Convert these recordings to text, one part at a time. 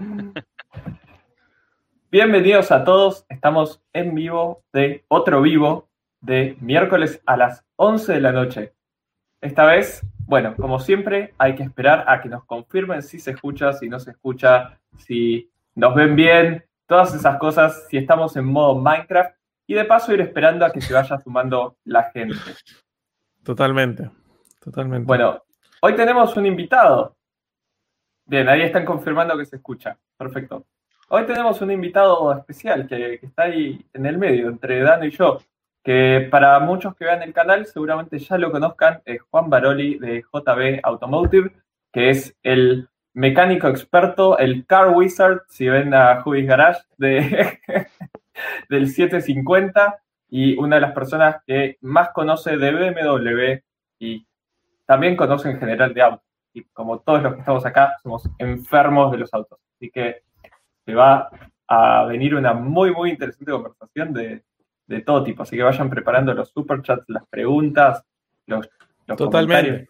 Bienvenidos a todos, estamos en vivo de otro vivo de miércoles a las 11 de la noche. Esta vez, bueno, como siempre, hay que esperar a que nos confirmen si se escucha, si no se escucha, si nos ven bien, todas esas cosas, si estamos en modo Minecraft y de paso ir esperando a que se vaya sumando la gente. Totalmente, totalmente. Bueno, hoy tenemos un invitado. Bien, ahí están confirmando que se escucha. Perfecto. Hoy tenemos un invitado especial que, está ahí en el medio, entre Dano y yo, que para muchos que vean el canal seguramente ya lo conozcan, es Juan Baroli de JB Automotive, que es el mecánico experto, el car wizard, si ven a Hubis Garage de, del 750 y una de las personas que más conoce de BMW y también conoce en general de autos. Y como todos los que estamos acá, somos enfermos de los autos. Así que va a venir una muy, muy interesante conversación de, todo tipo. Así que vayan preparando los superchats, las preguntas, los, Totalmente.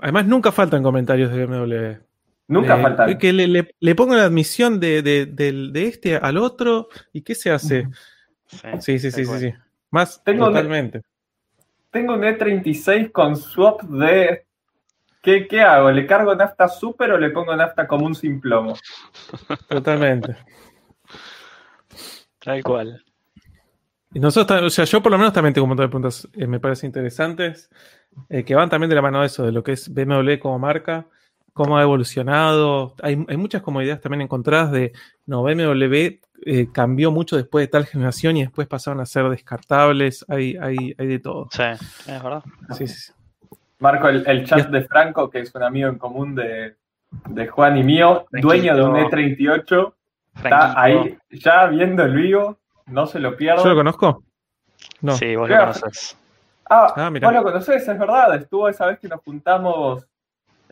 Además, nunca faltan comentarios de BMW. Nunca faltan. Que le, pongo la admisión de, este al otro y ¿qué se hace? Sí, sí, sí, sí, sí, Más tengo totalmente. tengo un E36 con swap de ¿Qué, hago? ¿Le cargo nafta super o le pongo nafta común sin plomo? Totalmente. Tal cual. Y nosotros, o sea, yo por lo menos también tengo un montón de preguntas, eh, me parecen interesantes, eh, que van también de la mano de eso, de lo que es BMW como marca, cómo ha evolucionado. Hay, muchas comodidades también encontradas de, no, BMW eh, cambió mucho después de tal generación y después pasaron a ser descartables, hay, hay, hay de todo. Sí, es verdad. Sí, sí. Marco el, chat de Franco, que es un amigo en común de, Juan y mío, dueño de un E38. Está ahí ya viendo el vivo, no se lo pierda. ¿Yo lo conozco? No. Sí, vos lo conoces. Ah, ah vos lo conocés, es verdad. Estuvo esa vez que nos juntamos.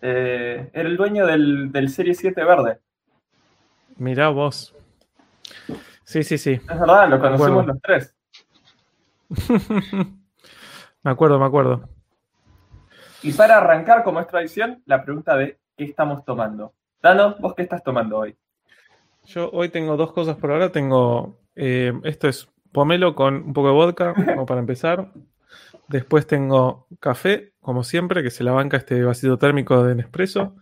Eh, era el dueño del, Serie 7 verde. Mirá vos. Sí, sí, sí. Es verdad, lo conocemos los tres. me acuerdo, me acuerdo. Y para arrancar, como es tradición, la pregunta de ¿qué estamos tomando? Dano, ¿vos qué estás tomando hoy? Yo hoy tengo dos cosas por ahora. Tengo, eh, esto es pomelo con un poco de vodka, como para empezar. Después tengo café, como siempre, que se la banca este vasito térmico de Nespresso.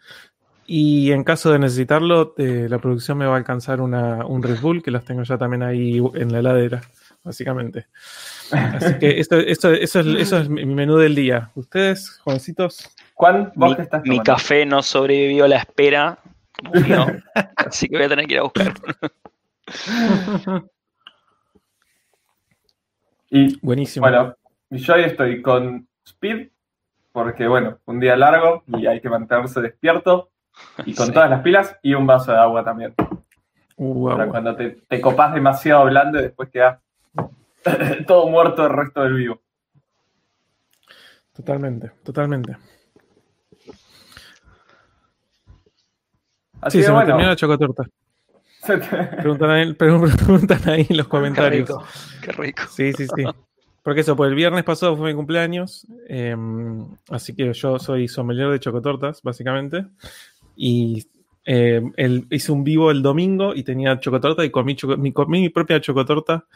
Y en caso de necesitarlo, eh, la producción me va a alcanzar un Red Bull, que las tengo ya también ahí en la heladera, básicamente. Así que esto, eso, es, mi menú del día. ¿Ustedes, jovencitos? Juan, ¿vos mi, qué estás Mi café no sobrevivió a la espera, así que voy a tener que ir a buscar. y, Buenísimo. Bueno, yo hoy estoy con Speed, porque bueno, un día largo y hay que mantenerse despierto, y con todas las pilas, y un vaso de agua también. Uh, Para cuando te, te copas demasiado hablando y después quedas todo muerto el resto del vivo. Totalmente, totalmente. Así sí, se me terminó la chocotorta. preguntan, ahí, preguntan ahí en los comentarios. Qué rico, Sí, sí, sí. Porque eso, pues el viernes pasado fue mi cumpleaños, em, así que yo soy sommelier de chocotortas, básicamente. Y eh, hice un vivo el domingo y tenía chocotorta y comí, mi, propia chocotorta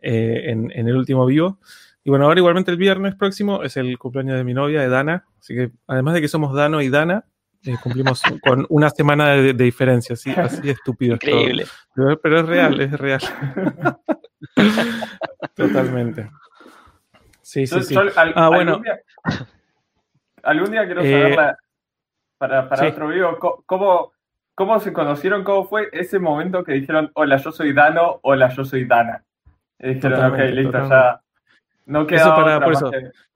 eh, en, el último vivo. Y bueno, ahora igualmente el viernes próximo es el cumpleaños de mi novia, de Dana. Así que además de que somos Dano y Dana, eh, cumplimos con una semana de, diferencia, así, así estúpido. Increíble. Pero, es real, es real. Totalmente. Sí, sí, sí. ah, bueno. Algún día, quiero saber para, para otro vivo, ¿cómo, ¿Cómo se conocieron? ¿Cómo fue ese momento que dijeron, hola, yo soy Dano, hola, yo soy Dana? Y dijeron, ok, listo, ya. No queda para, por eso,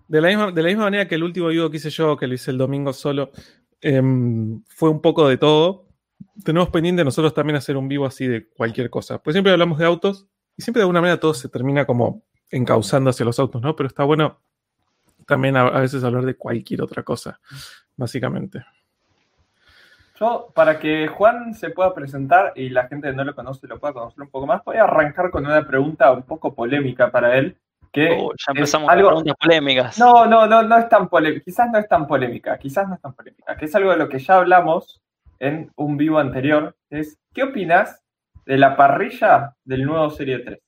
de, la misma, de la misma manera que el último video que hice yo, que lo hice el domingo solo, em, fue un poco de todo. Tenemos pendiente nosotros también hacer un vivo así de cualquier cosa. Pues siempre hablamos de autos y siempre de alguna manera todo se termina como encauzando hacia los autos, ¿no? Pero está bueno también a veces hablar de cualquier otra cosa, básicamente. Yo, para que Juan se pueda presentar y la gente que no lo conoce lo pueda conocer un poco más, voy a arrancar con una pregunta un poco polémica para él. Que oh, ya empezamos algo... con preguntas polémicas. No, no, no, no es tan polémica. Quizás no es tan polémica, quizás no es tan polémica. Que es algo de lo que ya hablamos en un vivo anterior, es ¿qué opinas de la parrilla del nuevo Serie 3?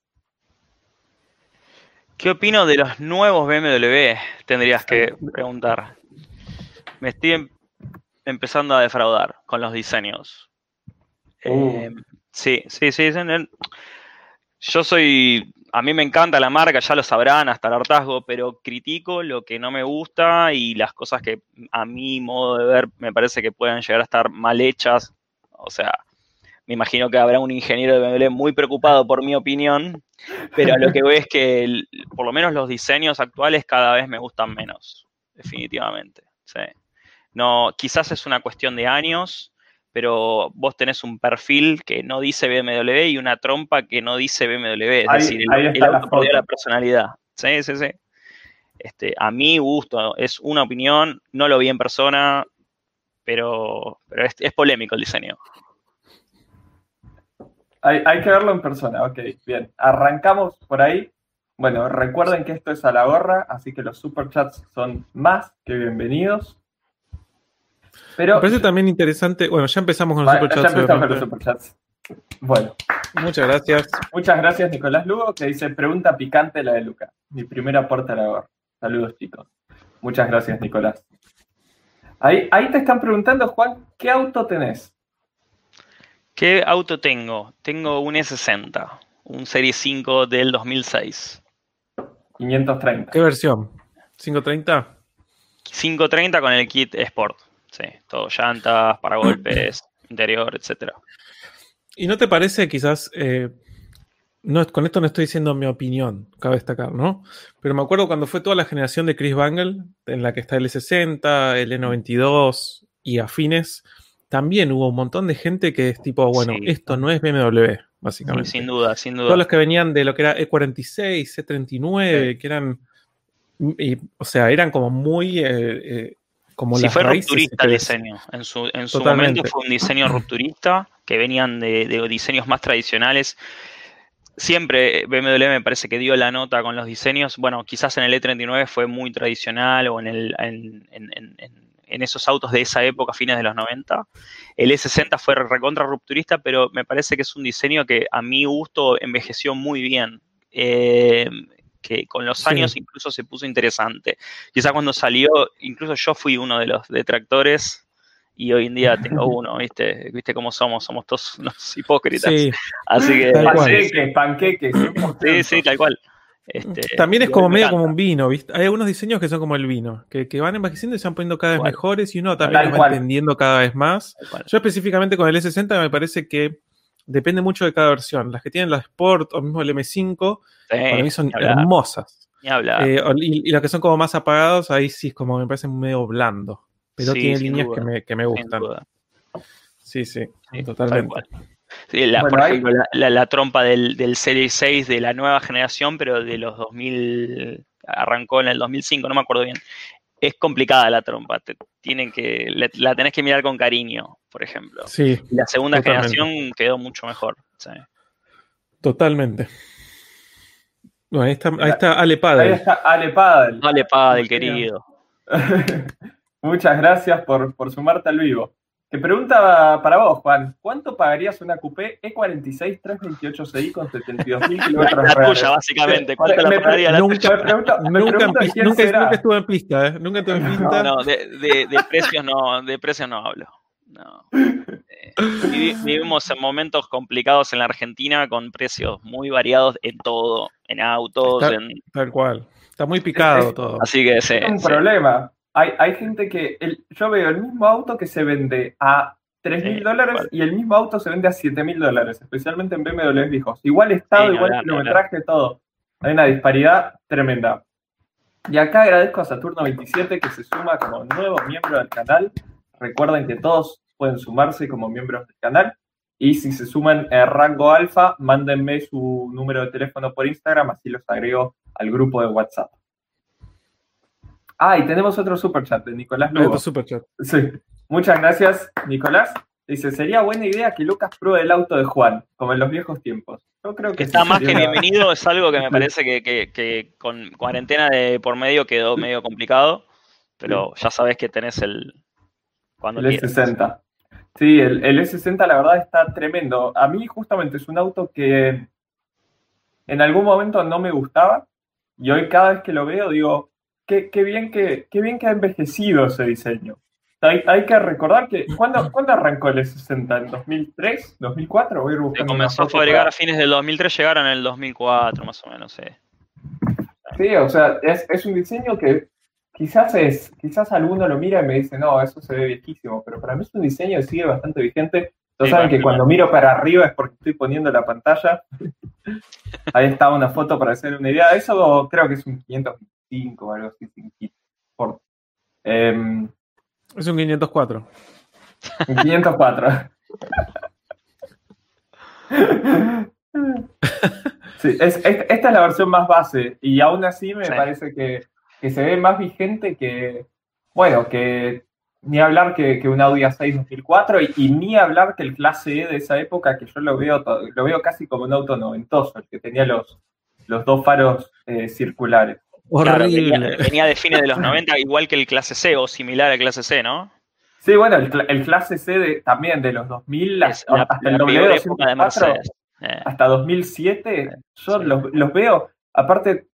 ¿Qué opino de los nuevos BMW? Tendrías que preguntar. Me estoy em- empezando a defraudar con los diseños. Uh. Eh, sí, sí, sí. no- Yo soy. A mí me encanta la marca, ya lo sabrán hasta el hartazgo, pero critico lo que no me gusta y las cosas que a mi modo de ver me parece que pueden llegar a estar mal hechas. O sea, me imagino que habrá un ingeniero de BMW muy preocupado por mi opinión, pero lo que voy es que el- por lo menos los diseños actuales cada vez me gustan menos, definitivamente. sí. No, quizás es una cuestión de años, pero vos tenés un perfil que no dice BMW y una trompa que no dice BMW. Es Ahí- decir, el, el la auto perdió la personalidad. Sí, sí, sí. Este, a mi gusto, es una opinión, no lo vi en persona, pero, pero es, es polémico el diseño. Hay, hay que verlo en persona, ok, bien. Arrancamos por ahí. Bueno, recuerden que esto es a la gorra, así que los superchats son más que bienvenidos. Pero Me parece también interesante. Bueno, ya empezamos con los Vale, ya superchats. empezamos con los superchats. Bueno, Muchas gracias. muchas gracias Nicolás Lugo, que dice, pregunta picante la de Luca. Mi primer aporte a la gorra. Saludos chicos. Muchas gracias Nicolás. Ahí, ahí te están preguntando, Juan, ¿qué auto tenés? ¿Qué auto tengo? Tengo un E60, un Serie 5 del 2006. 530. ¿Qué versión? ¿530? 530 con el kit Sport. Sí, todo llantas, paragolpes, interior, etcétera. ¿Y no te parece quizás, eh, no, con esto no estoy diciendo mi opinión, cabe destacar, ¿no? Pero me acuerdo cuando fue toda la generación de Chris Bangle, en la que está el E60, el E92 y afines, también hubo un montón de gente que es tipo, bueno, Sí. esto no es BMW, Sí, básicamente. sin duda, sin Todos duda. los que venían de lo que era E E46, E39, que eran, y, o sea, eran como muy... eh, eh, como Sí, fue raíces, rupturista el diseño. En su, en su Totalmente. momento fue un diseño rupturista, que venían de, de diseños más tradicionales. Siempre BMW me parece que dio la nota con los diseños. Bueno, quizás en el E39 fue muy tradicional o en, el, en, en- en- en- en esos autos de esa época, fines de los 90. El E60 fue recontra rupturista, pero me parece que es un diseño que a mi gusto envejeció muy bien. Eh, que con los Sí. años incluso se puso interesante. Quizás cuando salió, incluso yo fui uno de los detractores y hoy en día tengo uno, ¿viste? ¿Viste cómo somos? Somos todos unos hipócritas. Sí, Así que. Panqueques, panqueques. 100%. sí, sí, tal cual. Este, También es como me medio como un vino, ¿viste? Hay algunos diseños que son como el vino, que, que van envejeciendo y se van poniendo cada vez mejores y uno también Tal va cual. entendiendo cada vez más. Yo específicamente con el E60 me parece que depende mucho de cada versión. Las que tienen la Sport o mismo el M5, Sí, para mí son hermosas. ni hablar. Eh, y, y las que son como más apagados, ahí sí es como me parece medio blando. Pero Sí, tiene líneas duda, que me, que me gustan. Sí, sí, Sí, totalmente. Sí, la- Bueno, por ahí- ejemplo, la, la- la trompa del, del Serie 6 de la nueva generación, pero de los 2000, arrancó en el 2005, no me acuerdo bien. Es complicada la trompa, te- tienen que, la, la tenés que mirar con cariño, por ejemplo. Sí, Y la segunda Totalmente. generación quedó mucho mejor. sí. totalmente. Bueno, ahí está, ahí está Ale Ahí Padel. está Ale Padel. Vale, padre, Sí, querido. Muchas gracias por, por sumarte al vivo. Te pregunta para vos, Juan, ¿cuánto pagarías una coupé E E46 328 CI con 72.000 kilómetros La tuya, básicamente. ¿Cuánto Me- la me- pagaría la nunca- tuya? Me pregunto, me Nunca, nunca, nunca estuve en pista, ¿eh? Nunca estuve en pista. No, no, de, de- de precios no, de precios no hablo. No. Eh, vivi- vivimos en momentos complicados en la Argentina con precios muy variados en todo, en autos, Está- en, Tal cual. Está muy picado Es- todo. así que sí, Es un sí. problema. Hay, hay gente que. el- yo veo el mismo auto que se vende a 3 mil Sí, dólares igual. y el mismo auto se vende a 7 mil dólares, especialmente en BMW viejos. Igual estado, igual kilometraje, todo. Hay una disparidad tremenda. Y acá agradezco a Saturno27 que se suma como nuevo miembro del canal. Recuerden que todos pueden sumarse como miembros del canal. Y si se suman en rango alfa, mándenme su número de teléfono por Instagram, así los agrego al grupo de WhatsApp. Ah, y tenemos otro superchat de Nicolás Otro Lugo. superchat. Sí. Muchas gracias, Nicolás. Dice, sería buena idea que Lucas pruebe el auto de Juan, como en los viejos tiempos. Yo creo que sí está más que una- bienvenido, es algo que me parece que, que- que con cuarentena de por medio quedó medio complicado, pero ya sabes que tenés el cuando El quieras. E60. Sí, el, el E60 la verdad está tremendo. A mí justamente es un auto que en algún momento no me gustaba y hoy cada vez que lo veo digo, qué, qué bien, que, qué bien que ha envejecido ese diseño. Hay, hay que recordar que, ¿cuándo, ¿cuándo arrancó el E60? ¿En 2003? ¿2004? Voy a ir Se buscando comenzó a fabricar para- a fines del 2003, llegaron en el 2004, más o menos, sí. Sí, o sea, es, es un diseño que quizás es, quizás alguno lo mira y me dice, no, eso se ve viejísimo, pero para mí es un diseño que sigue bastante vigente. Todos Sí, saben que cuando miro para arriba es porque estoy poniendo la pantalla. Ahí está una foto para hacer una idea. Eso creo que es un 525 o algo así, sin kit. Por, em, Es un 504. un 504. Sí, es, es- esta es la versión más base y aún así me Sí. parece que, que se ve más vigente que, bueno, que ni hablar que, que un Audi A6 2004 y, y ni hablar que el clase E de esa época que yo lo veo, lo veo casi como un auto noventoso, el que tenía los, los dos faros eh, circulares. Claro, Horrible. venía, venía de fines de los 90, igual que el clase C o similar al clase C, ¿no? Sí, bueno, el, el clase C de- también de los 2000 Es la, hasta el la peor época de W204 Mercedes. Eh, hasta 2007, yo Sí. los, los veo, aparte,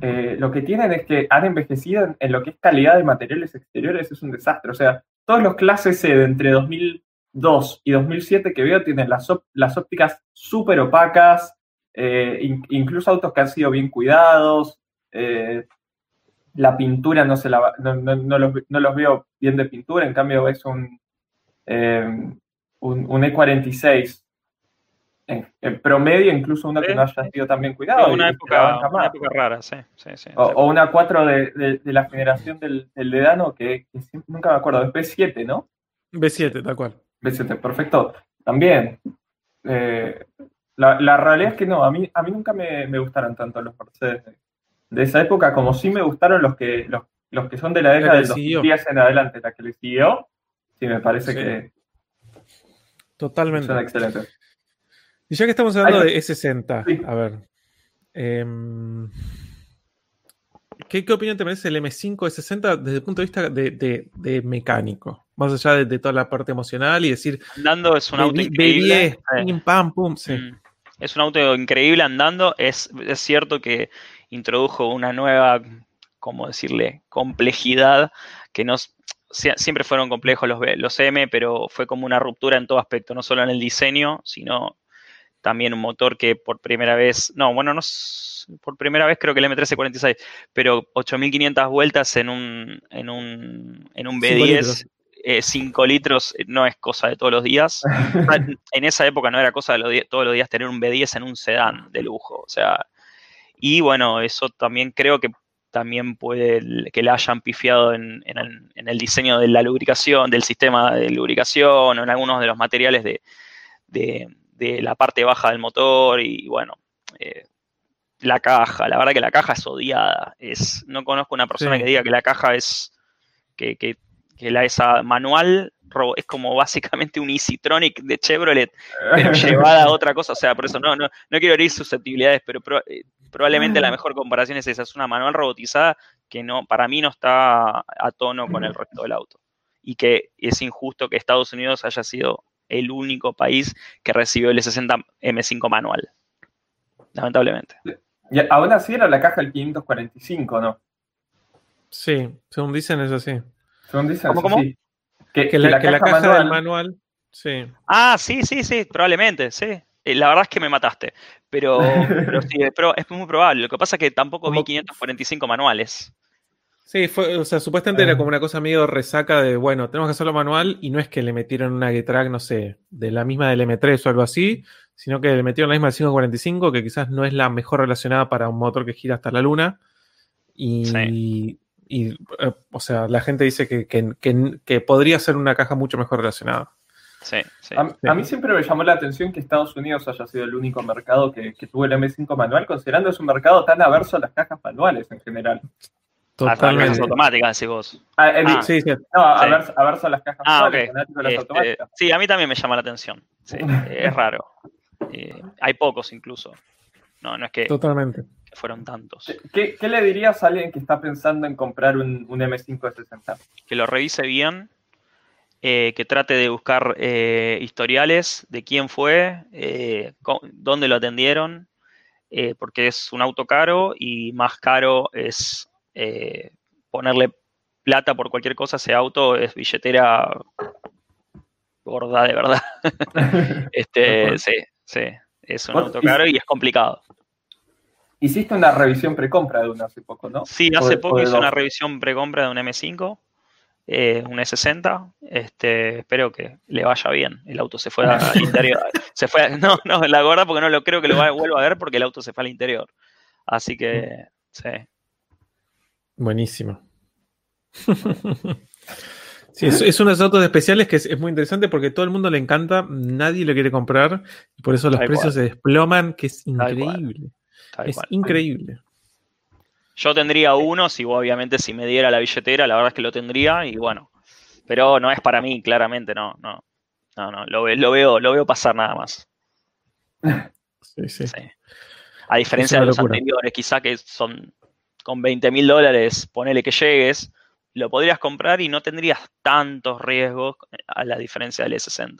eh, lo que tienen es que han envejecido en, lo que es calidad de materiales exteriores, es un desastre. O sea, todos los clases C de entre 2002 y 2007 que veo tienen las, las ópticas súper opacas, eh, in- incluso autos que han sido bien cuidados, eh, la pintura no, se la, no, no- los, no los veo bien de pintura, en cambio es un, un E46 en, en promedio, incluso uno que no haya sido tan bien cuidado. una, época, una rara, sí. sí, sí, O, una 4 de, de- de la generación del, del Dedano, que, que siempre- nunca me acuerdo, es B7, ¿no? B7, tal cual. B7, perfecto. También. eh, la, la realidad es que no, a mí, a mí nunca me, me gustaron tanto los Mercedes de, de esa época, como sí me gustaron los que, los, los que son de la década del siguió. 2010 en adelante, la que le siguió. Sí, me parece Sí. que Totalmente. son excelentes. Y ya que estamos hablando de E60, Sí. a ver. em, ¿qué, qué opinión te merece el M5 E60 desde el punto de vista de, de- de mecánico? Más allá de, de toda la parte emocional y decir, Andando es un auto B10, increíble. B10, Eh, pim, pam, pum, sí. Mm. Es un auto increíble andando. Es, es cierto que introdujo una nueva, ¿cómo decirle?, complejidad que no, sie- siempre fueron complejos los, los M, pero fue como una ruptura en todo aspecto, no solo en el diseño, sino también un motor que por primera vez, no, bueno, no por primera vez creo que el M1346, pero 8500 vueltas en un, en un, en un Cinco B10, 5 litros eh, no es cosa de todos los días. en esa época no era cosa de los todos los días tener un B10 en un sedán de lujo. O sea, y bueno, eso también creo que también puede que le hayan pifiado en, en el, en el diseño de la lubricación, del sistema de lubricación, o en algunos de los materiales de, de- de la parte baja del motor. Y bueno, eh, la caja, la verdad que la caja es odiada. Es, no conozco una persona Sí. que diga que la caja es que, que, que la esa manual es como básicamente un Easytronic de Chevrolet, pero llevada a otra cosa. O sea, por eso no, no, no quiero herir susceptibilidades, pero pro- eh, probablemente la mejor comparación es esa. Es una manual robotizada que no, para mí no está a tono con el resto del auto. Y que es injusto que Estados Unidos haya sido el único país que recibió el 60 M5 manual. Lamentablemente. Y aún así era la caja del 545, ¿no? Sí, según dicen es así. Según dicen, ¿Cómo, sí, cómo? sí. Que, Que la, que la caja manual- del manual, sí. Ah, sí, sí, sí, probablemente, sí. Eh, La verdad es que me mataste, pero, pero sí, es, pro- es muy probable. Lo que pasa es que tampoco vi Como- 545 manuales. Sí, fue, o sea, supuestamente Ah. era como una cosa medio resaca de, bueno, tenemos que hacerlo manual y no es que le metieron una Getrack, no sé, de la misma del M3 o algo así, sino que le metieron la misma del 545, que quizás no es la mejor relacionada para un motor que gira hasta la luna. Y, Sí. y, eh, o sea, la gente dice que, que- que- que podría ser una caja mucho mejor relacionada. Sí, sí. A, a mí siempre me llamó la atención que Estados Unidos haya sido el único mercado que, que tuvo el M5 manual, considerando es un mercado tan averso a las cajas manuales en general. Hasta las Totalmente. cajas automáticas, decís vos. Ah, eh, Ah. Sí, sí. no, sí. averso a las cajas Ah, manuales, ok. fanático de las Este, automáticas. sí, a mí también me llama la atención. Sí, es raro. Eh, hay pocos incluso. No, no es que, Totalmente. que fueron tantos. ¿Qué, qué le dirías a alguien que está pensando en comprar un, un M5 de 60? Que lo revise bien, eh, que trate de buscar eh, historiales de quién fue, eh, dónde lo atendieron, eh, porque es un auto caro y más caro es eh, ponerle plata por cualquier cosa a ese auto, es billetera gorda de verdad. este, sí, sí, es un auto caro y es complicado. Hiciste una revisión precompra de uno hace poco, ¿no? Sí, hace poco hice una revisión precompra de un M5, eh, un E60. Este, espero que le vaya bien. El auto se fue al interior. Se fue, a- no, no, la gorda porque no lo creo que lo va- vuelva a ver porque el auto se fue al interior. Así que, sí. Buenísimo. Sí, es, es uno de esos autos especiales que es, es muy interesante porque todo el mundo le encanta, nadie lo quiere comprar y por eso los Tal precios cual. se desploman, que es increíble. tal Es cual. increíble. Yo tendría uno, si obviamente si me diera la billetera, la verdad es que lo tendría y bueno. Pero no es para mí, claramente, no, no. No, no, lo, ve- lo veo, lo veo pasar nada más. Sí, sí. Sí. A diferencia de los locura. anteriores, quizá que son con 20 mil dólares, ponele que llegues, lo podrías comprar y no tendrías tantos riesgos a la diferencia del E60.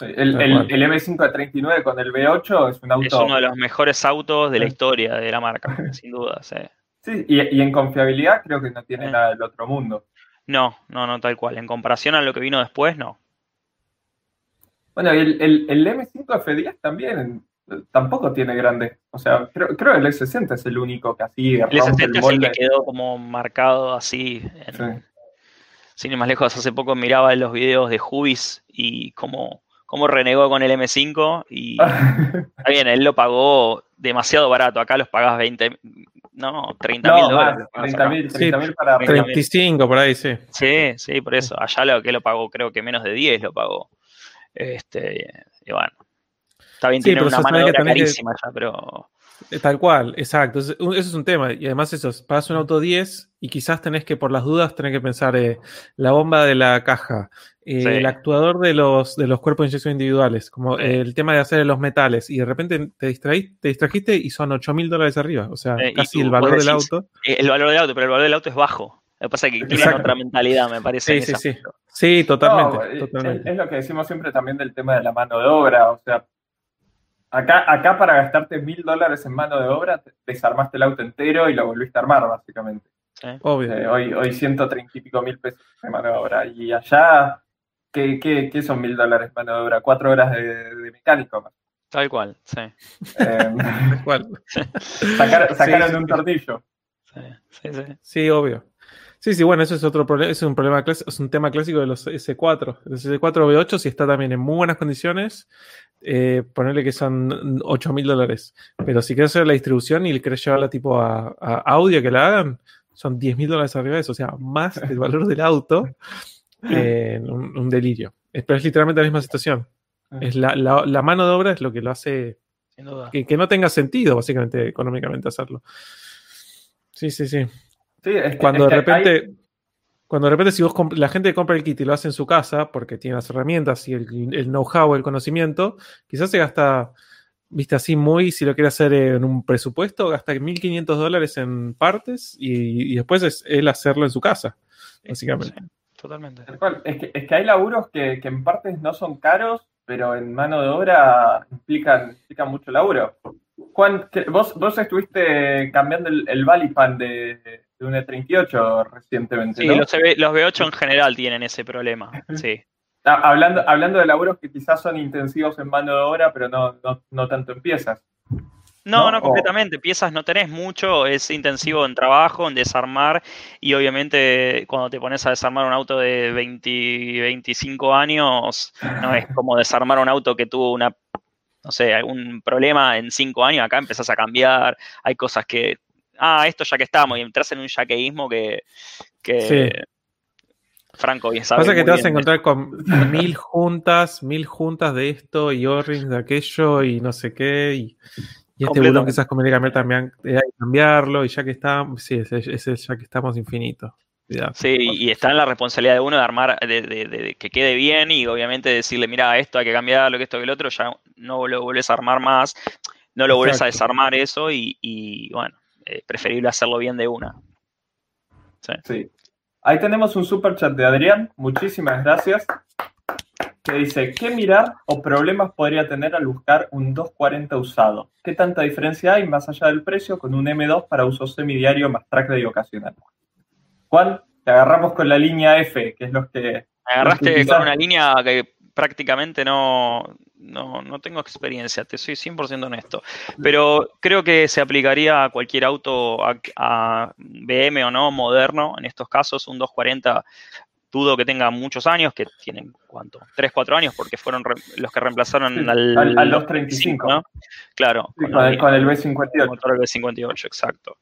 El, Tal el, cual. el M5 a 39 con el V8 es un auto. Es uno de los mejores autos de la historia de la marca, sin duda. sí. Sí, y, y en confiabilidad creo que no tiene Sí. nada del otro mundo. No, no, no, tal cual. En comparación a lo que vino después, no. Bueno, y el, el, el M5 F10 también tampoco tiene grandes. O sea, creo, creo que el S60 es el único que así El rompe E60 es el que quedó como marcado así. en- Sí. Sin ir más lejos, hace poco miraba los videos de Jubis y cómo, cómo renegó con el M5 y Está bien, él lo pagó demasiado barato. Acá los pagás 20, no, 30 mil no, dólares. más, los pagás 30 acá. mil, Sí, 30 mil para 30.000. 35 por ahí, sí. Sí, sí, por eso. Allá lo que lo pagó, creo que menos de 10 lo pagó. Este, y bueno. Está bien, Sí, tiene pero una mano de tenés que- carísima ya, pero. Tal cual, exacto. Eso, es un tema. Y además eso, pagas un auto 10 y quizás tenés que, por las dudas, tenés que pensar eh, la bomba de la caja, eh, Sí. el actuador de los, de los cuerpos de inyección individuales, como Sí. eh, el tema de hacer los metales. Y de repente te, distraí- te distrajiste y son 8 mil dólares arriba. O sea, Eh, y casi tú- el valor del auto. eh, El valor del auto, pero el valor del auto es bajo. Lo que pasa es que tienen otra mentalidad, me parece. Sí, sí, sí. Sí, totalmente. No, totalmente. Es, es lo que decimos siempre también del tema de la mano de obra. O sea, acá, acá para gastarte mil dólares en mano de obra, te- desarmaste el auto entero y lo volviste a armar, básicamente. Sí. Obvio. Eh, hoy, hoy 130 y pico mil pesos de mano de obra. Y allá, ¿qué, qué, qué son mil dólares mano de obra? Cuatro horas de, de mecánico. más. Tal cual, sí. Eh, Tal cual. sacar- sacaron Sí, sí, un tornillo. Sí, sí, sí. Sí, obvio. Sí, sí, bueno, eso es otro problema, es un problema es un tema clásico de los S4. Los S4 V8 si está también en muy buenas condiciones, eh, ponerle que son 8 mil dólares. Pero si quieres hacer la distribución y querés llevarla tipo a, a Audi a que la hagan, son 10 mil dólares arriba de eso, o sea, más del valor del auto, eh, un, un delirio. Pero es literalmente la misma situación. Es la, la- la mano de obra es lo que lo hace Sin duda. que, que no tenga sentido, básicamente, económicamente hacerlo. Sí, sí, sí. Sí, es que- Cuando es de que hay- repente, cuando de repente si vos la gente compra el kit y lo hace en su casa porque tiene las herramientas y el, el know-how, el conocimiento, quizás se gasta, viste así muy, si lo quiere hacer en un presupuesto, gasta 1.500 dólares en partes y, y después es él hacerlo en su casa, básicamente. Sí, totalmente. Es que, es que hay laburos que, que en partes no son caros, pero en mano de obra implican, implican mucho laburo. Juan, ¿qué- vos, vos estuviste cambiando el, el Valipan de, de un E38 recientemente, Sí, ¿no? los, V- los V8 en general tienen ese problema. Sí. Ah, Hablando, hablando de laburos que quizás son intensivos en mano de obra, pero no, no, no tanto en piezas. No, ¿No? no, O- completamente. Piezas no tenés mucho, es intensivo en trabajo, en desarmar y obviamente cuando te pones a desarmar un auto de 20, 25 años, no es como desarmar un auto que tuvo una, no sé, algún problema en 5 años, acá empezás a cambiar, hay cosas que, ah, esto ya que estamos y entras en un yaqueísmo que, que Sí. Franco bien sabe. Pasa que te vas a encontrar con mil juntas, mil juntas de esto y O-rings de aquello y no sé qué. Y, y este bulón quizás conviene cambiar también, eh, hay que cambiarlo y ya que está, sí, ese, ese ya que estamos infinito. Sí, y está en la responsabilidad de uno de armar, de, de- de- de que quede bien y obviamente decirle, mira, esto hay que cambiarlo, que esto, que el otro, ya no lo vuelves a armar más, no lo vuelves a desarmar eso y, y, bueno, eh, preferible hacerlo bien de una. Sí. Ahí tenemos un super chat de Adrián, muchísimas gracias, que dice, ¿qué mirar o problemas podría tener al buscar un 240 usado? ¿Qué tanta diferencia hay más allá del precio con un M2 para uso semidiario más track day ocasional? Juan, te agarramos con la línea F, que es los que... Me agarraste con una línea que prácticamente no, no, no, tengo experiencia, te soy 100% honesto. Pero creo que se aplicaría a cualquier auto, a, BM o no, moderno, en estos casos, un 240 dudo que tenga muchos años, que tienen, ¿cuánto? 3, 4 años, porque fueron los que reemplazaron al, al, 235, ¿no? Claro. con, el, con, el, B58. Motor el B58, exacto.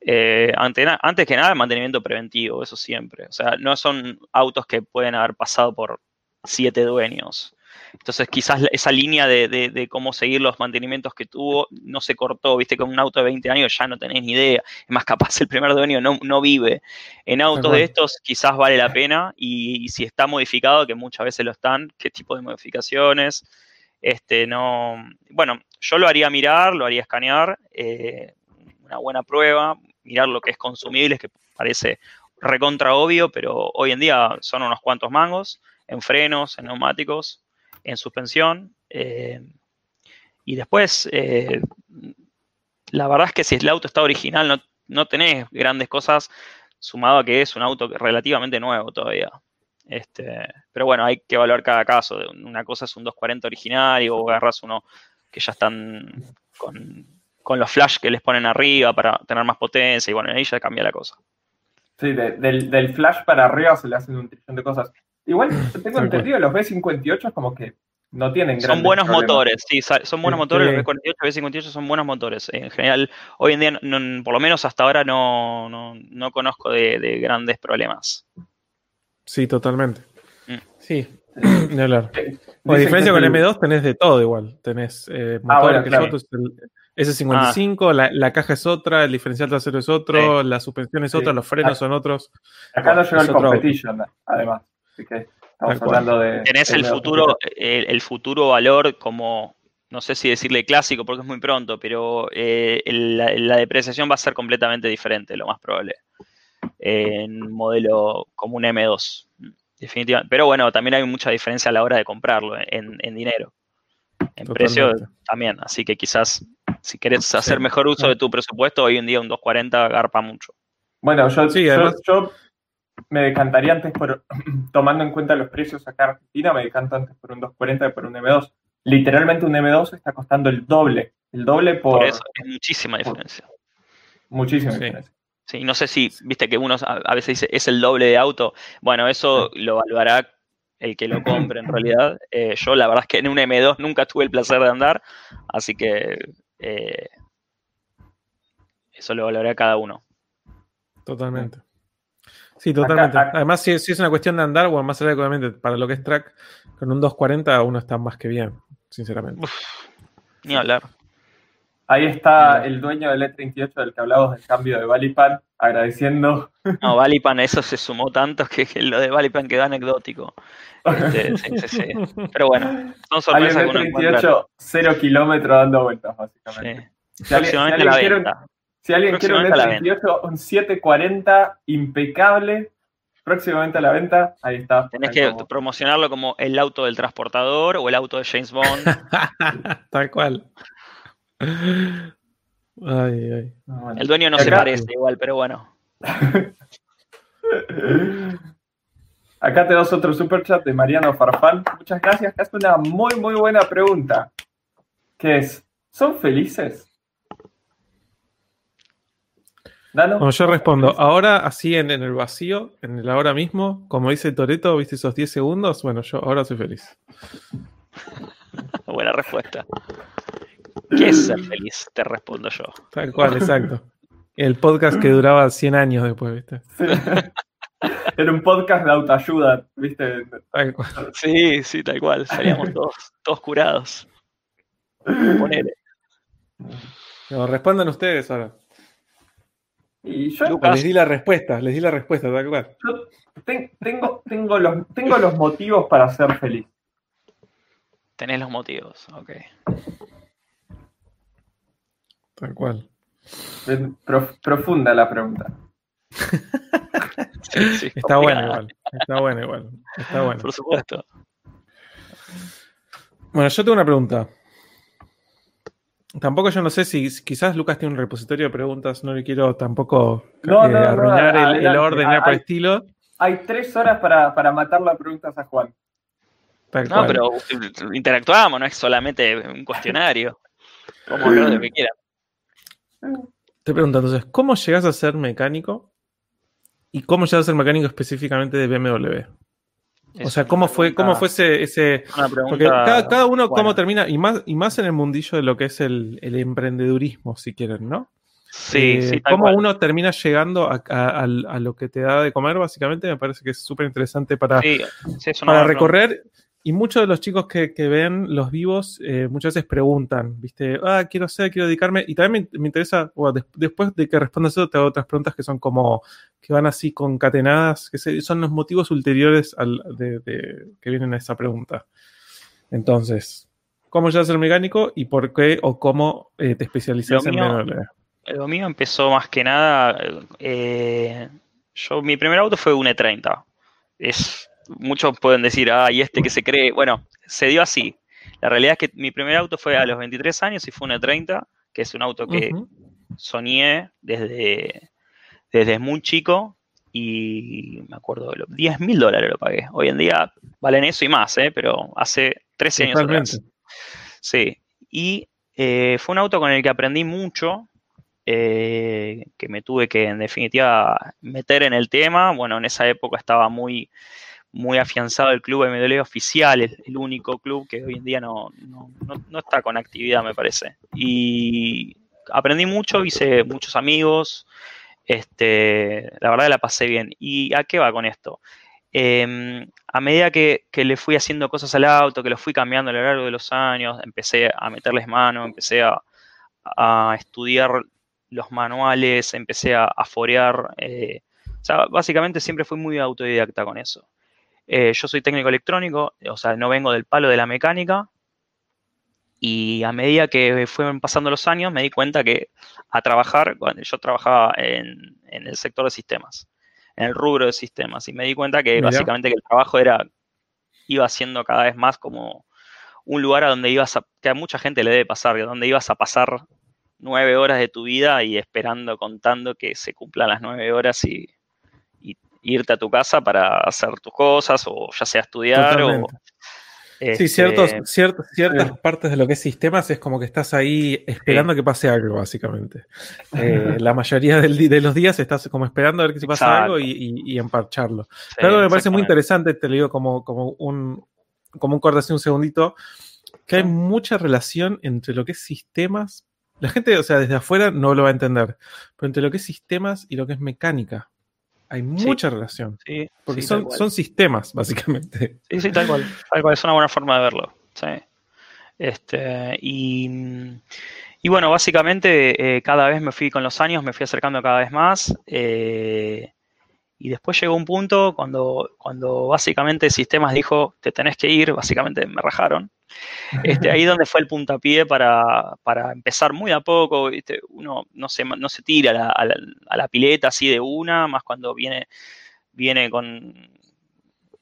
Eh, antes que nada, mantenimiento preventivo, eso siempre. O sea, no son autos que pueden haber pasado por siete dueños. Entonces quizás esa línea de, cómo seguir los mantenimientos que tuvo no se cortó, viste, con un auto de 20 años ya no tenés ni idea. Es más, capaz el primer dueño no, no vive. En autos de estos quizás vale la pena y, si está modificado, que muchas veces lo están, qué tipo de modificaciones. Este, no, bueno, yo lo haría mirar, lo haría escanear, eh, una buena prueba, mirar lo que es consumible, que parece recontra obvio, pero hoy en día son unos cuantos mangos en frenos, en neumáticos, en suspensión. Eh, y después, eh, la verdad es que si el auto está original, no, no, tenés grandes cosas, sumado a que es un auto relativamente nuevo todavía. Este, pero bueno, hay que evaluar cada caso. Una cosa es un 240 original y vos agarras uno que ya están con, los flash que les ponen arriba para tener más potencia y bueno, ahí ya cambia la cosa. Sí, del, del, flash para arriba se le hacen un trillón de cosas. Igual tengo entendido, los B58 como que no tienen Son buenos motores, sí, son buenos motores, los B48, B58 son buenos motores. En general, hoy en día, por lo menos hasta ahora, no, no, conozco de, grandes problemas. Sí, totalmente. Mm. Sí, de hablar. a diferencia con el M2 tenés de todo igual. Tenés eh, ah, que es el S55, la, la, caja es otra, el diferencial trasero es otro, la suspensión es otra, los frenos son otros. Acá no llega el competition, además estamos hablando de. Tenés el futuro, el, futuro valor como, no sé si decirle clásico porque es muy pronto, pero eh, la, depreciación va a ser completamente diferente, lo más probable. En un modelo como un M2, definitivamente. Pero bueno, también hay mucha diferencia a la hora de comprarlo en, dinero. En precio también. Así que quizás si querés hacer mejor uso de tu presupuesto, hoy en día un 240 garpa mucho. Bueno, yo, sí, yo me decantaría antes por, tomando en cuenta los precios acá en Argentina, me decanto antes por un 240 que por un M2. Literalmente un M2 está costando el doble. El doble por. Por eso, es muchísima diferencia. Muchísima diferencia. Sí, no sé si, viste que uno a veces dice es el doble de auto. Bueno, eso lo evaluará el que lo compre en realidad. Eh, yo la verdad es que en un M2 nunca tuve el placer de andar, así que eh, eso lo evaluará cada uno. Totalmente. Sí, totalmente. Además, si, es una cuestión de andar, bueno, más allá de para lo que es track, con un 240 uno está más que bien, sinceramente. ni hablar. Ahí está el dueño del E38 del que hablamos del cambio de Valipan, agradeciendo. No, Valipan, eso se sumó tanto que, lo de Valipan quedó anecdótico. Este, sí, sí, sí. Pero bueno, son sorpresas que uno 38, cero kilómetros dando vueltas, básicamente. Sí. Si alguien, la si alguien quiere un E38, un 740 impecable, próximamente a la venta, ahí está. Tenés que promocionarlo como el auto del transportador o el auto de James Bond. Tal cual. El dueño no se parece igual, pero bueno. Acá tenemos otro super chat de Mariano Farfán. Muchas gracias. Acá es una muy, muy buena pregunta. Que es, ¿son felices? yo respondo, ahora así en, el vacío, en el ahora mismo, como dice Toreto, viste esos 10 segundos, bueno, yo ahora soy feliz. Buena respuesta. ¿Qué es ser feliz? Te respondo yo. Tal cual, exacto. El podcast que duraba 100 años después, ¿viste? Era un podcast de autoayuda, ¿viste? Sí, sí, tal cual. Salíamos todos, todos curados. Ponele. No, respondan ustedes ahora. Y yo les di la respuesta, les di la respuesta, tal cual. Yo tengo, tengo, los, tengo los motivos para ser feliz. Tenés los motivos, ok. Tal cual. profunda la pregunta. Sí, sí, Está bueno complicada. igual. Está bueno igual. Está bueno. Por supuesto. Bueno, yo tengo una pregunta. Tampoco yo no sé si quizás Lucas tiene un repositorio de preguntas, no le quiero tampoco No, eh, no, no, arruinar el- el, orden por el Hay- estilo. Hay tres horas para, para matar las preguntas a Juan. tal No, cual. pero interactuamos, no es solamente un cuestionario. Como lo que quieran. Te pregunto entonces, ¿cómo llegas a ser mecánico? ¿Y cómo llegas a ser mecánico específicamente de BMW? O sea, ¿cómo fue, cómo pregunta- fue ese, ese, Una pregunta. Porque cada, cada uno cómo termina, y más, y más en el mundillo de lo que es el, el emprendedurismo, si quieren, ¿no? Sí, Eh, sí, tal cómo cual. uno termina llegando a, a- al- a lo que te da de comer, básicamente, me parece que es súper interesante para, Sí, sí, para recorrer. Y muchos de los chicos que, que ven los vivos eh, muchas veces preguntan, ¿viste? Ah, quiero ser, quiero dedicarme. Y también me, me interesa, bueno, des- después de que respondas eso, te hago otras preguntas que son como, que van así concatenadas, que se- son los motivos ulteriores al, de, de- que vienen a esa pregunta. Entonces, ¿cómo llegas a ser mecánico y por qué o cómo eh, te especializas en BMW? Lo mío empezó más que nada. eh, yo, mi primer auto fue un E30. Es, muchos pueden decir, ah, y este que se cree. Bueno, se dio así. La realidad es que mi primer auto fue a los 23 años y fue un E30, que es un auto que Ujú. soñé desde, desde muy chico. Y me acuerdo, lo- 10 mil dólares lo pagué. Hoy en día valen eso y más, ¿eh? pero hace 13 años atrás. Sí, y eh, fue un auto con el que aprendí mucho, eh, que me tuve que en definitiva meter en el tema. Bueno, en esa época estaba muy, muy afianzado el club MDL oficial, el, el único club que hoy en día no, no- no- no está con actividad, me parece. Y aprendí mucho, hice muchos amigos, este, la verdad la pasé bien. ¿Y a qué va con esto? Eh, a medida que, que le fui haciendo cosas al auto, que lo fui cambiando a lo largo de los años, empecé a meterles mano, empecé a, a estudiar los manuales, empecé a, a forear. eh, o sea, básicamente siempre fui muy autodidacta con eso. Eh, yo soy técnico electrónico, o sea, no vengo del palo de la mecánica. Y a medida que fueron pasando los años, me di cuenta que a trabajar, cuando yo trabajaba en, en el sector de sistemas, en el rubro de sistemas, y me di cuenta que Mira. básicamente que el trabajo era, iba siendo cada vez más como un lugar a donde ibas a, que a mucha gente le debe pasar, donde ibas a pasar nueve horas de tu vida y esperando, contando que se cumplan las nueve horas y irte a tu casa para hacer tus cosas, o ya sea estudiar, o. Sí, este, ciertos, ciertos- ciertas sí. partes de lo que es sistemas es como que estás ahí esperando que pase algo, básicamente. Eh, la mayoría del de los días estás como esperando a ver que si pasa Exacto. algo y, y- y emparcharlo. sí, Pero algo que me parece muy interesante, te lo digo como, como un como un corte así un segundito, que hay mucha relación entre lo que es sistemas. La gente, o sea, desde afuera no lo va a entender, pero entre lo que es sistemas y lo que es mecánica. Hay mucha relación. Sí, Porque sí, son sistemas, básicamente. Sí, sí, tal cual. Tal cual, es una buena forma de verlo. Sí. Este, y, y bueno, básicamente eh, cada vez me fui con los años, me fui acercando cada vez más. eh, y después llegó un punto cuando, cuando básicamente Sistemas dijo, te tenés que ir, básicamente me rajaron. Este, ahí donde fue el puntapié para, para empezar muy a poco, ¿viste? uno no se, no se tira a la, a la- a la pileta así de una, más cuando viene, viene con,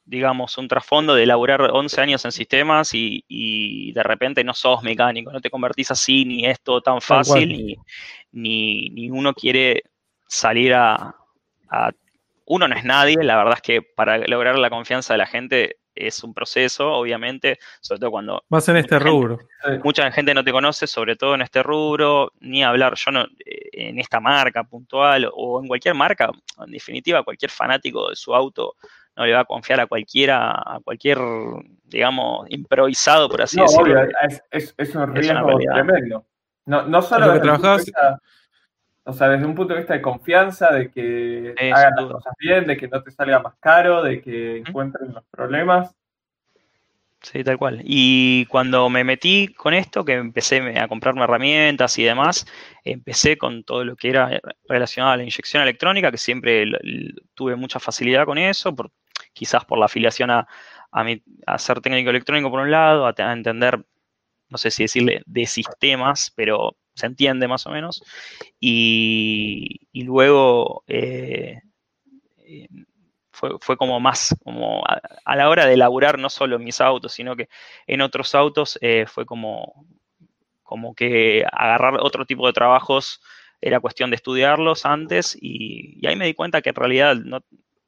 digamos, un trasfondo de elaborar 11 años en sistemas y, y de repente no sos mecánico, no te convertís así, ni es todo tan fácil, ni, ni, ni uno quiere salir a, a- Uno no es nadie, la verdad es que para lograr la confianza de la gente es un proceso, obviamente, sobre todo cuando Más en este gente- rubro. Mucha gente no te conoce, sobre todo en este rubro, ni hablar, yo no, eh, en esta marca puntual o en cualquier marca, en definitiva, cualquier fanático de su auto no le va a confiar a cualquiera, a cualquier, digamos, improvisado, por así No, decirlo. obvio, es, es, es un Es una riesgo realidad. tremendo. No, no solo lo que un punto de trabajabas- vista- o sea, desde un punto de vista de confianza, de que Sí, hagan las cosas bien, de que no te salga más caro, de que encuentren los problemas. Sí, tal cual. Y cuando me metí con esto, que empecé a comprarme herramientas y demás, empecé con todo lo que era relacionado a la inyección electrónica, que siempre tuve mucha facilidad con eso, por, quizás por la afiliación a, a, mi- a ser técnico electrónico por un lado, a entender, no sé si decirle de sistemas, pero se entiende más o menos. Y, y luego eh, fue, fue como más, como a, la hora de elaborar no solo en mis autos, sino que en otros autos eh, fue como, como que agarrar otro tipo de trabajos era cuestión de estudiarlos antes y, ahí me di cuenta que en realidad no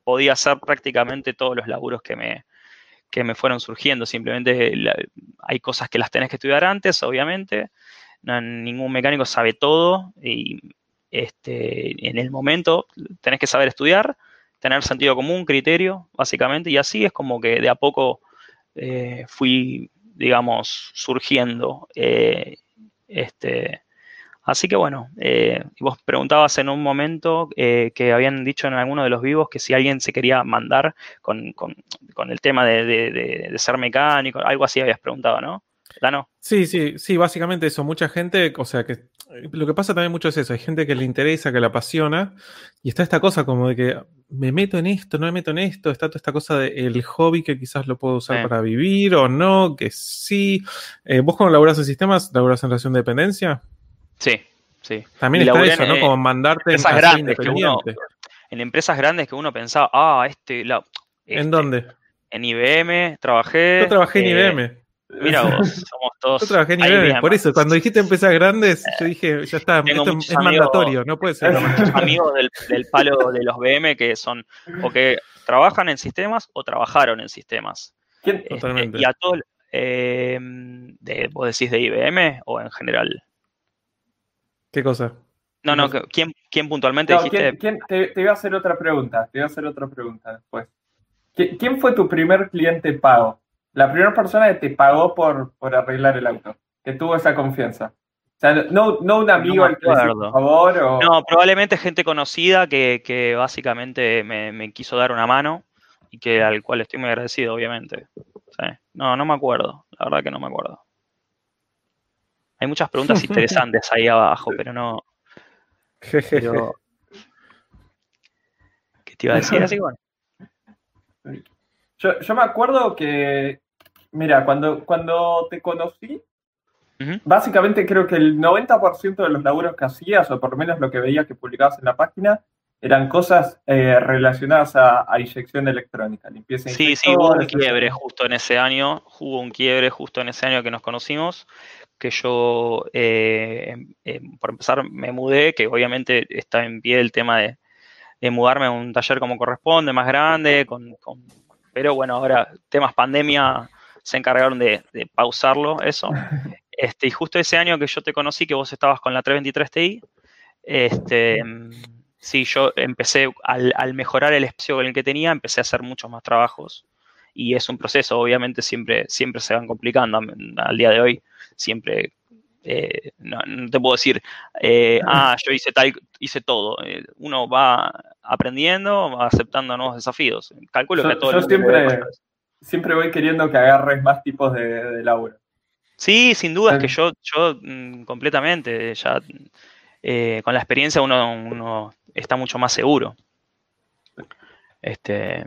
podía hacer prácticamente todos los laburos que me, que me fueron surgiendo. Simplemente hay cosas que las tenés que estudiar antes, obviamente. No, ningún mecánico sabe todo y este, en el momento tenés que saber estudiar, tener sentido común, criterio, básicamente, y así es como que de a poco eh, fui, digamos, surgiendo. eh, este, así que bueno, eh, vos preguntabas en un momento eh, que habían dicho en alguno de los vivos que si alguien se quería mandar con, con- con el tema de- de- de ser mecánico, algo así habías preguntado, ¿no? Sí, sí, sí, básicamente eso. Mucha gente, o sea, que eh, lo que pasa también mucho es eso. Hay gente que le interesa, que le apasiona, y está esta cosa como de que me meto en esto, no me meto en esto. Está toda esta cosa del hobby que quizás lo puedo usar Sí. para vivir o no, que sí. Eh, ¿Vos cuando laburás en sistemas, laburás en relación de dependencia? Sí, sí. También está eso, en, ¿no? eh, Como mandarte en empresas ser grandes que uno-. En empresas grandes que uno pensaba, ah, este, la, este, ¿En dónde? En IBM, trabajé. Yo trabajé en eh, IBM. Mira vos, somos todos. Yo trabajé en ahí IBM. bien. Por eso, cuando dijiste empresas grandes, yo dije, ya está, Tengo esto muchos es amigos- mandatorio, no puede ser. muchos amigos del, del palo de los BM que son o que trabajan en sistemas o trabajaron en sistemas. ¿Quién, Este, Totalmente. y a todo, eh, de, ¿vos decís de IBM o en general? ¿Qué cosa? No, no. ¿quién, quién puntualmente No, dijiste? ¿quién- quién- te, te iba a hacer otra pregunta. Te iba a hacer otra pregunta después. ¿Qui- ¿Quién fue tu primer cliente pago? La primera persona que te pagó por, por arreglar el auto, que tuvo esa confianza. O sea, no, no un amigo me al que favor o... No, probablemente gente conocida que, que básicamente me, me quiso dar una mano y que al cual estoy muy agradecido, obviamente. Sí. No, no me acuerdo. La verdad que no me acuerdo. Hay muchas preguntas interesantes ahí abajo, pero no. Pero... ¿Qué te iba a decir? Así que bueno. Yo, yo me acuerdo que, mira, cuando, cuando te conocí, básicamente creo que el 90% de los laburos que hacías, o por lo menos lo que veía que publicabas en la página, eran cosas eh, relacionadas a, a inyección electrónica, limpieza Sí, sí, hubo un quiebre justo en ese año, hubo un quiebre justo en ese año que nos conocimos, que yo, eh, em- em, por empezar, me mudé, que obviamente está en pie el tema de, de mudarme a un taller como corresponde, más grande, con, con- pero bueno, ahora temas pandemia se encargaron de, de pausarlo, eso. Este, y justo ese año que yo te conocí, que vos estabas con la 323 Ti, este, sí, yo empecé, al, al mejorar el espacio con el que tenía, empecé a hacer muchos más trabajos. Y es un proceso, obviamente siempre, siempre se van complicando. Al día de hoy, siempre, eh, no, no te puedo decir, eh, ah, yo hice tal, hice todo. Eh, uno va aprendiendo, va aceptando nuevos desafíos. Calculo Yo- que a todo yo siempre-. Siempre voy queriendo que agarres más tipos de, de laburo. Sí, sin duda, es que yo, yo mm, completamente, ya eh, con la experiencia uno, uno está mucho más seguro. Este,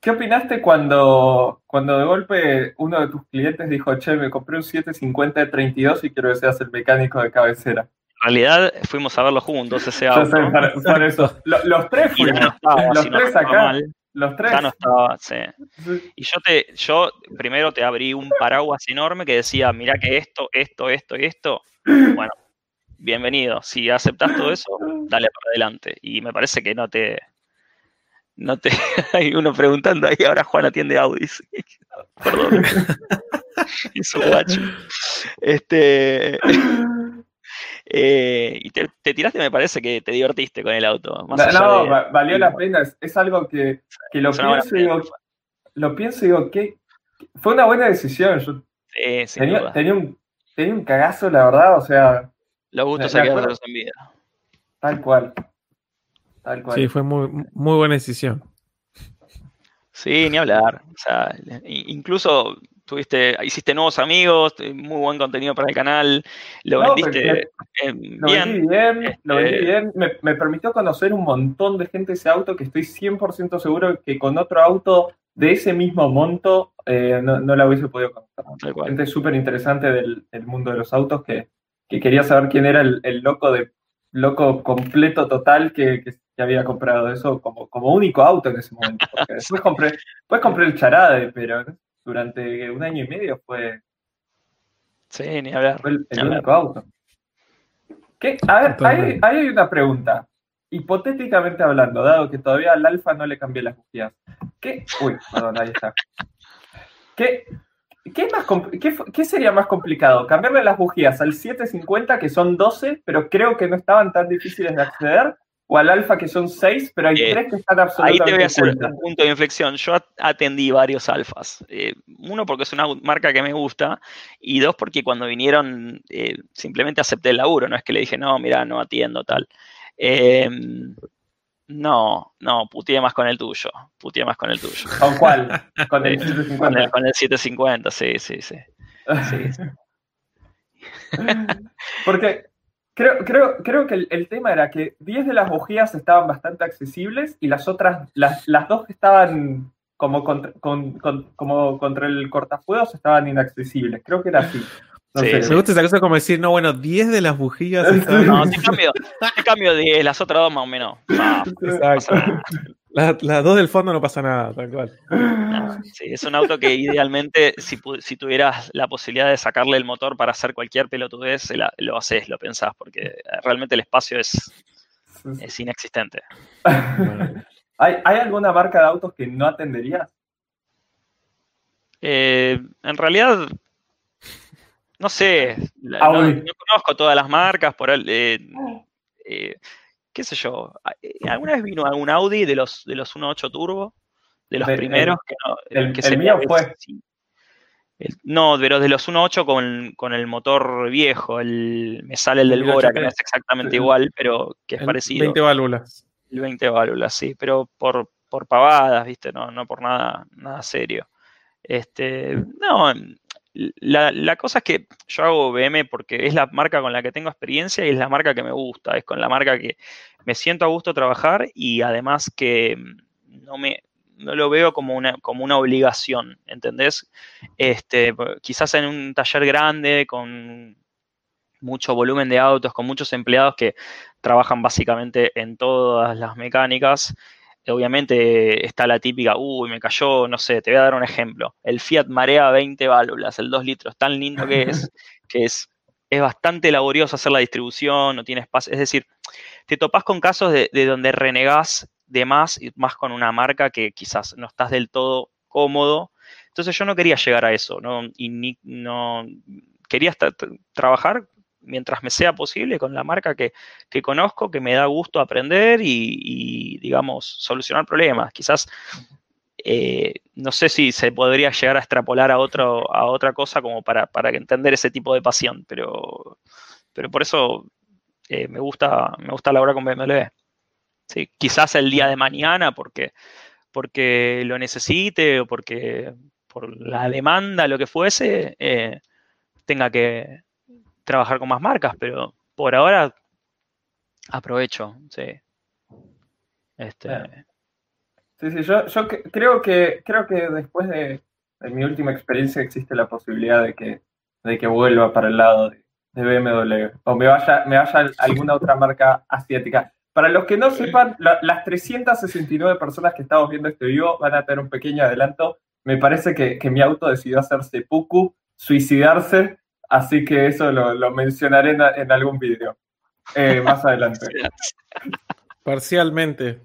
¿Qué opinaste cuando, cuando de golpe uno de tus clientes dijo, che, me compré un 750 de 32 y quiero que seas el mecánico de cabecera? en realidad fuimos a verlo juntos ese Yo auto. sé, por, por eso. Lo- los tres fuimos. estaba, Los si tres acá. mal, Los tres. ya no estaba, sí. Sí. Y yo te, yo primero te abrí un paraguas enorme que decía, mira que esto, esto, esto y esto. Bueno, bienvenido. Si aceptás todo eso, dale para adelante. Y me parece que no te, no te, hay uno preguntando ahí, ahora Juan atiende Audis. Perdón. y su guacho. Este, eh, y te, te tiraste, me parece que te divertiste con el auto. Más No, no, de- valió la pena. Es, es algo que, que lo es pienso y digo, lo pienso y digo, que fue una buena decisión. Yo tenía, tenía un, tenía un cagazo, la verdad, o sea, Los gustos se quedan en vida. tal cual. Tal cual. Sí, fue muy, muy buena decisión. Sí, ni hablar. O sea, incluso tuviste, hiciste nuevos amigos, eh, muy buen contenido para el canal, lo No, vendiste eh, Lo vendí bien. lo vendí Este- bien. Me, me permitió conocer un montón de gente ese auto que estoy 100% seguro que con otro auto de ese mismo monto eh, no, no la hubiese podido conocer. Gente súper interesante del, del mundo de los autos que, que quería saber quién era el, el loco de loco completo total que, que, había comprado eso como, como único auto en ese momento. después compré, después compré el Charade, pero durante un año y medio fue, sí, ni hablar, fue el, el ni hablar. único auto. ¿Qué? A ver, ahí hay una pregunta. Hipotéticamente hablando, dado que todavía al Alfa no le cambié las bujías. ¿Qué? Uy, perdón, ahí está. ¿Qué, qué, más qué, sería más complicado? ¿Cambiarle las bujías al 750, que son 12, pero creo que no estaban tan difíciles de acceder? ¿O al Alfa, que son 6, pero hay Eh, 3 que están Ahí absolutamente te voy a hacer un punto de inflexión. Yo at- atendí varios alfas. Eh, uno, porque es una marca que me gusta. Y dos, porque cuando vinieron, eh, simplemente acepté el laburo. No es que le dije, no, mira, no atiendo, tal. No, no, puteé más con el tuyo. Puteé más con el tuyo. ¿Con cuál? Con el Eh, Con 750. el, con el 750, sí, sí, sí. sí, sí. Porque creo, creo, creo que el, el tema era que 10 de las bujías estaban bastante accesibles y las otras, las, las dos que estaban como contra, con- con- como contra el cortafuegos estaban inaccesibles. Creo que era así. Sí, sé. Me gusta esa cosa como decir, no, bueno, 10 de las bujías Sí. No, te cambio, te cambio 10, las otras dos más o menos. No, Exacto. Las dos del fondo no pasa nada, tal cual. no, sí, es un auto que idealmente, si, tuvieras la posibilidad de sacarle el motor para hacer cualquier pelotudez, la- lo haces, lo pensás, porque realmente el espacio es, es inexistente. ¿Hay, ¿Hay alguna marca de autos que no atenderías? Eh, en realidad, no sé, la- Ah, no, conozco todas las marcas, por el, eh, eh, qué sé yo, eh, ¿alguna vez vino algún Audi de los, de los 1.8 Turbo? De los De- primeros que no, el- que el sería mío fue. sí. El- no, pero de los 1.8 con, con el motor viejo, el, me sale el del 18T. Bora, que no es exactamente El- igual, pero que es El parecido. 20 válvulas. El 20 válvulas, sí, pero por, por pavadas, ¿viste? No, no por nada, nada serio. Este, no, la, la cosa es que yo hago BM porque es la marca con la que tengo experiencia y es la marca que me gusta, es con la marca que me siento a gusto trabajar y además que mm, no me no lo veo como una, como una obligación, ¿entendés? Este, quizás en un taller grande con mucho volumen de autos, con muchos empleados que trabajan básicamente en todas las mecánicas. Obviamente está la típica, uy, me cayó, no sé, te voy a dar un ejemplo. El Fiat Marea 20 válvulas, el 2 litros, tan lindo que es, que es, es bastante laborioso hacer la distribución, no tiene espacio. Es decir, te topás con casos de, de donde renegás de más y más con una marca que quizás no estás del todo cómodo. Entonces yo no quería llegar a eso, ¿no? Y ni, no quería estar- trabajar mientras me sea posible con la marca que, que conozco, que me da gusto aprender y, digamos, solucionar problemas. Quizás, eh, no sé si se podría llegar a extrapolar a, otro, a otra cosa como para, para entender ese tipo de pasión, pero, pero por eso eh, me, gusta, me gusta laburar con BMW. Sí, quizás el día de mañana, porque, porque lo necesite o porque por la demanda, lo que fuese, eh, tenga que trabajar con más marcas, pero por ahora aprovecho, sí. Este. Sí, sí, yo, yo que- creo que creo que después de, de mi última experiencia existe la posibilidad de que, de que vuelva para el lado de, de BMW o me vaya, me vaya a alguna otra marca asiática. Para los que no sepan, la- las 369 personas que estamos viendo este video van a tener un pequeño adelanto. Me parece que, que mi auto decidió hacerse puku, suicidarse, así que eso lo, lo mencionaré en, en algún video eh, más adelante. Parcialmente.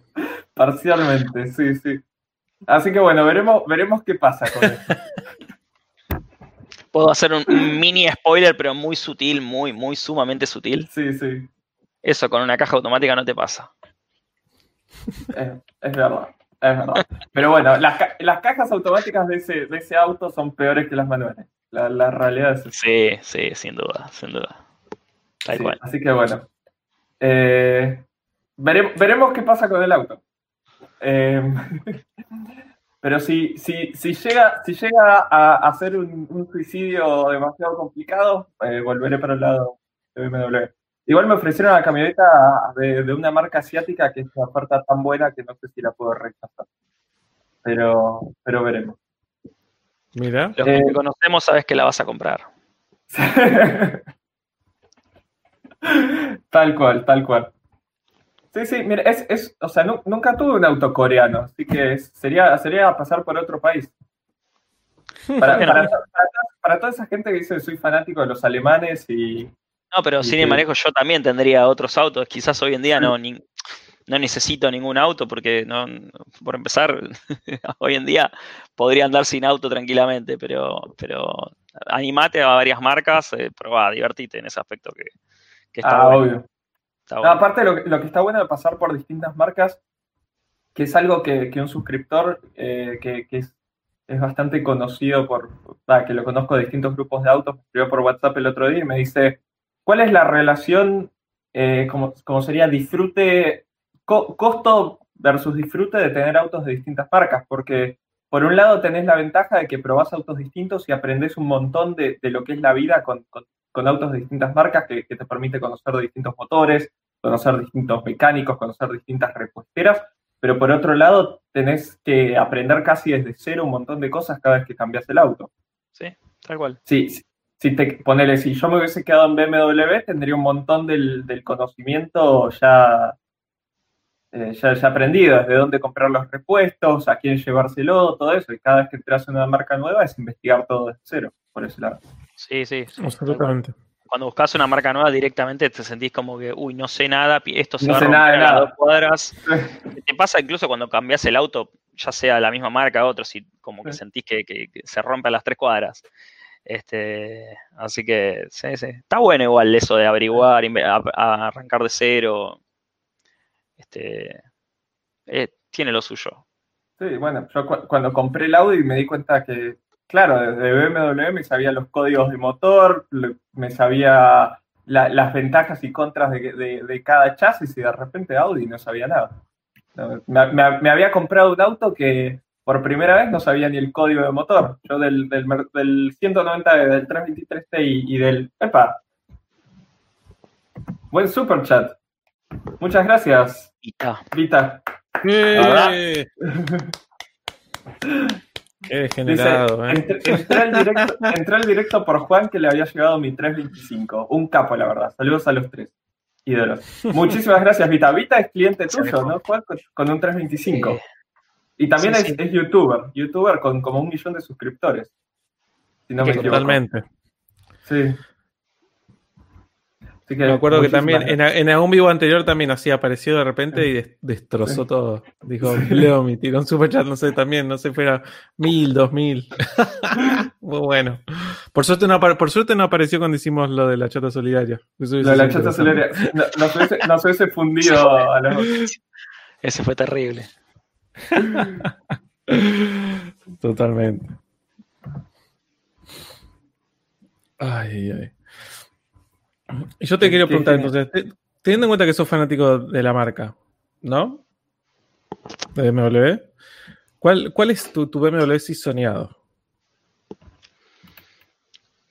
Parcialmente, sí, sí. Así que bueno, veremos, veremos qué pasa con esto. puedo hacer un, un mini spoiler, pero muy sutil, muy, muy sumamente sutil. Sí, sí, Eso con una caja automática no te pasa. es, es verdad, es verdad. Pero bueno, las, ca- las cajas automáticas de ese, de ese auto son peores que las manuales. La, la realidad es. Sí, sí, sin duda, sin duda. Sí. Así que bueno. Eh, veremos, veremos qué pasa con el auto. Eh, pero si, si, si llega, si llega a hacer un, un suicidio demasiado complicado, eh, volveré para el lado de BMW. Igual me ofrecieron la camioneta de, de una marca asiática que es una oferta tan buena que no sé si la puedo rechazar. Pero, pero veremos. Mira. Los que Eh, te conocemos sabes que la vas a comprar. Tal cual, tal cual. Sí, sí, mira, es, es o sea, nunca tuve un auto coreano, así que sería, sería pasar por otro país. Para, para, toda esa gente que dice que soy fanático de los alemanes y... No, pero sin el manejo yo también tendría otros autos. Quizás hoy en día no, ni, no necesito ningún auto porque, no, por empezar, hoy en día podría andar sin auto tranquilamente, pero, pero animate a varias marcas, eh, probá, divertite en ese aspecto que, está ah, Obvio. aparte, lo, lo, que está bueno de pasar por distintas marcas, que es algo que, un suscriptor eh, que, es, bastante conocido por, que lo conozco de distintos grupos de autos, me escribió por WhatsApp el otro día y me dice, ¿cuál es la relación, eh, como, como sería disfrute costo versus disfrute de tener autos de distintas marcas, porque por un lado tenés la ventaja de que probás autos distintos y aprendés un montón de, lo que es la vida con, autos de distintas marcas que, te permite conocer distintos motores, conocer distintos mecánicos, conocer distintas repuesteras, pero por otro lado tenés que aprender casi desde cero un montón de cosas cada vez que cambias el auto. Sí, tal cual. Sí, si te ponele, si yo me hubiese quedado en BMW, tendría un montón del, del conocimiento ya eh, ya, he aprendido desde dónde comprar los repuestos, a quién llevárselo, todo eso. Y cada vez que entras en una marca nueva es investigar todo desde cero, por ese lado. Sí, sí. Absolutamente. Cuando buscas una marca nueva directamente te sentís como que, uy, no sé nada, esto se va a romper a dos cuadras. te pasa incluso cuando cambias el auto, ya sea la misma marca o otro, si como que sentís que, se rompe a las tres cuadras. Este, así que sí, sí. Está bueno igual eso de averiguar, arrancar de cero este, eh, tiene lo suyo. Sí, bueno, yo cuando compré el Audi me di cuenta que, claro, desde BMW me sabía los códigos de motor, me sabía las ventajas y contras de, cada chasis y de repente Audi no sabía nada. Me, había comprado un auto que por primera vez no sabía ni el código de motor. Yo del, del, del 190, del 323T y, y del... ¡Epa! Buen super chat. Muchas gracias. Vita. Vita. Eh. Qué degenerado, ¿eh? entré, al directo, por Juan que le había llegado mi 325. Un capo, la verdad. Saludos a los tres. Ídolos. Muchísimas gracias, Vita. Vita es cliente tuyo, ¿no, Juan? Con, un 325. Y también es, youtuber. Youtuber con como un millón de suscriptores. Si no me Totalmente. Sí me acuerdo que también en, algún vivo anterior también así apareció de repente y destrozó todo. Dijo, Leo, mi tiró un superchat, no sé, también, no sé, fuera mil, dos mil. Muy bueno. Por suerte, no, por suerte no apareció cuando hicimos lo de la chata solidaria. Lo de la chata solidaria. Nos hubiese, hubiese fundido a los... Ese fue terrible. Totalmente. Ay, ay. Y yo te quiero preguntar, entonces, teniendo en cuenta que sos fanático de la marca, ¿no? De BMW, ¿cuál, cuál es tu, tu BMW si soñado?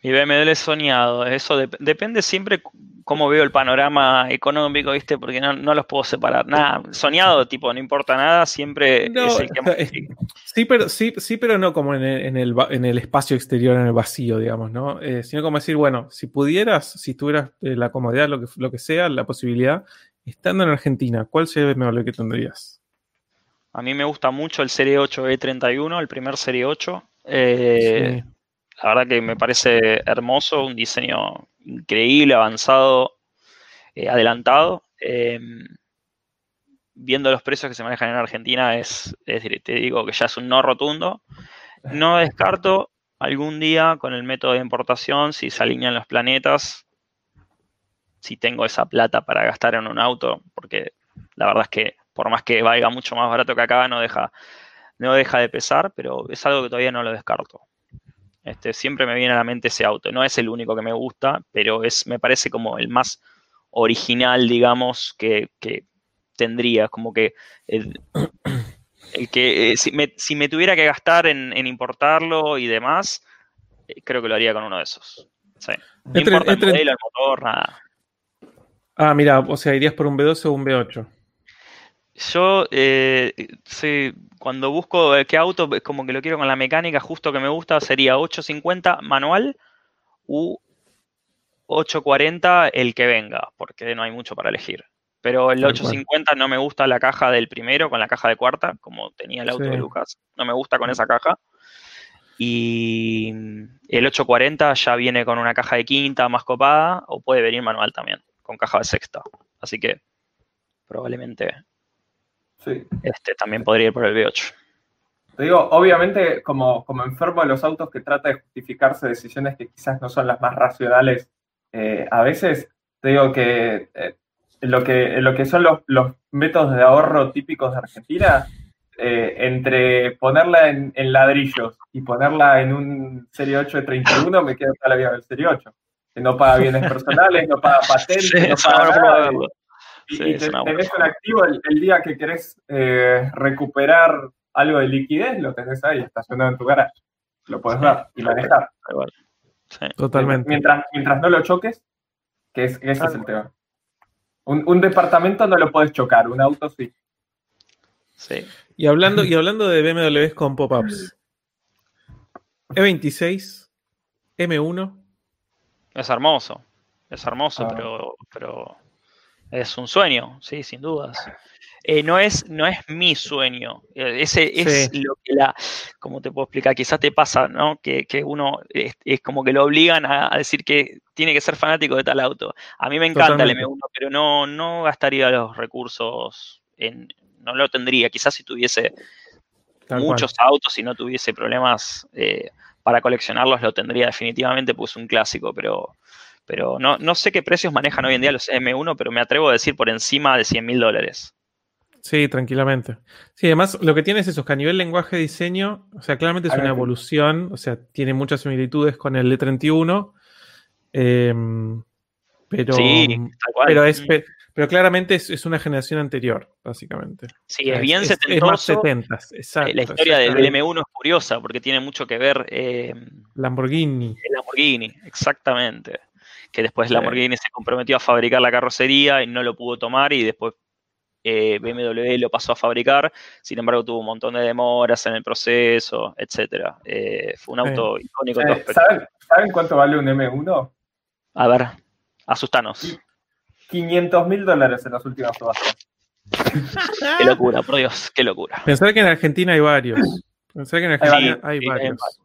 Mi BMW soñado, eso depende siempre cómo veo el panorama económico, ¿viste? Porque no, los puedo separar. Nada, soñado, tipo, no importa nada, siempre es el que... sí, pero, sí, sí, pero no como en el, en el, espacio exterior, en el vacío, digamos, ¿no? Eh, sino como decir, bueno, si pudieras, si tuvieras eh, la comodidad, lo que, lo que sea, la posibilidad, estando en Argentina, ¿cuál sería el BMW que tendrías? A mí me gusta mucho el Serie 8 E31, el primer Serie 8. Eh, la verdad que me parece hermoso, un diseño increíble, avanzado, eh, adelantado. Em, viendo los precios que se manejan en Argentina, es, decir, te digo que ya es un no rotundo. No descarto algún día con el método de importación, si se alinean los planetas, si tengo esa plata para gastar en un auto, porque la verdad es que por más que valga mucho más barato que acá, no deja, no deja de pesar, pero es algo que todavía no lo descarto. Este, siempre me viene a la mente ese auto. No es el único que me gusta, pero es, me parece como el más original, digamos, que, tendría. Como que el, que eh, si, me, tuviera que gastar en, importarlo y demás, eh, creo que lo haría con uno de esos. No importa el modelo, el motor, nada. Ah, mira, o sea, irías por un B12 o un B8. Yo, eh, cuando busco qué auto, es como que lo quiero con la mecánica justo que me gusta, sería 850 manual u 840 el que venga, porque no hay mucho para elegir. Pero el Tal 850 no me gusta la caja del primero con la caja de cuarta, como tenía el auto Sí. de Lucas. No me gusta con esa caja. Y el 840 ya viene con una caja de quinta más copada, o puede venir manual también, con caja de sexta. Así que probablemente Sí. este también podría ir por el V8. Te digo, obviamente, como, como enfermo de los autos que trata de justificarse decisiones que quizás no son las más racionales, eh, a veces te digo que, eh, lo que lo que son los, los métodos de ahorro típicos de Argentina, eh, entre ponerla en, en ladrillos y ponerla en un Serie 8 de 31, me quedo toda la vida del Serie 8. Que no paga bienes personales, no paga patentes, Sí, no paga nada. Y, Sí, te- tenés un activo el, el día que querés eh, recuperar algo de liquidez, lo tenés ahí estacionado en tu garaje. Lo puedes dar y manejar. Igual. Sí. Totalmente. Mientras, mientras no lo choques, que, es, que ese es el tema. Un, un departamento no lo puedes chocar, un auto sí. Sí. Y hablando, y hablando de BMWs con pop-ups. E26, M1, Es hermoso, es hermoso, Ah. pero, pero es un sueño, sí, sin dudas. Eh, no, es, no es mi sueño, eh, ese es Sí. lo que la, ¿cómo te puedo explicar? Quizás te pasa, ¿no? Que, que uno es, es como que lo obligan a, a decir que tiene que ser fanático de tal auto. A mí me encanta Totalmente. el M1, pero no, no gastaría los recursos en, no lo tendría, quizás si tuviese tal muchos autos y no tuviese problemas eh, para coleccionarlos, lo tendría definitivamente, pues un clásico, pero, pero no, no sé qué precios manejan hoy en día los M1, pero me atrevo a decir por encima de 100 mil dólares. Sí, tranquilamente. Sí, además lo que tiene es eso, que a nivel lenguaje de diseño, o sea, claramente es una evolución, o sea, tiene muchas similitudes con el E31, em, pero, sí, tal cual. pero, es, Mm. pe- pero claramente es, es una generación anterior, básicamente. Sí, es bien es, más setentoso. 70, exacto. Eh, la historia del, exactamente. M1 es curiosa porque tiene mucho que ver eh, Lamborghini. el Lamborghini, exactamente. Que después Sí. Lamborghini se comprometió a fabricar la carrocería y no lo pudo tomar y después eh, BMW lo pasó a fabricar. Sin embargo, tuvo un montón de demoras en el proceso, etcétera. Eh, fue un Sí. auto icónico. Eh, todo. ¿saben, ¿Saben cuánto vale un M1? A ver, asustanos. 500 mil dólares en las últimas subastas. Qué locura, por Dios, qué locura. Pensar que en Argentina hay varios. Pensar que en Argentina varios, hay varios. hay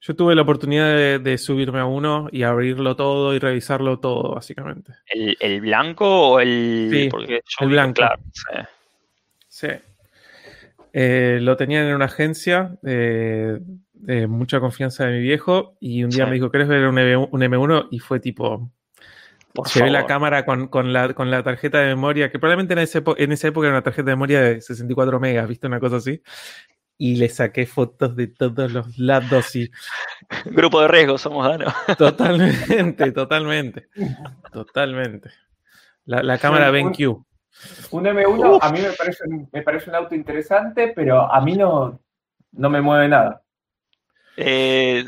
Yo tuve la oportunidad de, de subirme a uno y abrirlo todo y revisarlo todo, básicamente. ¿El, el blanco o el.? Sí, porque yo el blanco. Claro, sí. Sí. Eh, lo tenían en una agencia eh, de mucha confianza de mi viejo y un día Sí. me dijo, ¿querés ver un, M- un M1? Y fue tipo, Por llevé la favor. cámara con, con la, con la tarjeta de memoria, que probablemente en, ese epo- en esa época era una tarjeta de memoria de 64 megas, ¿viste? Una cosa así. Y le saqué fotos de todos los lados y Grupo de riesgo somos, Dano. totalmente, totalmente, totalmente. La, la cámara BenQ. Un M1 a mí me parece, un- me parece un auto interesante, pero a mí no, no me mueve nada. Eh, Eh,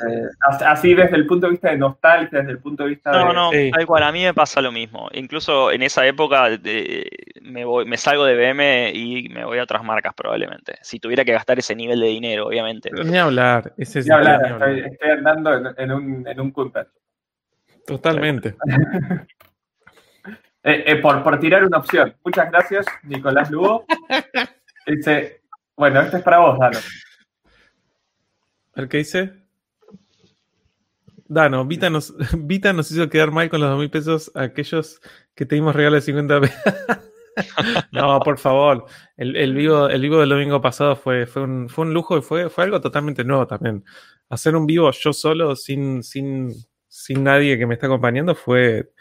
as- así desde el punto de vista de nostalgia, desde el punto de vista No, de... no, Sí. tal cual, a mí me pasa lo mismo. Incluso en esa época de- me, voy, me salgo de BM y me voy a otras marcas probablemente. Si tuviera que gastar ese nivel de dinero, obviamente. Ni hablar, ese es Ni hablar, ni hablar. estoy, estoy andando en, en un, en un. Totalmente. Eh, eh, por, por tirar una opción. Muchas gracias, Nicolás Lugo. Dice, bueno, este es para vos, Dano. Ver qué dice. Dano, Vita nos, Vita nos hizo quedar mal con los dos mil pesos a aquellos que te dimos regalo de 50 pesos. no, por favor. El, el vivo, el vivo del domingo pasado fue, fue, un, fue un lujo y fue, fue algo totalmente nuevo también. Hacer un vivo yo solo, sin, sin, sin nadie que me está acompañando, fue,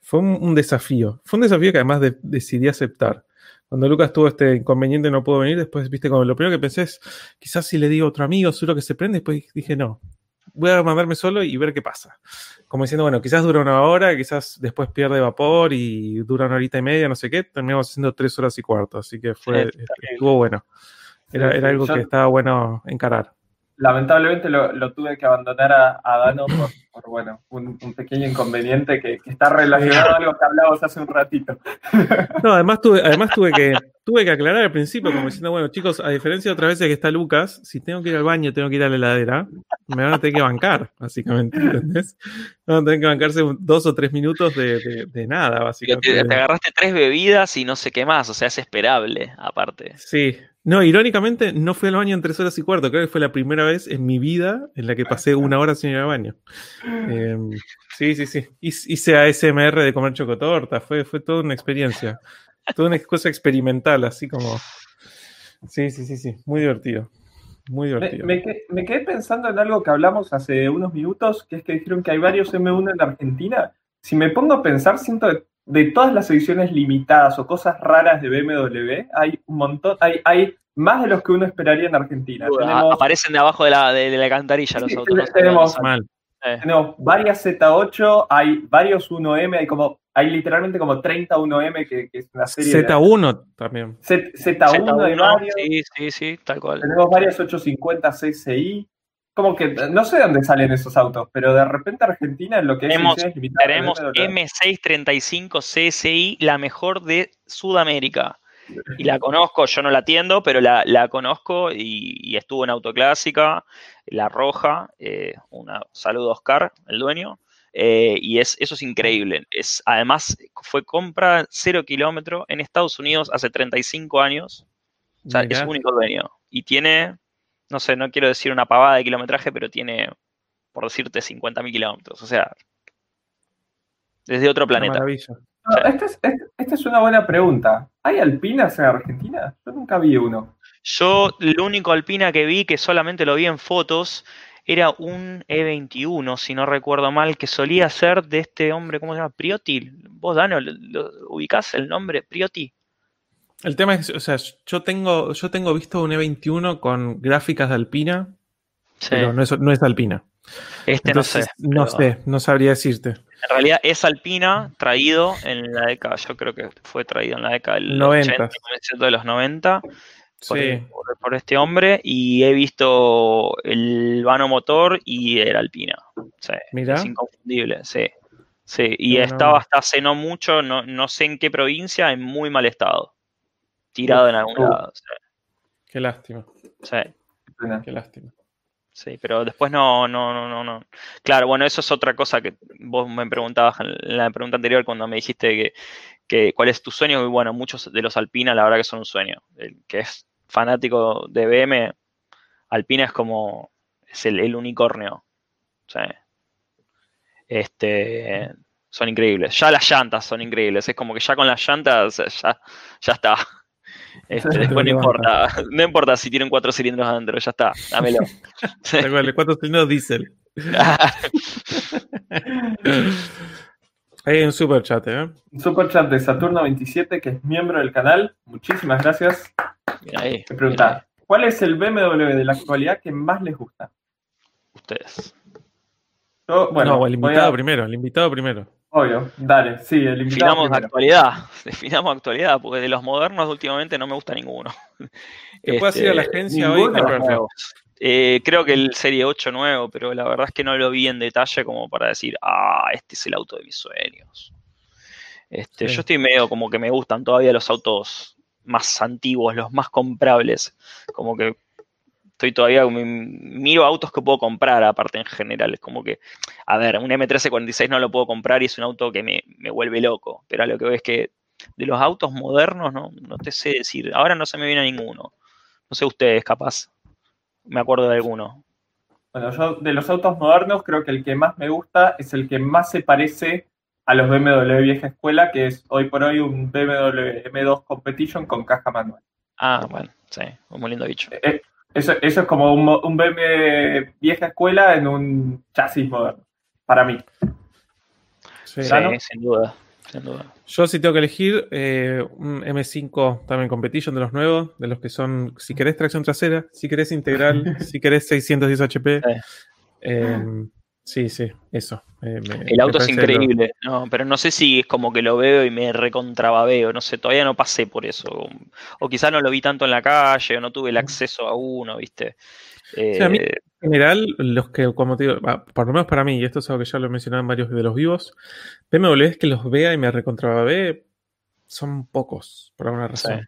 fue un, desafío. Fue un desafío que además de- decidí aceptar. Cuando Lucas tuvo este inconveniente y no pudo venir, después, viste, como lo primero que pensé es, quizás si le digo a otro amigo, seguro que se prende, después dije, no, voy a mandarme solo y ver qué pasa. Como diciendo, bueno, quizás dura una hora, quizás después pierde vapor y dura una horita y media, no sé qué, terminamos haciendo tres horas y cuarto, así que fue, Sí, terrible. estuvo bueno. Era, era algo que estaba bueno encarar. Lamentablemente lo, tuve que abandonar a, a Dano por, bueno, un, un pequeño inconveniente que, que está relacionado a algo que hablábamos hace un ratito. No, además tuve, además tuve que, tuve que aclarar al principio, como diciendo, bueno, chicos, a diferencia de otras veces que está Lucas, si tengo que ir al baño, tengo que ir a la heladera, me van a tener que bancar, básicamente, ¿entendés? Van a tener que bancarse dos o tres minutos de, de, de nada, básicamente. Te, te, agarraste tres bebidas y no sé qué más, o sea, es esperable, aparte. Sí. No, irónicamente, no fui al baño en tres horas y cuarto. Creo que fue la primera vez en mi vida en la que pasé una hora sin ir al baño. Eh, sí, sí, sí. Hice ASMR de comer chocotorta. Fue, fue toda una experiencia. Toda una cosa experimental, así como. Sí, sí, sí, sí. Muy divertido. Muy divertido. Me, me, me, quedé pensando en algo que hablamos hace unos minutos, que es que dijeron que hay varios M1 en Argentina. Si me pongo a pensar, siento que de todas las ediciones limitadas o cosas raras de BMW, hay un montón, hay, hay más de los que uno esperaría en Argentina. Tenemos, aparecen de abajo de la, de, de la cantarilla los sí, autos. Tenemos, mal. Eh. tenemos varias Z8, hay varios 1M, hay como hay literalmente como 30 1M que, que es una serie. Z1 de... también. Z, Z1, Z1 hay varios. Sí, sí, sí, tal cual. Tenemos varias 850 CCI. Como que no sé dónde salen esos autos, pero de repente Argentina en lo que tenemos, es tenemos M635 CSI, la mejor de Sudamérica. Y la conozco, yo no la atiendo, pero la, la conozco y, y, estuvo en Autoclásica, La Roja, eh, una saludo a Oscar, el dueño, eh, y es, eso es increíble. Es, además, fue compra cero kilómetro en Estados Unidos hace 35 años. O sea, Mira. es único dueño. Y tiene, no sé, no quiero decir una pavada de kilometraje, pero tiene, por decirte, 50.000 kilómetros. O sea, desde otro planeta. No, esta, es, esta, es, una buena pregunta. ¿Hay alpinas en Argentina? Yo nunca vi uno. Yo, lo único alpina que vi, que solamente lo vi en fotos, era un E21, si no recuerdo mal, que solía ser de este hombre, ¿cómo se llama? Priotti. ¿Vos, Dano, lo, lo, ubicás el nombre Priotti? El tema es, o sea, yo tengo, yo tengo visto un E21 con gráficas de Alpina, sí. pero no es, no es Alpina. Este Entonces, no sé. No sé, no sabría decirte. En realidad es Alpina traído en la década, yo creo que fue traído en la década del 90. 80, de los 90. Por, sí. por, por, este hombre y he visto el vano motor y el Alpina. Sí, Mira. Es inconfundible, sí. Sí, y no, estaba no. hasta hace no mucho, no, no, sé en qué provincia, en muy mal estado. Tirado en algún uh. lado. Sí. Qué lástima. Sí. Qué lástima. Sí, pero después no, no, no, no, no. Claro, bueno, eso es otra cosa que vos me preguntabas en la pregunta anterior cuando me dijiste que, que cuál es tu sueño. Y bueno, muchos de los Alpina, la verdad que son un sueño. El, que es fanático de BM, Alpina es como es el, el unicornio. O sea, este, son increíbles. Ya las llantas son increíbles. Es como que ya con las llantas ya, ya está. Este, después no importa, no importa si tienen cuatro cilindros adentro, ya está, dámelo. cuatro cilindros diésel. Hay un super chat, ¿eh? Un super chat de Saturno27, que es miembro del canal. Muchísimas gracias. Ahí, Me pregunta, ¿cuál es el BMW de la actualidad que más les gusta? Ustedes. Yo, bueno, no, el invitado a... primero, el invitado primero. Obvio, dale, sí, el invitado. Definamos primero. actualidad, definamos actualidad, porque de los modernos últimamente no me gusta ninguno. ¿Te este, puedes ir a la agencia hoy? Eh, creo que el Serie 8 nuevo, pero la verdad es que no lo vi en detalle como para decir, ah, este es el auto de mis sueños. Este, sí. Yo estoy medio como que me gustan todavía los autos más antiguos, los más comprables. Como que estoy todavía, miro autos que puedo comprar aparte en general. Es como que, a ver, un M1346 no lo puedo comprar y es un auto que me, me vuelve loco. Pero a lo que veo es que de los autos modernos no, no te sé decir. Ahora no se me viene ninguno. No sé ustedes, capaz me acuerdo de alguno. Bueno, yo de los autos modernos creo que el que más me gusta es el que más se parece a los BMW vieja escuela, que es hoy por hoy un BMW M2 Competition con caja manual. Ah, bueno, sí, muy lindo dicho. Eh, eso, eso, es como un, un, BMW vieja escuela en un chasis moderno, para mí. Sí, sí sin duda. Sin duda. Yo si tengo que elegir eh, un M5 también Competition de los nuevos, de los que son, si querés tracción trasera, si querés integral, si querés 610 HP. Sí, eh, sí, sí, eso. Eh, me, el auto es increíble, lo... no, pero no sé si es como que lo veo y me recontrababeo, no sé, todavía no pasé por eso. O, o quizás no lo vi tanto en la calle, o no tuve el acceso a uno, ¿viste? Eh, o sea, a mí, en general, los que, como te digo, por lo menos para mí, y esto es algo que ya lo he mencionado en varios de los vivos, BMW es que los vea y me recontrababee son pocos, por alguna razón. Sí.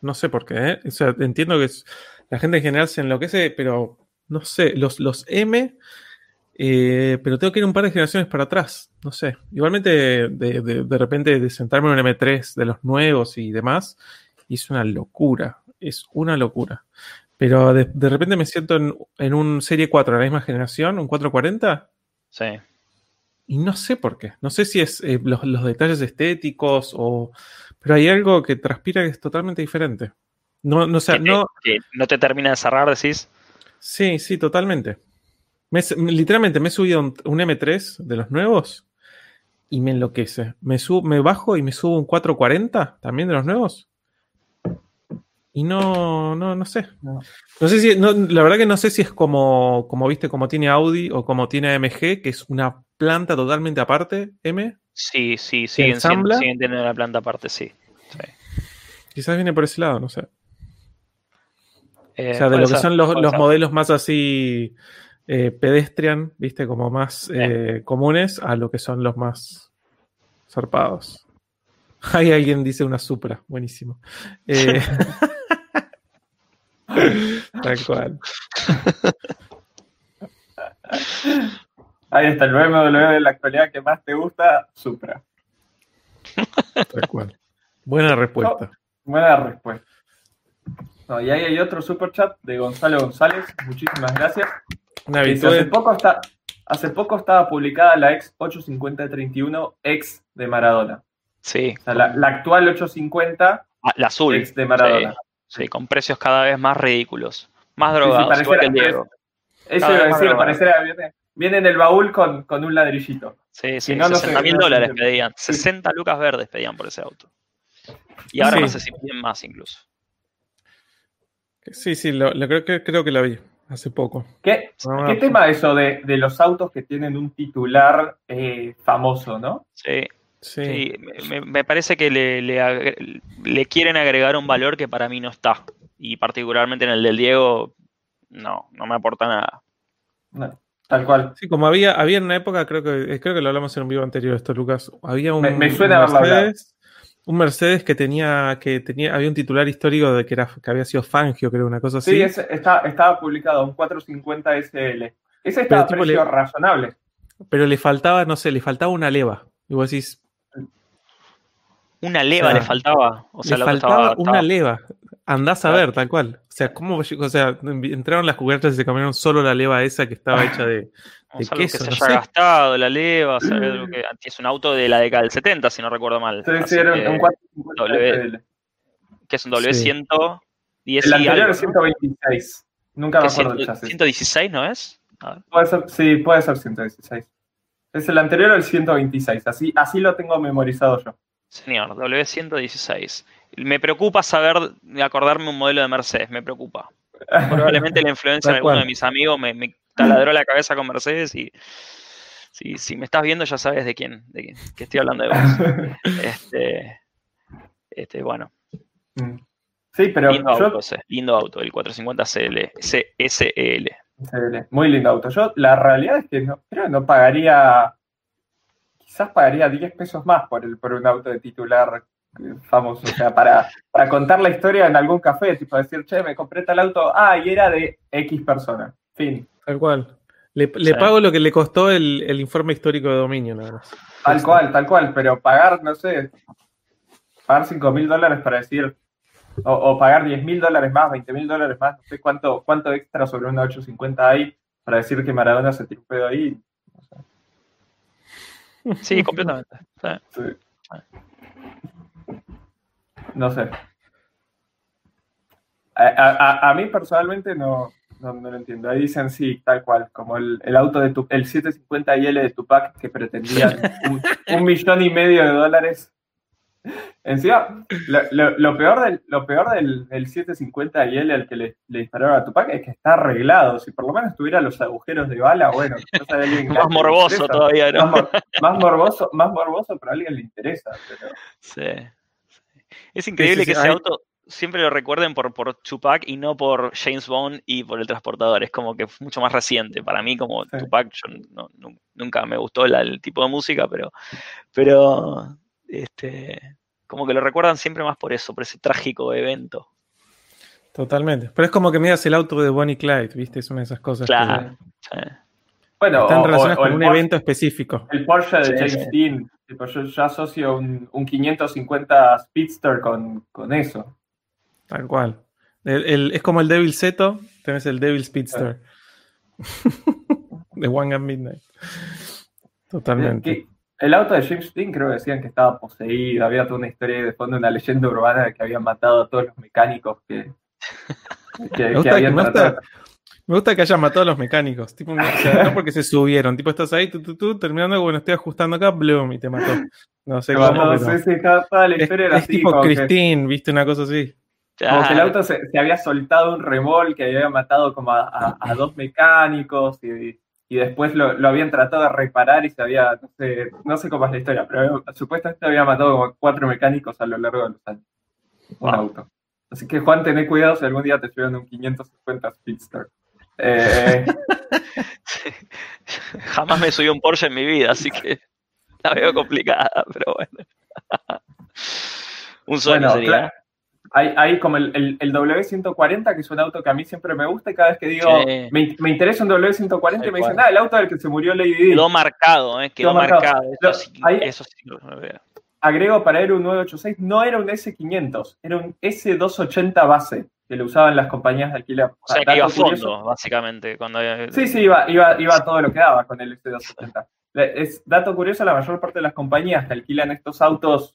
No sé por qué, ¿eh? O sea, entiendo que es- la gente en general se enloquece, pero no sé, los, los M, eh, pero tengo que ir un par de generaciones para atrás. No sé. Igualmente, de, de- de repente, de sentarme en un M3 de los nuevos y demás, es una locura. Es una locura. Pero de, de repente me siento en, en un Serie 4 de la misma generación, un 440, Sí. y no sé por qué. No sé si es eh, los, los detalles estéticos o. Pero hay algo que transpira que es totalmente diferente. No, no, o sea, que, te- no. que no te termina de cerrar, decís. Sí, sí, totalmente. Me literalmente me he subido un, un M3 de los nuevos y me enloquece. Me, subo, me bajo y me subo un 440 también de los nuevos. Y no, no, no sé. No. No sé si, no, la verdad que no sé si es como, como viste, como tiene Audi o como tiene AMG, que es una planta totalmente aparte, M. Sí, sí, siguen, siendo, ensambla? siguen teniendo la planta aparte, sí. Sí. Quizás viene por ese lado, no sé. Eh, O sea, de lo que ser, son los, los modelos más así eh, pedestrian, viste, como más eh, comunes, a lo que son los más zarpados. Hay alguien dice una Supra, buenísimo. Eh, tal cual. Ahí está el BMW de la actualidad que más te gusta, Supra. Tal cual. Buena respuesta. Buena respuesta. No, y ahí hay otro super chat de Gonzalo González. Muchísimas gracias. Una hace, poco está, hace poco estaba publicada la ex 850-31 ex de Maradona. Sí, O sea, la, la actual 850 Ah, la azul. ex de Maradona. Sí, sí, con precios cada vez más ridículos. Más sí, drogados, pareciera- que el Diego. Eso iba a decir, pareciera viene, viene en el baúl con, con un ladrillito. Sí, sí, no, no 60 sé, mil no se dólares pedían. 60 lucas verdes pedían por ese auto. Y ahora Sí. no sé si piden más incluso. Sí, sí, lo, lo creo, que, creo que la vi hace poco. ¿Qué, Ah, qué tema eso de, de los autos que tienen un titular eh, famoso, no? Sí, Sí. sí, me, me parece que le, le quieren agregar un valor que para mí no está. Y particularmente en el del Diego, no, no me aporta nada. No, tal cual. Sí, como había, había en una época, creo que, eh, creo que lo hablamos en un vivo anterior esto, Lucas. Había un, Me- me suena. Mercedes, un Mercedes que tenía, que tenía, había un titular histórico de que era, que había sido Fangio, creo, una cosa así. Sí, ese está, estaba publicado, un 450 SL. Ese estaba a precio le- razonable. Pero le faltaba, no sé, le faltaba una leva. Y vos decís, Una leva O sea, le faltaba. O sea, le faltaba estaba- una estaba- leva. Andás a ver, tal cual. O sea, ¿cómo, o sea, entraron las cubiertas y se comieron solo la leva esa que estaba hecha de, o de sea, algo queso, que se no haya sé. gastado, la leva, o sea, algo que es un auto de la década del 70, si no recuerdo mal. Sí, sí, era que, un 450 W. SL. que es un W110 El y anterior algo, es ¿no? 126. Nunca me ¿Qué, acuerdo del 100 chasis. 116 no es? Puede ser, sí, puede ser 116. Es el anterior o el 126. Así, así lo tengo memorizado yo. Señor, W116. Me preocupa saber, acordarme un modelo de Mercedes, me preocupa. Probablemente la influencia de alguno de mis amigos me, me taladró la cabeza con Mercedes y si, si me estás viendo ya sabes de quién, de quién, que estoy hablando de vos. Este, este, bueno, Mm. Sí, pero lindo yo, auto lindo auto, el 450 CL, SL. SL, muy lindo auto. Yo, la realidad es que no, creo que no pagaría, quizás pagaría 10 pesos más por, el, por un auto de titular famoso. O sea, para, para contar la historia en algún café, tipo decir, che, me compré tal auto, ah, y era de X persona. Fin. Tal cual. Le, le Sí. pago lo que le costó el, el informe histórico de dominio, nada más. Tal cual, tal cual, pero pagar, no sé, pagar 5 mil dólares para decir, o, o pagar 10 mil dólares más, 20 mil dólares más, no sé cuánto, cuánto extra sobre una 850 hay para decir que Maradona se tiró un pedo ahí. Sí, completamente. Sí. Sí. No sé. A, a- a- mí personalmente no, no, no lo entiendo. Ahí dicen sí, tal cual, como el, el auto de tu, el 750 IL de Tupac que pretendían un, un millón y medio de dólares. Encima, lo, lo- lo peor del, lo peor del, del 750 IL al que le, le dispararon a Tupac es que está arreglado. Si por lo menos tuviera los agujeros de bala, bueno, quizás a alguien Más morboso interesa. todavía, ¿no? Más, mor- más morboso, más morboso, pero a alguien le interesa. Pero... Sí. Es increíble sí, que sí, ese hay- auto siempre lo recuerden por, por Tupac y no por James Bond y por el transportador. Es como que es mucho más reciente. Para mí, como Sí. Tupac, yo no- nunca me gustó la- el tipo de música, pero, pero este, como que lo recuerdan siempre más por eso, por ese trágico evento. Totalmente. Pero es como que miras el auto de Bonnie Clyde, ¿viste? Es una de esas cosas Claro. Sí. que Bueno, están o- relacionadas o con un Porsche- evento específico. El Porsche de Sí, James sí. Tipo, yo, yo asocio un, un 550 Speedster con, con eso. Tal cual. El- el- es como el Devil Zeto, tenés el Devil Speedster. de One Gun Midnight. Totalmente. El auto de James Dean creo que decían que estaba poseído. Había toda una historia de fondo, una leyenda urbana de que habían matado a todos los mecánicos que, que, que habían tratado. Me gusta que hayan matado a los mecánicos. Tipo, no, o sea, no porque se subieron. Tipo, estás ahí, tú, tú, tú, terminando, bueno, estoy ajustando acá, bloom, y te mató. No sé cómo, No, pero- sí, sí, toda- toda la Es, historia era es así. tipo como que- Christine, viste, una cosa así. Como que el auto se, se había soltado un remolque, había matado como a, a- a dos mecánicos y, y después lo, lo habían tratado de reparar y se había, no sé, no sé cómo es la historia, pero supuestamente había matado como a cuatro mecánicos a lo largo de los años. Un Wow. auto. Así que Juan, tené cuidado si algún día te llevan un 550 Speedster. Eh, Jamás me subí un Porsche en mi vida, así que la veo complicada, pero bueno. un sueño bueno, sería. claro, hay, hay como el, el- el W140, que es un auto que a mí siempre me gusta y cada vez que digo, Sí. me, me interesa un W140 y me dicen, ah, el auto del que se murió Lady Di. Quedó marcado, ¿eh? Quedó Quedó marcado. marcado. Lo- Eso, sí, ahí- eso sí lo veo. Agrego para él un 986, no era un S500, era un S280 base que lo usaban las compañías de alquiler. O sea, que Dato iba a curioso- fondo, básicamente. Cuando, Sí, sí, iba, iba, iba todo lo que daba con el S280. Le- Es dato curioso, la mayor parte de las compañías que alquilan estos autos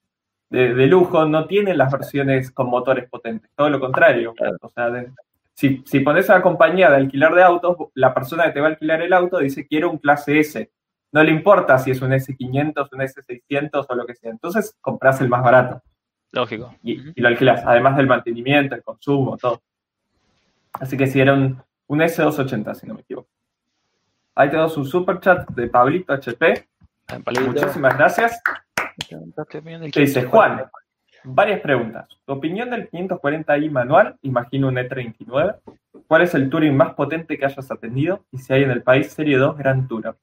de, de lujo no tienen las versiones con motores potentes, todo lo contrario. Claro. O sea, de- si, si pones a la compañía de alquilar de autos, la persona que te va a alquilar el auto dice quiero un clase S. No le importa si es un S500, un S600 o lo que sea. Entonces compras el más barato Lógico. y, lo alquilas, además del mantenimiento, el consumo, todo. Así que si era un, un S280, si no me equivoco. Ahí tenemos un super chat de Pablito HP. Muchísimas gracias. Te Que dice Juan, varias preguntas. Tu opinión del 540i manual, imagino un E39. ¿Cuál es el Touring más potente que hayas atendido? Y si hay en el país Serie 2 Gran Tourer.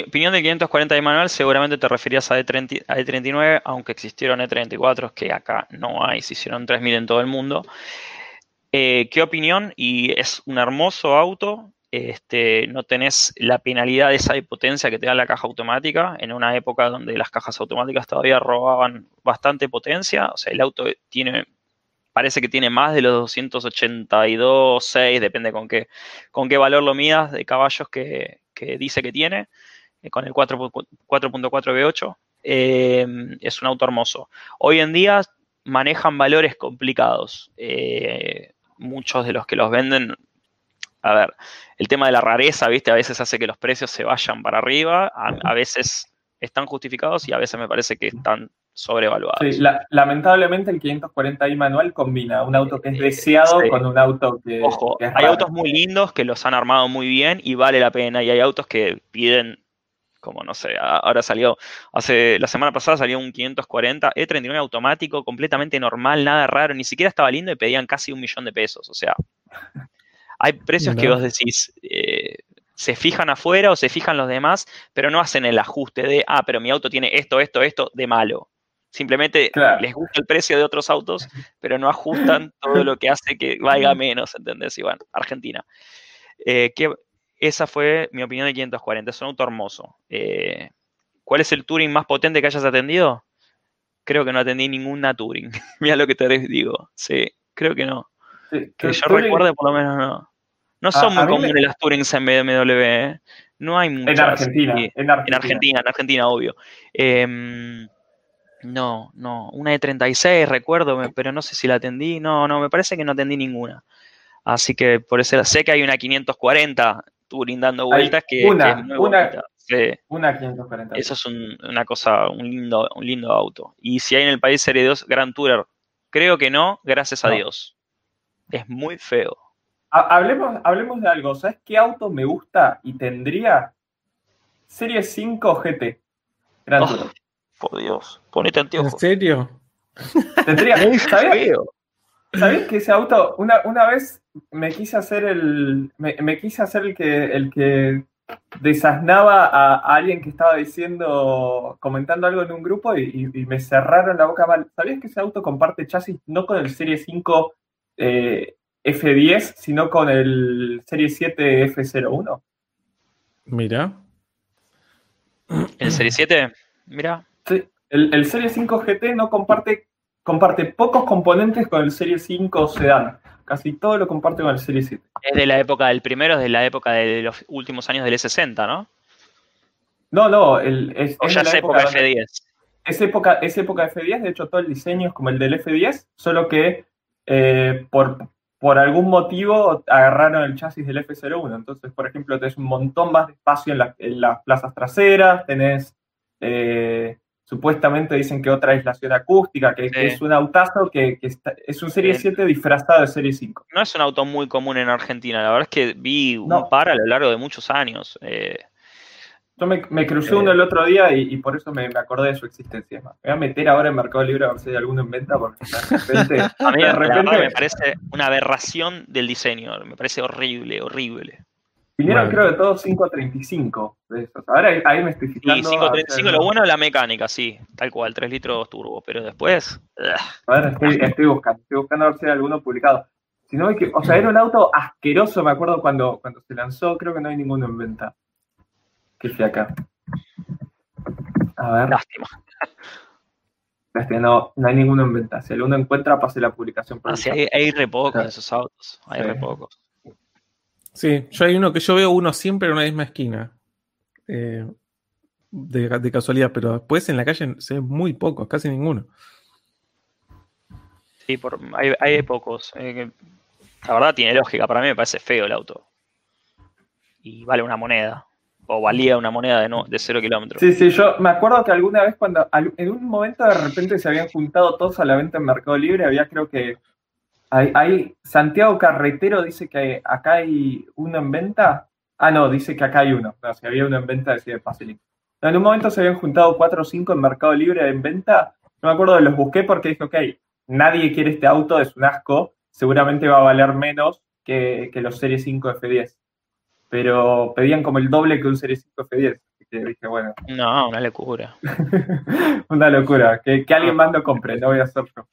Opinión de 540 de manual, seguramente te referías a, E30 a E39, aunque existieron E34, que acá no hay, se hicieron 3000 en todo el mundo. Eh, ¿Qué opinión? Y es un hermoso auto. Este, no tenés la penalidad esa de potencia que te da la caja automática en una época donde las cajas automáticas todavía robaban bastante potencia. O sea, el auto tiene, parece que tiene más de los 282, 6, depende con qué, con qué valor lo midas de caballos que, que dice que tiene con el 4 pu- 4.4 V8. eh, es un auto hermoso. Hoy en día manejan valores complicados. Eh, muchos de los que los venden, a ver, el tema de la rareza, ¿viste? A veces hace que los precios se vayan para arriba, a, a veces están justificados y a veces me parece que están sobrevaluados. Sí, la- lamentablemente el 540i manual combina un auto que es Eh, deseado sí. con un auto que, Ojo, que es hay raro. autos muy lindos que los han armado muy bien y vale la pena. Y hay autos que piden, como no sé, ahora salió, hace la semana pasada salió un 540 E39 E automático, completamente normal, nada raro, ni siquiera estaba lindo y pedían casi un millón de pesos. O sea, hay precios que vos decís, eh, se fijan afuera o se fijan los demás, pero no hacen el ajuste de, ah, pero mi auto tiene esto, esto, esto de malo. Simplemente Claro. les gusta el precio de otros autos, pero no ajustan todo lo que hace que valga menos, ¿entendés? Y bueno, Argentina. Eh, que esa fue mi opinión de 540, es un auto hermoso. Eh, ¿Cuál es el Touring más potente que hayas atendido? Creo que no atendí ninguna Touring. Mira lo que te digo. Sí, creo que no. Sí, Que yo Touring- recuerde, por lo menos no. No A- son a muy mí me- comunes las Tourings en BMW. ¿eh? No hay muchas. En Argentina, Sí. en Argentina. En Argentina, en Argentina, obvio. Em, no, no. Una de 36, recuerdo, pero no sé si la atendí. No, no, me parece que no atendí ninguna. Así que por eso sé que hay una 540 Touring dando Hay vueltas que, una, que es muy una-. Sí, Una 540. eso es un- una cosa, un lindo, un lindo auto. Y si hay en el país Serie 2 Grand Tourer, creo que no, gracias a No. Dios. Es muy feo. Ha- Hablemos, hablemos de algo. ¿Sabes qué auto me gusta y tendría? Serie 5 GT. Gran Oh, Tourer. Por Dios, ponete ¿En anteojos. serio? Tendría. ¿Sabías, sabías que ese auto, una, una vez me quise hacer el. Me, me quise hacer el que, el que desasnaba a, a alguien que estaba diciendo, comentando algo en un grupo y, y- y me cerraron la boca mal. ¿Sabías que ese auto comparte chasis no con el Serie 5 eh, F10, sino con el Serie 7 F01. Mira. ¿El Serie 7? Mira. Sí, el, el Serie 5 GT no comparte, comparte pocos componentes con el Serie 5 Sedan. Casi todo lo comparte con el Serie 7. Es de la época del primero, es de la época de los últimos años del E60, ¿no? No, no, el, es, O es ya de la es época donde- F10. Es época, es época F10, de hecho todo el diseño es como el del F10, solo que eh, por, por algún motivo agarraron el chasis del F01. Entonces, por ejemplo, tenés un montón más de espacio en, la- en las plazas traseras, tenés, eh, supuestamente dicen que otra aislación acústica, que, que Sí. es un autazo que, que está- es un Serie Sí. 7 disfrazado de Serie 5. No es un auto muy común en Argentina, la verdad es que vi un No. par a lo largo de muchos años. eh, Yo me, me crucé Eh. uno el otro día y, y por eso me, me acordé de su existencia. Es Me voy a meter ahora en Mercado Libre a ver si hay alguno en venta, porque de repente... a mí de la repente- me parece una aberración del diseño, me parece horrible, horrible. Vinieron Bueno. creo de todos 5 a 35 de esos. Ahora ahí, ahí me estoy Y fijando. 535, a ver, lo bueno es la mecánica, sí, tal cual, 3 litros turbo, pero después... ugh, A ver, estoy, estoy buscando, estoy buscando a ver si hay alguno publicado. Si no, hay que, o sea, era un auto asqueroso, me acuerdo cuando, cuando se lanzó, creo que no hay ninguno en venta. Que fui acá. A ver, lástima. lástima, no, no hay ninguno en venta. Si alguno encuentra, pase la publicación. por Ah, sí, hay, hay re pocos Sí. de esos autos, hay Sí. re pocos. Sí, yo hay uno que yo veo uno siempre en una misma esquina. eh, de, de casualidad, pero después en la calle se ve muy pocos, casi ninguno. Sí, por, hay, hay pocos. eh, la verdad tiene lógica, para mí me parece feo el auto. Y vale una moneda. O valía una moneda de, no, de cero kilómetros. Sí, sí, yo me acuerdo que alguna vez cuando en un momento de repente se habían juntado todos a la venta en Mercado Libre, había creo que hay, hay- Santiago Carretero dice que acá hay uno en venta. Ah, no, dice que acá hay uno. No, si había uno en venta, decía pase link. No, en un momento se habían juntado cuatro o cinco en Mercado Libre en venta. No me acuerdo los busqué porque dije, ok, nadie quiere este auto, es un asco, seguramente va a valer menos que, que los Serie 5 F10. Pero pedían como el doble que un Serie 5 F10. Así que dije, bueno, No, una locura. una locura. Que, que alguien más lo compre, no voy a hacer yo.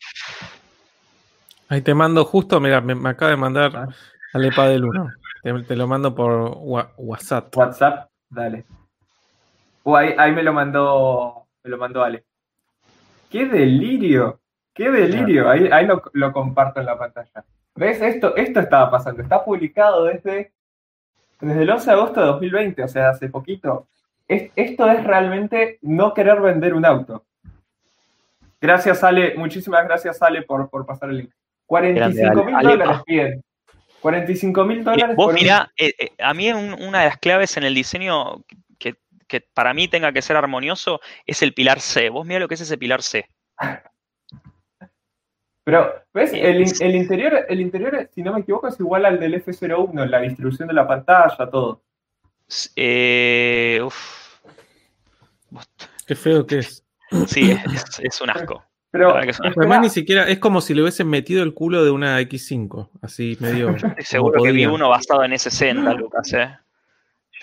Ahí te mando justo, mira, me, me acaba de mandar Ah. al EPA del 1. Te, te lo mando por wa- WhatsApp. WhatsApp, dale. Uh, ahí, ahí me lo mandó, me lo mandó Ale. ¡Qué delirio! ¡Qué delirio! Ahí, ahí lo, lo comparto en la pantalla. ¿Ves? Esto, esto estaba pasando. Está publicado desde, desde el 11 de agosto de 2020, o sea, hace poquito. Es- esto es realmente no querer vender un auto. Gracias, Ale. Muchísimas gracias, Ale, por, por pasar el link. 45 mil dólares piden. 45 mil Eh, dólares vos por mirá, eh, eh, a mí un- una de las claves en el diseño que, que para mí tenga que ser armonioso es el pilar C. Vos mirá lo que es ese pilar C. Pero, ¿ves? El, el interior, el interior, si no me equivoco, es igual al del F01, la distribución de la pantalla, todo. Eh, uf. Qué feo que es. Sí, es un asco. Pero, Además, ni siquiera es como si le hubiesen metido el culo de una X5. Así medio. Estoy seguro que vi uno basado en S60, Lucas, ¿eh?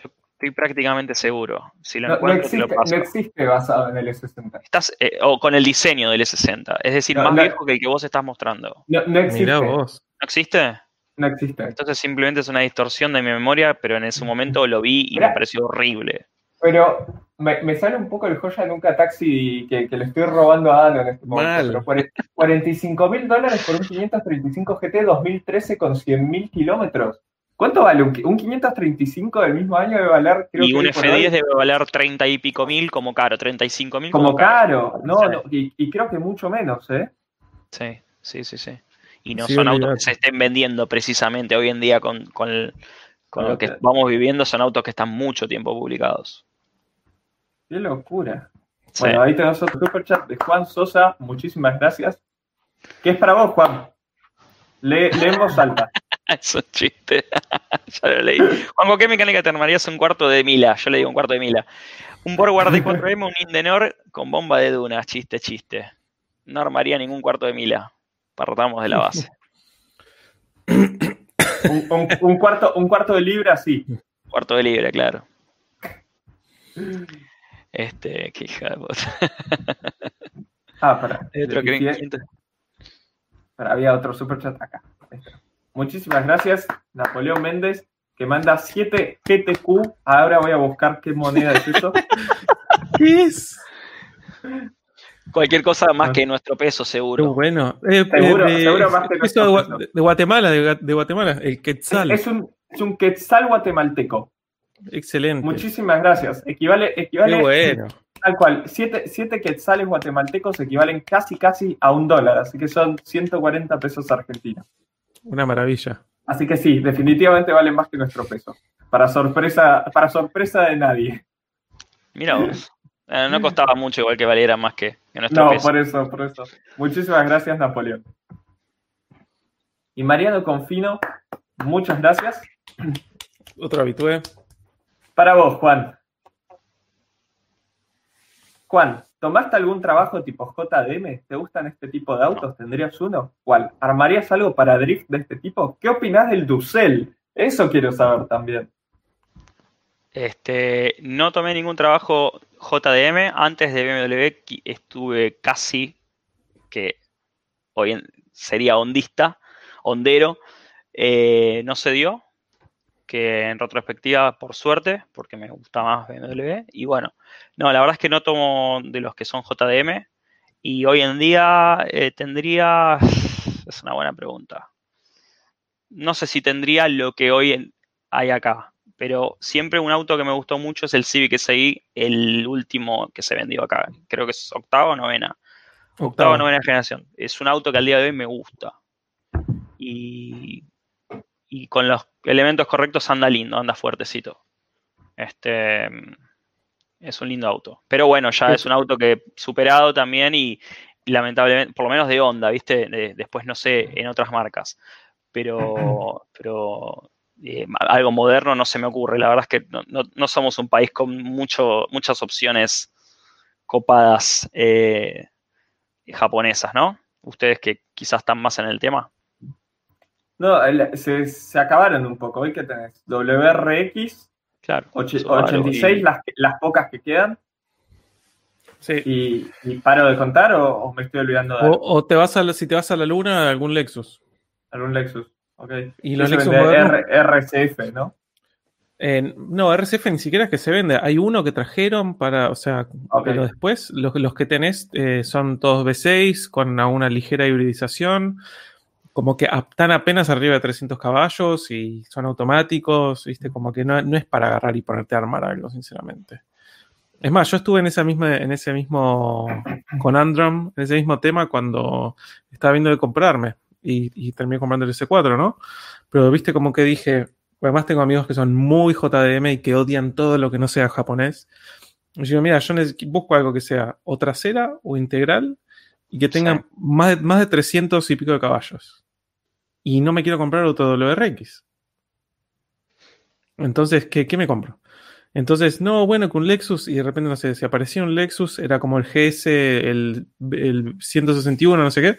Yo estoy prácticamente seguro. Si lo no, no encuentro, te lo existe, paso. no existe basado en el S60. Estás, eh, o con el diseño del S60, es decir, No, más no. viejo que el que vos estás mostrando. No, no existe. Mirá vos. ¿No existe? No existe. Entonces simplemente es una distorsión de mi memoria, pero en ese momento lo vi y Mirá. me pareció horrible. Pero me, me sale un poco el joya nunca taxi que, que le estoy robando a Dano en este momento. Mal. Pero cuare- 45 mil dólares por un 535 GT 2013 con 100 mil kilómetros. ¿Cuánto vale? Un, un 535 del mismo año debe valer, creo y que un hoy por F10 hoy, debe valer 30 y pico mil como caro, 35 mil como caro. No, Sí. no, y, y creo que mucho menos, ¿eh? Sí, sí, sí, sí. Y no Sí, son autos que se estén vendiendo precisamente hoy en día con, con, el- con lo que vamos viviendo, son autos que están mucho tiempo publicados. Qué locura. Sí. Bueno, ahí tenemos otro superchat de Juan Sosa. Muchísimas gracias. ¿Qué es para vos, Juan? Le, leemos alta. Es un chiste. ya lo leí. Juanjo, ¿qué mecánica te armarías un cuarto de mila? Yo le digo un cuarto de mila. Un Borgward de 4M, un Indenor con bomba de dunas. Chiste, chiste. No armaría ningún cuarto de mila. Partamos de la base. Un, un- un cuarto, un cuarto de libra, sí. Cuarto de libre, claro. Este, qué hija de puta. Ah, para. Otro había otro superchat acá. Ahí Muchísimas gracias, Napoleón Méndez, que manda 7 GTQ. Ahora voy a buscar qué moneda es eso. ¿Qué es? Cualquier cosa más que nuestro peso, Qué seguro. bueno. Eh, Seguro, eh, seguro más que peso de, nuestro peso. de Guatemala, de, Guatemala, el quetzal. Es un, es un quetzal guatemalteco. Excelente. Muchísimas gracias. Equivale, Qué equivale bueno. tal cual. 7 siete, quetzales guatemaltecos equivalen casi casi a un dólar, así que son 140 pesos argentinos. Una maravilla. Así que sí, definitivamente valen más que nuestro peso. Para sorpresa, para sorpresa de nadie. Mira vos. Eh, no costaba mucho, igual que valiera más que, que nuestro No, peso. por eso, por eso. Muchísimas gracias, Napoleón. Y Mariano Confino, muchas gracias. Otro habitué. Para vos, Juan. Juan, ¿tomaste algún trabajo tipo JDM? ¿Te gustan este tipo de autos? ¿Tendrías uno? ¿Cuál? ¿Armarías algo para drift de este tipo? ¿Qué opinás del Ducel? Eso quiero saber también. Este, no tomé ningún trabajo JDM. Antes de BMW estuve casi, que hoy en- sería hondista, hondero. Eh, no se dio, que en retrospectiva, por suerte, porque me gusta más BMW. Y bueno, no, la verdad es que no tomo de los que son JDM. Y hoy en día eh, tendría, es una buena pregunta. No sé si tendría lo que hoy hay acá pero siempre un auto que me gustó mucho es el Civic SI, el último que se vendió acá. Creo que es octava o novena. Octava o novena generación. Es un auto que al día de hoy me gusta. Y, y con los elementos correctos anda lindo, anda fuertecito. Este es un lindo auto. Pero bueno, ya es un auto que superado también y, y lamentablemente, por lo menos de Honda, ¿viste? De- después no sé en otras marcas. Pero, pero eh, algo moderno no se me ocurre. La verdad es que no, no- no somos un país con mucho, muchas opciones copadas eh, japonesas, ¿no? Ustedes que quizás están más en el tema. No, el- se, se acabaron un poco. ¿Hoy qué tenés? WRX, Claro. och- Subaru 86, y- las, las pocas que quedan. Sí. ¿Y, y paro de contar o, o me estoy olvidando de O, algo? o te vas a la- si te vas a la luna, algún Lexus. algún Lexus? Ok. Y modernos- R- RCF, ¿no? Eh, no, RCF ni siquiera es que se vende. Hay uno que trajeron para, o sea, pero después los, los que tenés eh, son todos V6 con una ligera hibridización, como que están apenas arriba de 300 caballos y son automáticos, ¿viste? Como que no, no es para agarrar y ponerte a armar algo, sinceramente. Es más, yo estuve en, esa misma, en ese mismo, con Androm, en ese mismo tema cuando estaba viendo de comprarme y, y terminé comprando el S4, ¿no? Pero viste como que dije, además tengo amigos que son muy JDM y que odian todo lo que no sea japonés. Y yo digo, mira, yo busco algo que sea o trasera o integral y que tenga Sí. más, de, más de 300 y pico de caballos. Y no me quiero comprar otro WRX. Entonces, ¿qué, qué me compro? Entonces, no, bueno, con un Lexus, y de repente, no sé, si aparecía un Lexus, era como el GS, el, el 161, no sé qué,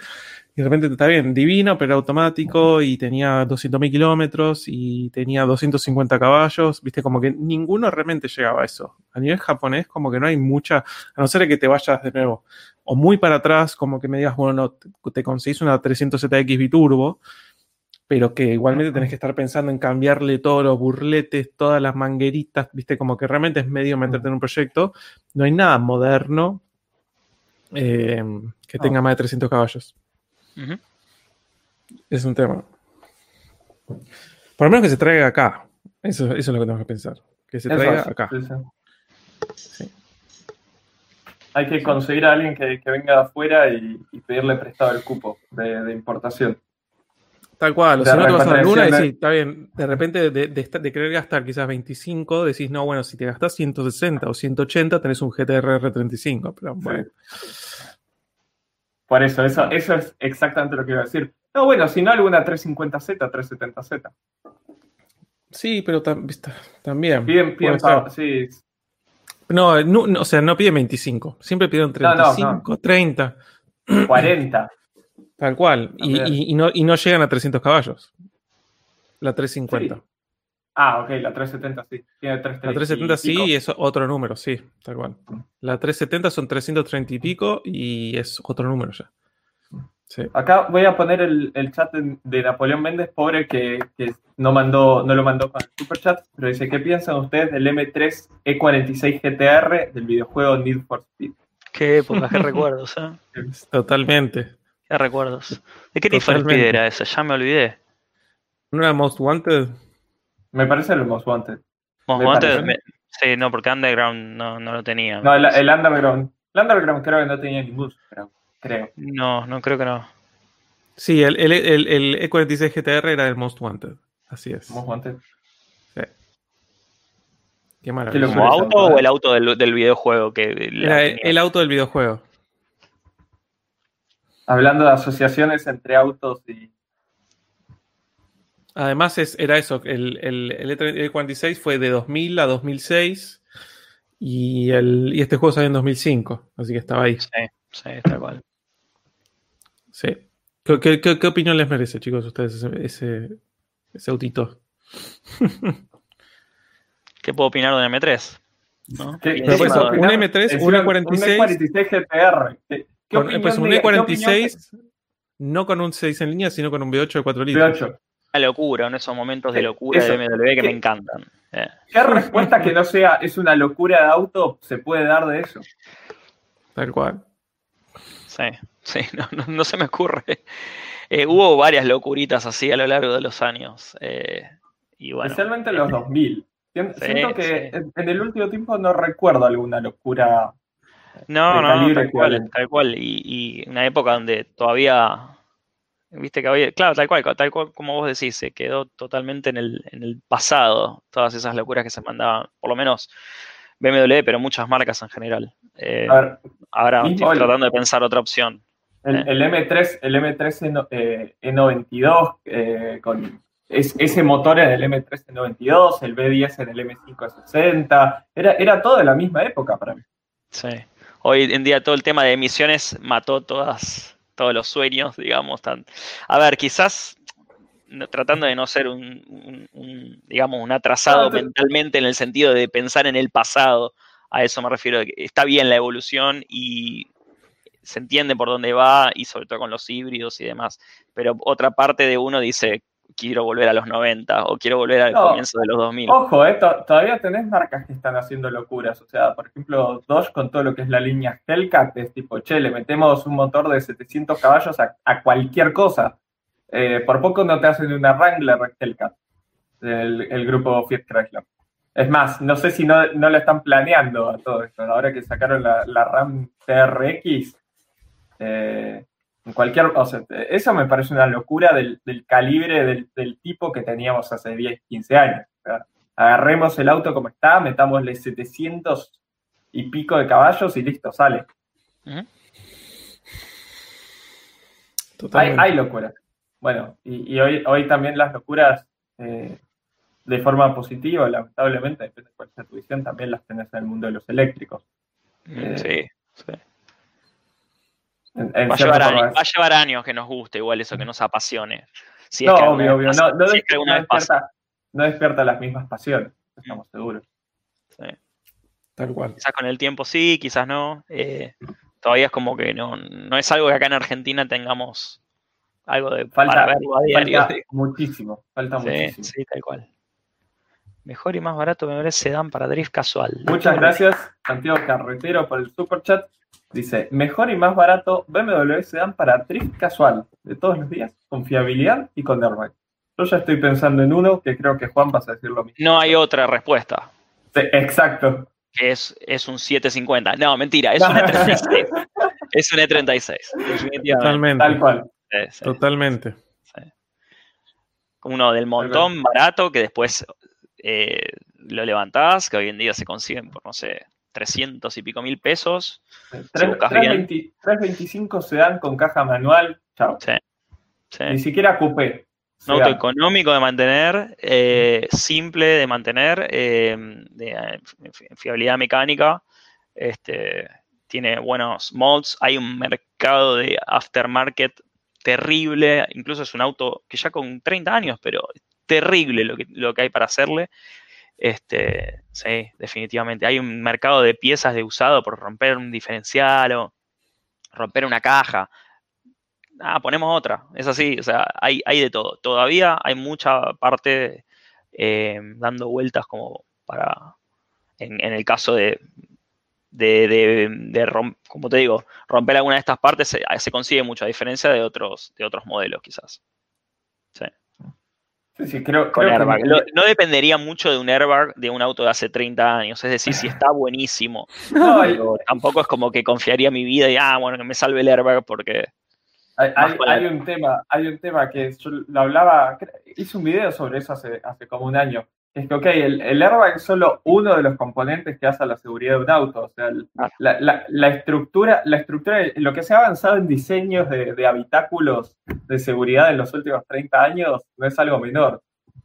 y de repente está bien, divino, pero automático, y tenía 200.000 kilómetros, y tenía 250 caballos, viste, como que ninguno realmente llegaba a eso. A nivel japonés, como que no hay mucha, a no ser que te vayas de nuevo, o muy para atrás, como que me digas, bueno, no, te, te conseguís una 300ZX biturbo, pero que igualmente tenés que estar pensando en cambiarle todos los burletes, todas las mangueritas, viste, como que realmente es medio meterte en un proyecto. No hay nada moderno eh, que tenga más de 300 caballos. Es un tema. Por lo menos que se traiga acá. Eso, eso es lo que tenemos que pensar. Que se Eso traiga es, acá. sí, sí. Sí. Hay que conseguir a alguien que, que venga de afuera y, y pedirle prestado el cupo de, de importación. Tal cual, o si no te vas a la luna y decís, está bien, de repente de, de esta- de querer gastar quizás 25, decís, no, bueno, si te gastas 160 o 180, tenés un GTR R35, pero bueno. Por eso, eso, eso es exactamente lo que iba a decir. No, bueno, si no, alguna 350Z, 370Z. Sí, pero tam- también. Piden, piden sí, No, no, no, o sea, no piden 25, siempre piden No, no, 35, 30, 40. tal cual, y, y- y no, y no llegan a 300 caballos. La 350. Sí. Ah, ok, la 370 sí. Tiene La 330 370 y sí, pico. y es otro número, sí, tal cual. La 370 son 330 y pico y es otro número ya. Sí. Acá voy a poner el, el chat de, de Napoleón Méndez, pobre que, que no mandó, no lo mandó con el super chat, pero dice, ¿qué piensan ustedes del M3 E46 GTR del videojuego Need for Speed? Qué épocas, qué recuerdos, ¿eh? Totalmente. Qué recuerdos. ¿De qué Need for Speed era esa? Ya me olvidé. ¿No era Most Wanted? Me parece el Most Wanted. Most Me Wanted, me- sí, no, porque Underground no, no lo tenía. No, el, el Underground. El Underground creo que no tenía ningún, creo. No, no creo que no. Sí, el, el, el, el E46 GTR era el Most Wanted. Así es. Most Wanted. Sí. Qué maravilla. ¿Como auto o el auto del, del videojuego? que la Era el auto del videojuego. Hablando de asociaciones entre autos y. Además, es, era eso. El, el, el E3 E46 fue de 2000 a 2006 y, el, y este juego salió en 2005. Así que estaba ahí. Sí, sí, tal cual. Sí. ¿Qué, qué, qué- qué opinión les merece, chicos, a ustedes ese, ese, ese autito? ¿Qué puedo opinar de un M3? ¿No? ¿Qué- Y qué Pero pues, un opinar? M3, Es un un E46. Un E46 GTR. ¿Qué, qué Con- opinión pues un de- qué opinión E46, no con un 6 en línea, sino con un V8 de 4 de litros. V8? Una locura, en esos momentos de locura eso. de BMW que me encantan. Eh, ¿Qué respuesta que no sea es una locura de auto se puede dar de eso? Tal cual. sí, sí, no, no- no se me ocurre. Eh, hubo varias locuritas así a lo largo de los años. eh, y bueno, Especialmente en los 2000. Sien- Sí, Siento que sí. en, el último tiempo no recuerdo alguna locura. No, no, tal cual, tal cual. Y, y una época donde todavía, viste que había, claro, tal cual, tal cual como vos decís, se quedó totalmente en el, en el pasado, todas esas locuras que se mandaban, por lo menos BMW, pero muchas marcas en general. Eh, ver, ahora estoy tratando de pensar otra opción. el, el M3, el M3 Eno- eh, E92, eh, con es- ese motor en el M3 E92, el B10 en el M560, era, era todo de la misma época para mí. Sí. Hoy en día todo el tema de emisiones mató todas, todos los sueños, digamos. Tan... A ver, quizás tratando de no ser un, un- un, digamos, un atrasado te- mentalmente en el sentido de pensar en el pasado, a eso me refiero. Está bien la evolución y se entiende por dónde va y sobre todo con los híbridos y demás, pero otra parte de uno dice, quiero volver a los 90 o quiero volver al No. comienzo de los 2000. Ojo, eh, to- todavía tenés marcas que están haciendo locuras. O sea, por ejemplo, Dodge con todo lo que es la línea Hellcat, es tipo, che, le metemos un motor de 700 caballos a, a cualquier cosa. Eh, por poco no te hacen una Wrangler Hellcat, el, el grupo Fiat Chrysler. Es más, no sé si no, no lo están planeando a todo esto. Ahora que sacaron la, la RAM TRX, eh, en cualquier, o sea, eso me parece una locura del, del calibre del, del tipo que teníamos hace 10, 15 años. Agarremos el auto como está, metámosle 700 y pico de caballos y listo, sale. Hay, locuras. Bueno, y, y hoy, hoy también las locuras eh, de forma positiva, lamentablemente, depende de cuál sea tu visión, también las tenés en el mundo de los eléctricos. Eh, Sí, sí. En- en Va a, llevar años, va a llevar años que nos guste, igual eso que nos apasione. Si es no, que obvio, obvio. No, no, si es que despierta, no despierta las mismas pasiones, estamos seguros. Sí. Tal cual. Quizás con el tiempo sí, quizás no. eh, todavía es como que no, no es algo que acá en Argentina tengamos algo de Falta- para verlo a diario. Falta muchísimo, falta Sí, muchísimo. sí, tal cual. Mejor y más barato me se dan para drift casual. Muchas gracias, Santiago Carretero, por el super chat. Dice, mejor y más barato BMW Sedan para drift casual de todos los días, con fiabilidad y con airbag. Yo ya estoy pensando en uno que creo que Juan vas a decir lo mismo. No hay otra respuesta. Sí, exacto. es, es un 750. No, mentira, es un E36. es un E36. Definitivamente. Totalmente. Tal cual. Sí, sí. Totalmente. Uno del montón barato que después eh, lo levantás, que hoy en día se consiguen por, no sé, 300 y pico mil pesos. Tres- buscas 320 325 Sedan con caja manual, chao. Sí. Ni siquiera coupé. Un auto económico de mantener, eh, simple de mantener, eh, de eh, fi- fiabilidad mecánica, este, tiene buenos mods, hay un mercado de aftermarket terrible, incluso es un auto que ya con 30 años, pero terrible lo que, lo que hay para hacerle. Este, sí, definitivamente. Hay un mercado de piezas de usado por romper un diferencial o romper una caja ah, ponemos otra. Es así, o sea, hay, hay de todo. Todavía hay mucha parte eh, dando vueltas como para, en, el caso de, de, como te digo, romper alguna de estas partes se, consigue mucha diferencia de otros, de otros modelos quizás. Sí. Sí, creo, no, dependería mucho de un airbag de un auto de hace 30 años. Es decir, si está buenísimo. tampoco es como que confiaría mi vida y, ah, bueno, que me salve el airbag porque. Hay, un tema, hay un tema que yo lo hablaba, hice un video sobre eso hace, hace como un año. Es que, ok, el, airbag es solo uno de los componentes que hace la seguridad de un auto. O sea, ah. la, estructura, la estructura, lo que se ha avanzado en diseños de, habitáculos de seguridad en los últimos 30 años no es algo menor.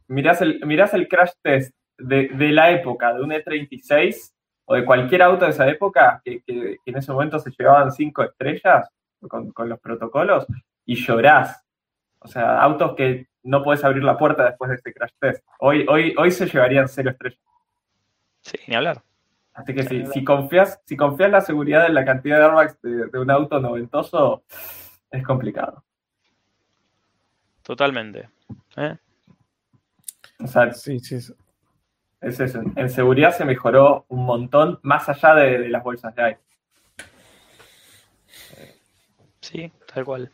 Mirás el, mirás el crash test de, la época, de un E36 o de cualquier auto de esa época, que, en ese momento se llevaban cinco estrellas con, con los protocolos, y llorás. O sea, autos que no puedes abrir la puerta después de este crash test. Hoy, hoy, hoy se llevarían cero estrellas. Sí, ni hablar. Así que si, si, confías, si confías en la seguridad en la cantidad de airbags de, un auto noventoso, es complicado. Totalmente. ¿eh? O sea, sí, sí, Es eso. En seguridad se mejoró un montón, más allá de, de las bolsas de aire. Sí, tal cual.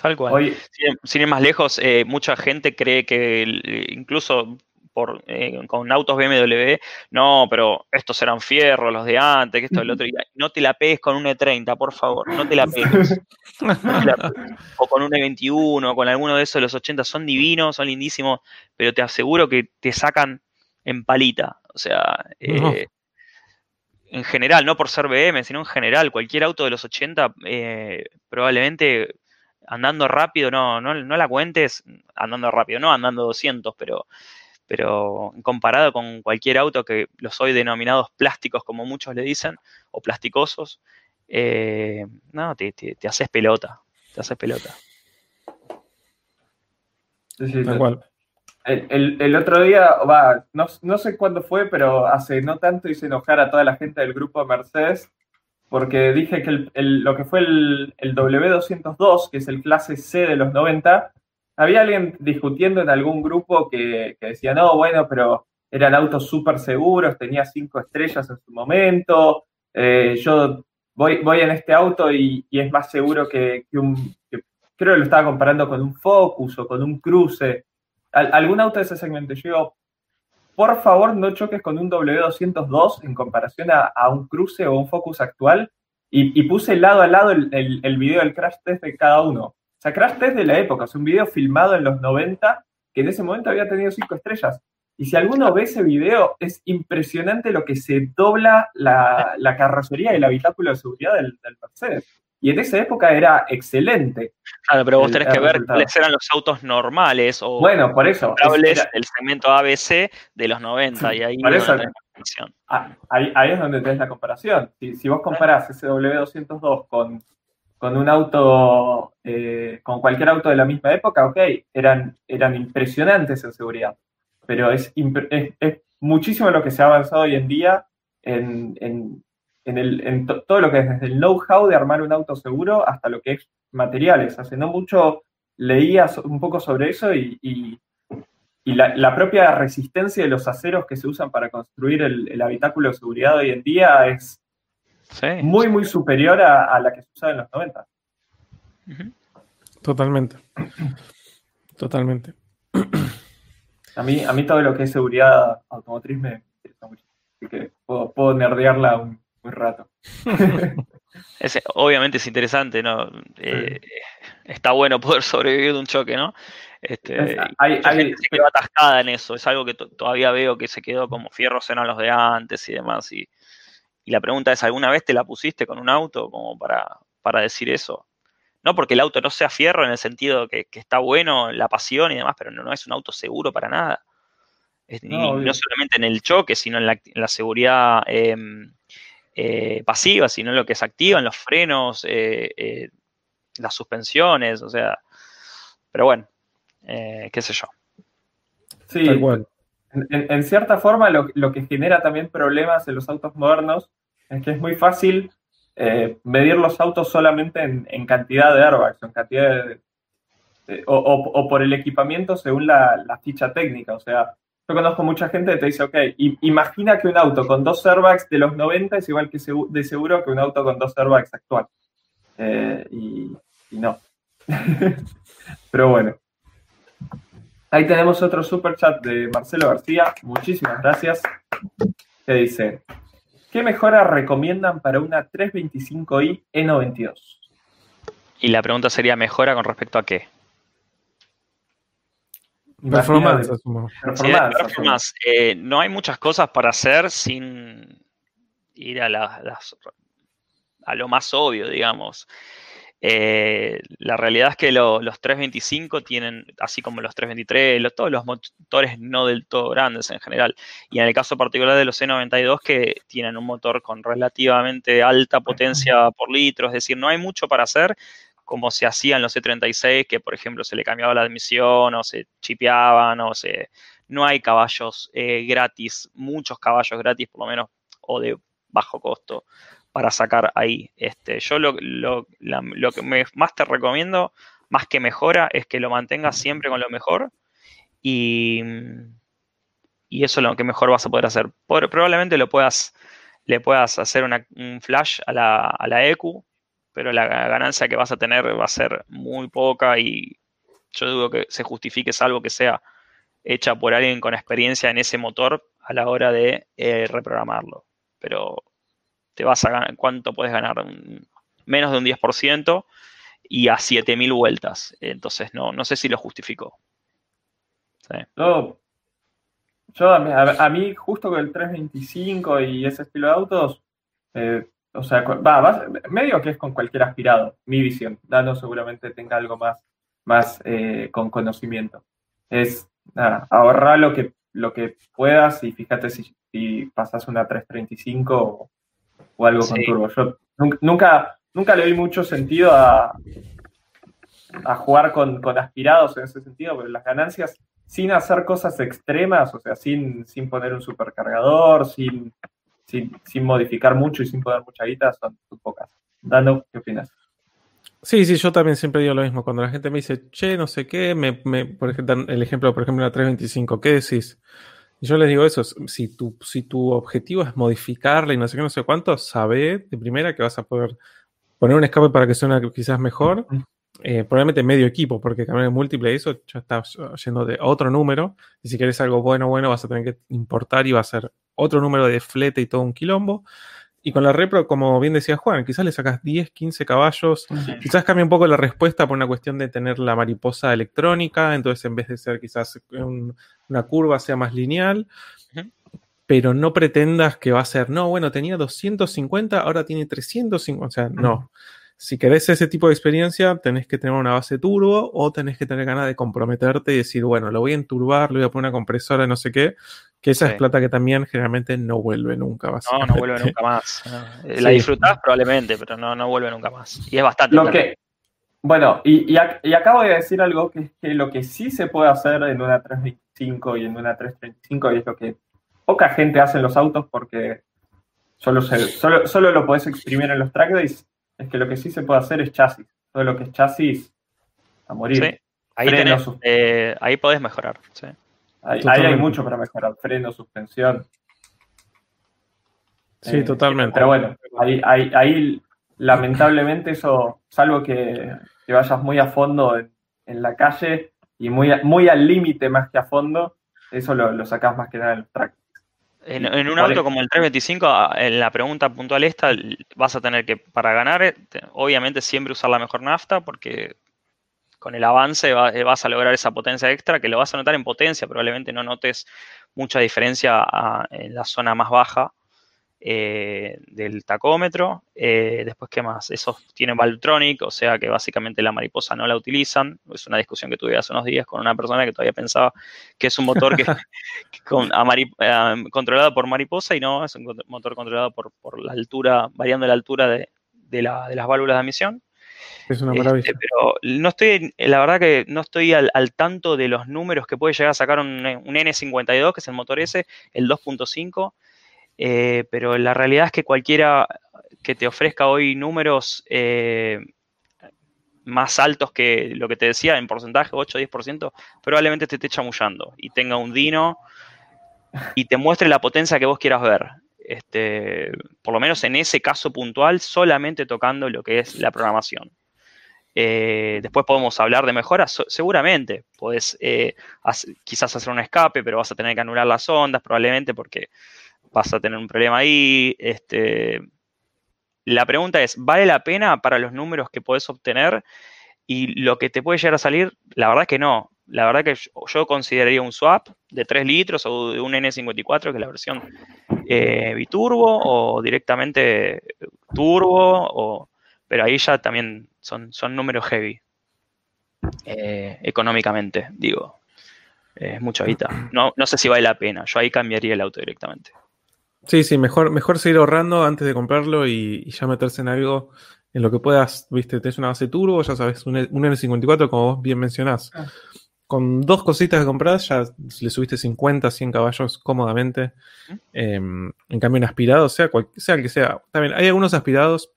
Tal cual. sin, ir más lejos, eh, mucha gente cree que incluso por, eh, con autos BMW, no, pero estos eran fierros, los de antes, que esto, el otro. no te la pegues con un E30, por favor, no te la pegues. o con un E21, con alguno de esos de los 80, son divinos, son lindísimos, pero te aseguro que te sacan en palita. O sea, eh, en general, no por ser BM, sino en general, cualquier auto de los 80 probablemente andando rápido, no, no, no la cuentes andando rápido, no andando 200, pero, pero comparado con cualquier auto que los hoy denominados plásticos, como muchos le dicen, o plasticosos, eh, no, te, te, haces pelota, te haces pelota. Sí, sí, el, el, otro día, va, no, no, sé cuándo fue, pero hace no tanto hice enojar a toda la gente del grupo Mercedes porque dije que lo que fue el, W202, que es el clase C de los 90, había alguien discutiendo en algún grupo que, decía, no, bueno, pero eran autos súper seguros, tenía cinco estrellas en su momento, eh, yo voy, voy en este auto y, es más seguro que, un, creo que lo estaba comparando con un Focus o con un Cruze, algún auto de ese segmento. Yo por favor no choques con un W202 en comparación a, un cruce o un Focus actual. Y, puse lado a lado el, el, video del crash test de cada uno. O sea, crash test de la época, es un video filmado en los 90 que en ese momento había tenido cinco estrellas. Y si alguno ve ese video, es impresionante lo que se dobla la, la carrocería y el habitáculo de seguridad del, del Mercedes. Y en esa época era excelente. Claro, pero vos tenés que ver cuáles eran los autos normales o bueno, por eso, el segmento ABC de los 90 y ahí, por eso, ah, ahí, ahí, es donde tenés la comparación. Si, si vos comparás ese W202 con, con un auto, eh, con cualquier auto de la misma época, ok, eran, eran impresionantes en seguridad. Pero es, es, muchísimo lo que se ha avanzado hoy en día en, en en, el, en todo lo que es desde el know-how de armar un auto seguro hasta lo que es materiales. Hace no mucho leía un poco sobre eso y, y, la, propia resistencia de los aceros que se usan para construir el, habitáculo de seguridad hoy en día es muy, muy superior a, la que se usaba en los 90. Totalmente. Totalmente. A mí, a mí todo lo que es seguridad automotriz me interesa mucho. Así que puedo, puedo nerdearla un, muy rato. obviamente es interesante, ¿no? Eh, está bueno poder sobrevivir de un choque, ¿no? Este, hay, gente se quedó atascada en eso, es algo que todavía veo que se quedó como fierros eran los de antes y demás. Y, la pregunta es, ¿alguna vez te la pusiste con un auto como para, para decir eso? No porque el auto no sea fierro en el sentido que, que está bueno, la pasión y demás, pero no, es un auto seguro para nada. no, solamente en el choque, sino en la, seguridad em, eh, pasiva, sino lo que se activan, los frenos, eh, eh, las suspensiones, o sea, pero bueno, qué sé yo. Sí, en, cierta forma lo, que genera también problemas en los autos modernos es que es muy fácil eh, medir los autos solamente en, cantidad de airbags, en cantidad de, o, por el equipamiento según la, ficha técnica. O sea, conozco mucha gente que te dice, ok, imagina que un auto con dos airbags de los 90 es igual que de seguro que un auto con dos airbags actual. Eh, y, y no. Pero bueno. Ahí tenemos otro super chat de Marcelo García. Muchísimas gracias. Que dice: ¿Qué mejora recomiendan para una 325i E92? Y la pregunta sería: ¿mejora con respecto a qué? Performance. performance, eh, no hay muchas cosas para hacer sin ir a, las, a lo más obvio, digamos. Eh, la realidad es que los 325 tienen, así como los 323, todos los motores no del todo grandes en general. Y en el caso particular de los C92, que tienen un motor con relativamente alta potencia por litro, es decir, no hay mucho para hacer como se hacía en los C36, que por ejemplo se le cambiaba la admisión o se chipeaban o se... No hay caballos eh, gratis, muchos caballos gratis por lo menos, o de bajo costo para sacar ahí. Este, yo lo, que más te recomiendo, más que mejora, es que lo mantengas siempre con lo mejor y, y eso es lo que mejor vas a poder hacer. probablemente lo puedas, le puedas hacer un flash a la, a la EQ, pero la ganancia que vas a tener va a ser muy poca y yo dudo que se justifique salvo que sea hecha por alguien con experiencia en ese motor a la hora de eh, reprogramarlo. Pero te vas a ganar, ¿cuánto puedes ganar? Menos de un 10% y a 7000 vueltas. Entonces, no, no sé si lo justificó. Yo, a, mí, justo con el 325 y ese estilo de autos, eh, o sea, va, medio que es con cualquier aspirado, mi visión. Dano seguramente tenga algo más, más eh, con conocimiento. Es nada, ahorrar lo que, lo que puedas y fíjate si, si pasas una 335 o algo con turbo. Yo nunca, nunca le vi mucho sentido a, a jugar con, aspirados en ese sentido, pero las ganancias sin hacer cosas extremas, o sea, sin, sin poner un supercargador, sin, sin, modificar mucho y sin poner mucha guita, son, pocas. Dando, ¿qué opinas? Sí, sí, yo también siempre digo lo mismo. Cuando la gente me dice, che, no sé qué, me, me, por ejemplo, el ejemplo, por ejemplo, la 325, ¿qué decís? Yo les digo eso, si tu, si tu objetivo es modificarla y no sé qué, no sé cuánto, sabe de primera que vas a poder poner un escape para que suene quizás mejor, eh, probablemente medio equipo, porque cambiar el múltiple eso ya está yendo de otro número, y si quieres algo bueno, bueno, vas a tener que importar y va a ser otro número de flete y todo un quilombo. Y con la repro, como bien decía Juan, quizás le sacas 10, 15 caballos, quizás cambia un poco la respuesta por una cuestión de tener la mariposa electrónica, entonces en vez de ser quizás una curva sea más lineal, pero no pretendas que va a ser, no, bueno, tenía 250, ahora tiene 350, o sea, no. Si querés ese tipo de experiencia, tenés que tener una base turbo o tenés que tener ganas de comprometerte y decir, bueno, lo voy a enturbar, le voy a poner una compresora, no sé qué, que esa es plata que también generalmente no vuelve nunca. No, no vuelve nunca más. La disfrutás probablemente, pero no, no vuelve nunca más. Y es bastante. Lo que, bueno, y, y, acabo de decir algo que es que lo que sí se puede hacer en una 325 y en una 335, y es lo que poca gente hace en los autos porque solo, solo, solo lo podés exprimir en los track days, es que lo que sí se puede hacer es chasis. Todo lo que es chasis, a morir. Sí. Ahí, eh, ahí podés mejorar. Sí. Ahí, hay mucho para mejorar, freno, suspensión. Sí, eh, totalmente. Pero bueno, ahí, ahí, lamentablemente eso, salvo que, que vayas muy a fondo en, la calle y muy, muy al límite más que a fondo, eso lo, lo sacás más que nada en el track. En, un auto como el 325, en la pregunta puntual esta, vas a tener que, para ganar, obviamente siempre usar la mejor nafta, porque con el avance eh, vas a lograr esa potencia extra que lo vas a notar en potencia, probablemente no notes mucha diferencia ah, en la zona más baja eh, del tacómetro. Eh, después, ¿qué más? Esos tienen Valvetronic, o sea que básicamente la mariposa no la utilizan. Es una discusión que tuve hace unos días con una persona que todavía pensaba que es un motor que, controlado por mariposa y no, es un motor controlado por, la altura, variando la altura de, las válvulas de admisión. Es una maravilla. Este, pero no estoy, la verdad que no estoy al, tanto de los números que puede llegar a sacar un, N52, que es el motor ese, el 2.5, eh, pero la realidad es que cualquiera que te ofrezca hoy números eh, más altos que lo que te decía en porcentaje, 8 o 10%, probablemente te esté chamullando y tenga un Dino y te muestre la potencia que vos quieras ver. Este, por lo menos en ese caso puntual, solamente tocando lo que es la programación. Eh, después podemos hablar de mejoras, seguramente. Eh, quizás hacer un escape, pero vas a tener que anular las ondas, probablemente porque vas a tener un problema ahí. Este, la pregunta es, ¿vale la pena para los números que puedes obtener? Y lo que te puede llegar a salir, la verdad es que no. La verdad que yo, consideraría un swap de 3 litros o de un N54, que es la versión eh, biturbo, o directamente turbo, pero ahí ya también son, son números heavy. Eh, económicamente, digo. Es mucha guita. No sé si vale la pena. Yo ahí cambiaría el auto directamente. Sí, sí, mejor, mejor seguir ahorrando antes de comprarlo y, ya meterse en algo en lo que puedas, viste, tenés una base turbo, ya sabes, un, N54 como vos bien mencionás. Ah. Con dos cositas que compras ya le subiste 50, 100 caballos cómodamente. Em, en cambio, un aspirado, sea, cual, sea el que sea. También hay algunos aspirados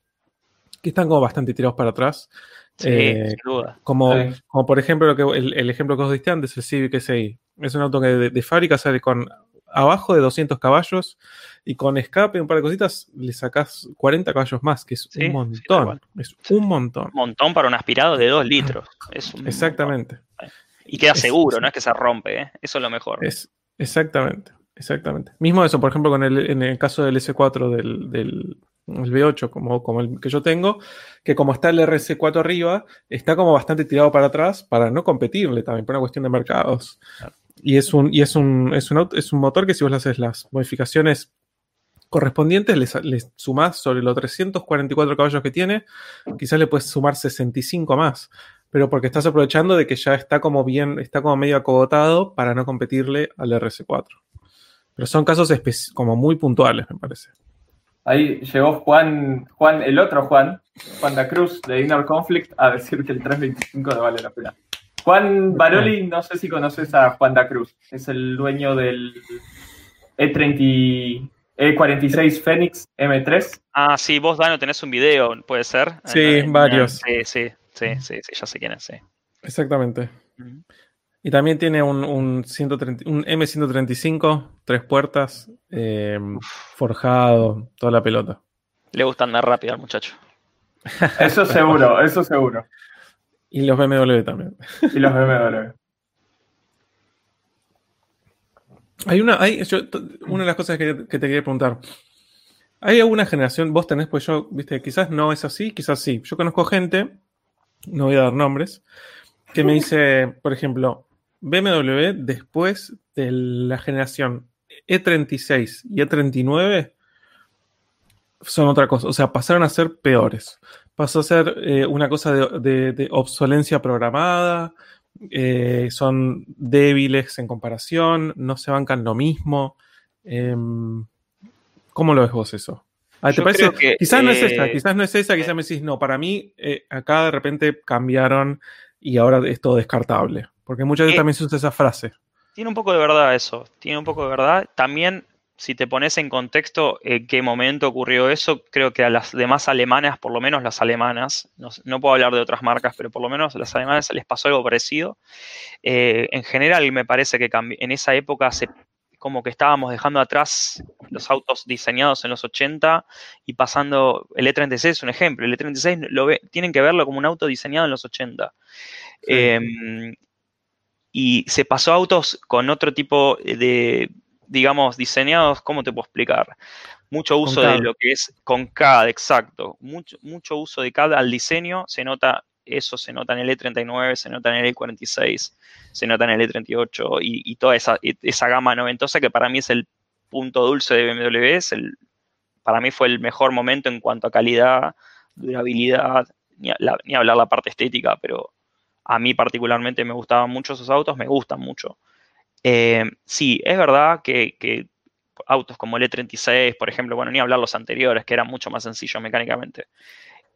que están como bastante tirados para atrás. Sí, eh, sin duda. Como, como por ejemplo lo que, el, ejemplo que os diste antes, el Civic SI. Es un auto que de, fábrica sale con abajo de 200 caballos y con escape, un par de cositas, le sacás 40 caballos más, que es un montón. es un montón. Un montón para un aspirado de 2 litros. exactamente. Y queda seguro, no es que se rompe, ¿eh? eso es lo mejor. Es, exactamente, exactamente. Mismo eso, por ejemplo, con el, en el caso del S4 del, del V8, como, como el que yo tengo, que como está el RC4 arriba, está como bastante tirado para atrás para no competirle también, por una cuestión de mercados. Y es un, y es un, es un, es un motor que si vos le haces las modificaciones correspondientes, le, sumás sobre los 344 caballos que tiene, quizás le puedes sumar 65 más, pero porque estás aprovechando de que ya está como bien, está como medio acogotado para no competirle al RC4. Pero son casos como muy puntuales, me parece. Ahí llegó Juan, Juan, el otro Juan, Juan da Cruz de Inner Conflict, a decir que el 325 no vale la pena. Juan Baroli, no sé si conoces a Juan da Cruz, es el dueño del E30, E46 Phoenix M3. Ah, sí, vos, Dano, tenés un video, ¿puede ser? Sí, varios. Sí, sí, sí, sí, ya sé quién es, sí. Exactamente. Y también tiene un, un, 130, un M135, tres puertas, eh, forjado, toda la pelota. Le gusta andar rápido al muchacho. Eso seguro, eso seguro. Y los BMW también. Y los BMW. Hay una, hay, una de las cosas que, te quería preguntar. ¿Hay alguna generación, vos tenés, pues yo, viste, quizás no es así, quizás sí. Yo conozco gente, no voy a dar nombres, que me dice, por ejemplo, BMW después de la generación E36 y E39 son otra cosa, o sea, pasaron a ser peores. Pasó a ser eh, una cosa de obsolencia programada, eh, son débiles en comparación, no se bancan lo mismo. Em, ¿Cómo lo ves vos eso? Ah, ¿te parece? quizás no es esa, eh, quizás no es esa, quizás me decís, no, para mí acá de repente cambiaron y ahora es todo descartable. Porque muchas veces también se usa esa frase. Tiene un poco de verdad eso, tiene un poco de verdad. También si te pones en contexto en qué momento ocurrió eso, creo que a las demás alemanas, por lo menos las alemanas, no, puedo hablar de otras marcas, pero por lo menos a las alemanas les pasó algo parecido. Eh, en general, me parece que en esa época se, como que estábamos dejando atrás los autos diseñados en los 80 y pasando, el E36 es un ejemplo, el E36 lo tienen que verlo como un auto diseñado en los 80. Em, y se pasó a autos con otro tipo de digamos, diseñados, ¿cómo te puedo explicar? Mucho uso de lo que es con CAD, exacto. Mucho, mucho uso de CAD al diseño, se nota, eso se nota en el E39, se nota en el E46, se nota en el E38 y, toda esa, esa, gama noventosa que para mí es el punto dulce de BMW, es el, para mí fue el mejor momento en cuanto a calidad, durabilidad, ni, ni hablar la parte estética, pero a mí particularmente me gustaban mucho esos autos, me gustan mucho. Eh, sí, es verdad que, autos como el E36, por ejemplo, bueno, ni hablar los anteriores, que eran mucho más sencillos mecánicamente,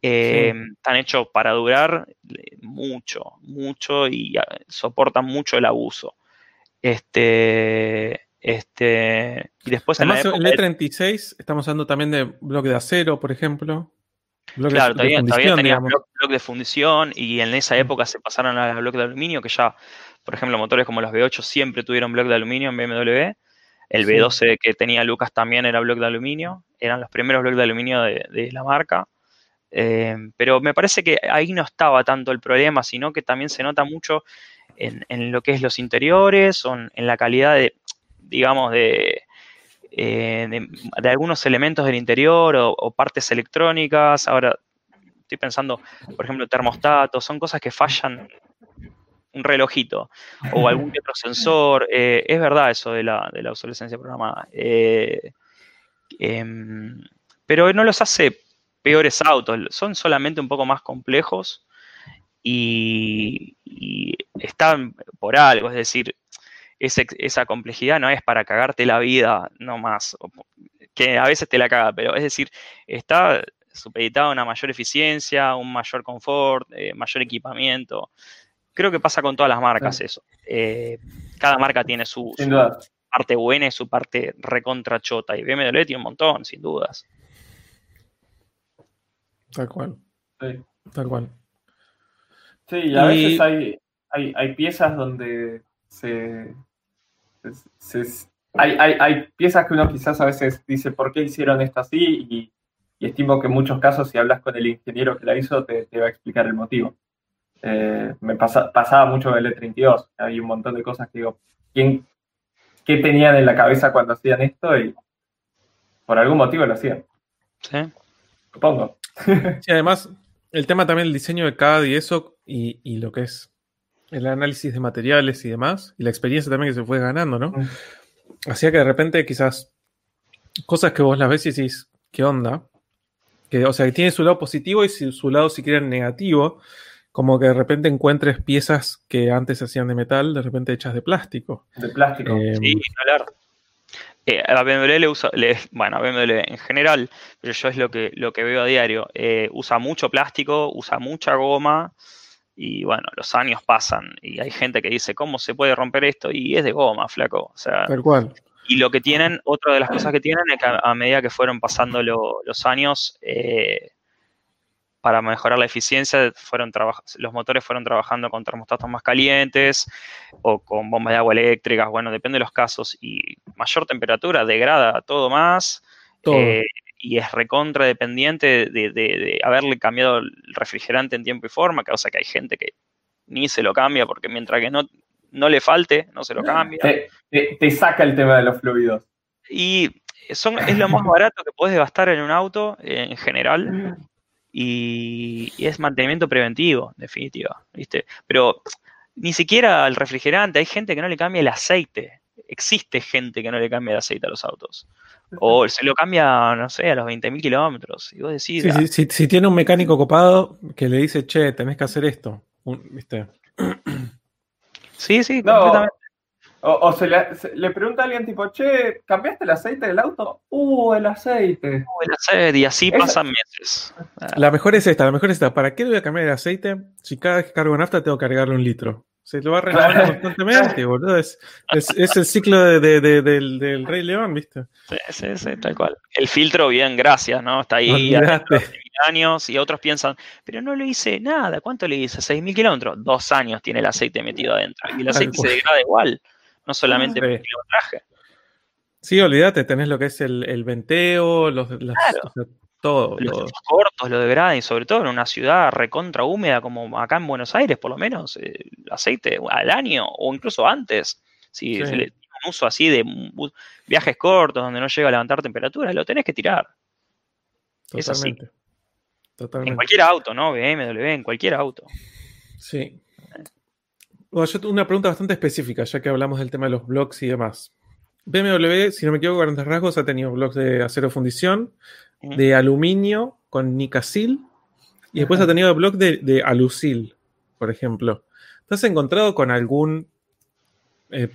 eh, están hechos para durar eh, mucho, mucho y ah, soportan mucho el abuso. Este, Este, y después Además, en el la época de- E36, estamos hablando también de bloque de acero, por ejemplo. Bloque Claro, de todavía, tenías bloque, bloque de fundición y en esa época se pasaron a bloque de aluminio, que ya, por ejemplo, motores como los V8 siempre tuvieron bloque de aluminio en BMW. El Sí. V12 que tenía Lucas también era bloque de aluminio. Eran los primeros bloques de aluminio de, de la marca. Eh, pero me parece que ahí no estaba tanto el problema, sino que también se nota mucho en, en lo que es los interiores o en, en la calidad de, digamos, de, eh, de, de algunos elementos del interior o, o partes electrónicas. Ahora estoy pensando, por ejemplo, termostatos, son cosas que fallan un relojito o algún otro sensor. eh, es verdad eso de la, de la obsolescencia programada. Eh, em, pero no los hace peores autos, son solamente un poco más complejos y, y están por algo, es decir, ese- esa complejidad no es para cagarte la vida, no más, o- que a veces te la caga, pero es decir, está supeditado a una mayor eficiencia, un mayor confort, eh, mayor equipamiento. Creo que pasa con todas las marcas Sí. eso. Eh, cada marca tiene su, Sin su duda. parte buena y su parte recontra chota, y BMW tiene un montón, sin dudas. Tal cual, Sí. tal cual. Sí, y a Y- veces hay, hay, hay piezas donde se, se- se- hay, hay, hay piezas que uno quizás a veces dice por qué hicieron esto así y, y estimo que en muchos casos si hablas con el ingeniero que la hizo te, te va a explicar el motivo. Eh, me pasa- pasaba mucho el E32, hay un montón de cosas que digo, ¿quién, ¿qué tenían en la cabeza cuando hacían esto? Y por algún motivo lo hacían, ¿sí? supongo. Sí, además, el tema también del diseño de CAD y eso, y, y lo que es el análisis de materiales y demás, y la experiencia también que se fue ganando, ¿no? Mm. Hacía que de repente quizás cosas que vos las ves y decís, ¿qué onda? Que, o sea, que tiene su lado positivo y su, su lado, si quieren, negativo, como que de repente encuentres piezas que antes se hacían de metal, de repente hechas de plástico. De plástico. Eh, Sí, hablar. Eh, a BMW le usa, le- bueno, a BMW en general, pero yo es lo que, lo que veo a diario. eh, usa mucho plástico, usa mucha goma y bueno, los años pasan y hay gente que dice, ¿cómo se puede romper esto? Y es de goma, flaco. O sea, tal cual. y lo que tienen, otra de las cosas que tienen es que a, a medida que fueron pasando lo- los años, eh, para mejorar la eficiencia, fueron los motores fueron trabajando con termostatos más calientes o con bombas de agua eléctricas, bueno, depende de los casos, y mayor temperatura degrada todo más, Todo. eh, y es recontra dependiente de, de- de haberle cambiado el refrigerante en tiempo y forma, causa que hay gente que ni se lo cambia porque mientras que no, no le falte, no se lo cambia. Te, te- te saca el tema de los fluidos. Y son, es lo más barato que puedes gastar en un auto en general y, y es mantenimiento preventivo, en definitiva, ¿viste? Pero ni siquiera al refrigerante, hay gente que no le cambia el aceite. Existe gente que no le cambia el aceite a los autos. O se lo cambia, no sé, a los 20.000 kilómetros. Y vos decís, Sí, ah, sí, sí, si tiene un mecánico copado que le dice, che, tenés que hacer esto. Un- ¿Viste? sí, sí, No, completamente. O, o se, le, se- le pregunta a alguien tipo, che, ¿cambiaste el aceite del auto? Uh, el aceite. El aceite, Y así Esa- pasan meses. La mejor es esta, la mejor es esta. ¿Para qué le voy a cambiar el aceite si cada vez que cargo nafta tengo que cargarle un litro? Se lo va renovando constantemente, boludo. Es, es, es el ciclo de- de- de- del, del Rey León, ¿viste? Sí, sí, sí, tal cual. El filtro, bien, gracias, ¿no? Está ahí años y otros piensan, pero no le hice nada. ¿Cuánto le hice? ¿6.000 kilómetros? Dos años tiene el aceite metido adentro. Y el aceite se degrada igual, no solamente Sí. por kilometraje. Sí, olvídate, tenés lo que es el, el venteo, los, las- Claro. o sea, todo. Los todo. tiempos cortos lo degradan y sobre todo en una ciudad recontra húmeda como acá en Buenos Aires, por lo menos, eh, el aceite al año o incluso antes. Si Sí. se le tiene un uso así de viajes cortos donde no llega a levantar temperatura, lo tenés que tirar. Es así. Totalmente. En cualquier auto, ¿no? BMW, en cualquier auto. Sí. Bueno, yo tengo una pregunta bastante específica, ya que hablamos del tema de los blogs y demás. BMW, si no me equivoco, a grandes rasgos ha tenido blogs de acero fundición, de aluminio con Nicasil, y después ha tenido blog de, de Alucil, por ejemplo. ¿Te has encontrado con algún, eh,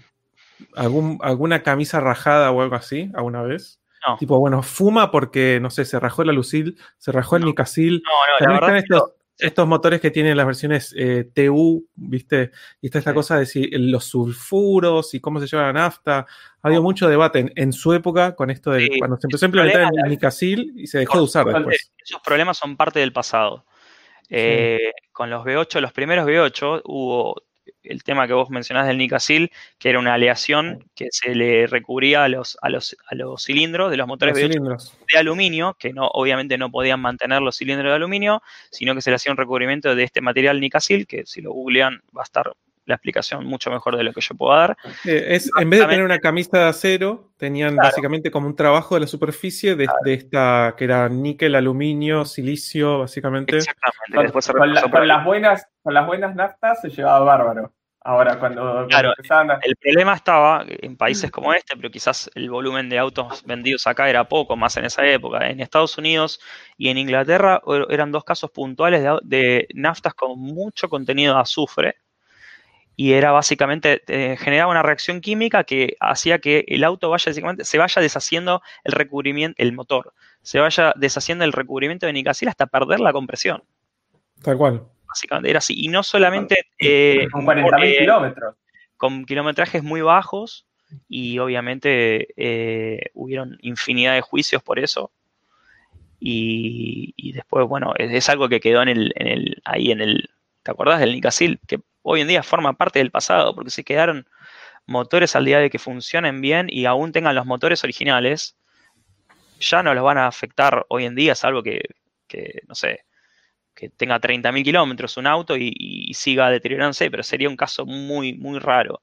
algún alguna camisa rajada o algo así alguna vez? No. Tipo, bueno, fuma porque, no sé, se rajó el Alucil, se rajó el No. Nicasil. No, no, la verdad estos, estos motores que tienen las versiones eh, TU, ¿viste? Y está esta Sí. cosa de si los sulfuros y cómo se lleva la nafta. Ha habido mucho debate en, en su época con esto de Sí. cuando se empezó a implementar el Nicasil y se dejó de usar después. Esos problemas son parte del pasado. Eh, Con los V8, los primeros V8, hubo el tema que vos mencionás del Nicasil, que era una aleación que se le recubría a los, a los, a los cilindros de los motores Los V8 cilindros. de aluminio, que no, obviamente no podían mantener los cilindros de aluminio, sino que se le hacía un recubrimiento de este material Nicasil, que si lo googlean va a estar la explicación mucho mejor de lo que yo puedo dar. Eh, es, en vez de tener una camisa de acero, tenían Claro. básicamente como un trabajo de la superficie de, de esta, que era níquel, aluminio, silicio, básicamente. Exactamente. Con, después se con la- reemplazó por con las buenas, con las buenas naftas se llevaba bárbaro. Ahora, cuando, cuando Claro, empezaban a- El problema estaba en países como este, pero quizás el volumen de autos vendidos acá era poco, más en esa época. En Estados Unidos y en Inglaterra er- eran dos casos puntuales de, de naftas con mucho contenido de azufre. Y era básicamente, eh, generaba una reacción química que hacía que el auto vaya, básicamente, se vaya deshaciendo el recubrimiento, el motor, se vaya deshaciendo el recubrimiento de Nicasil hasta perder la compresión. Tal cual. Básicamente era así. Y no solamente eh, con 40.000 por, eh, kilómetros. con kilometrajes muy bajos y obviamente eh, hubieron infinidad de juicios por eso. Y, y después, bueno, es, es algo que quedó en el, en el, ahí en el, ¿te acordás del Nicasil? Que hoy en día forma parte del pasado porque se quedaron motores al día de que funcionen bien y aún tengan los motores originales, ya no los van a afectar hoy en día, salvo que, que no sé, que tenga 30.000 kilómetros un auto y, y siga deteriorándose, pero sería un caso muy, muy raro.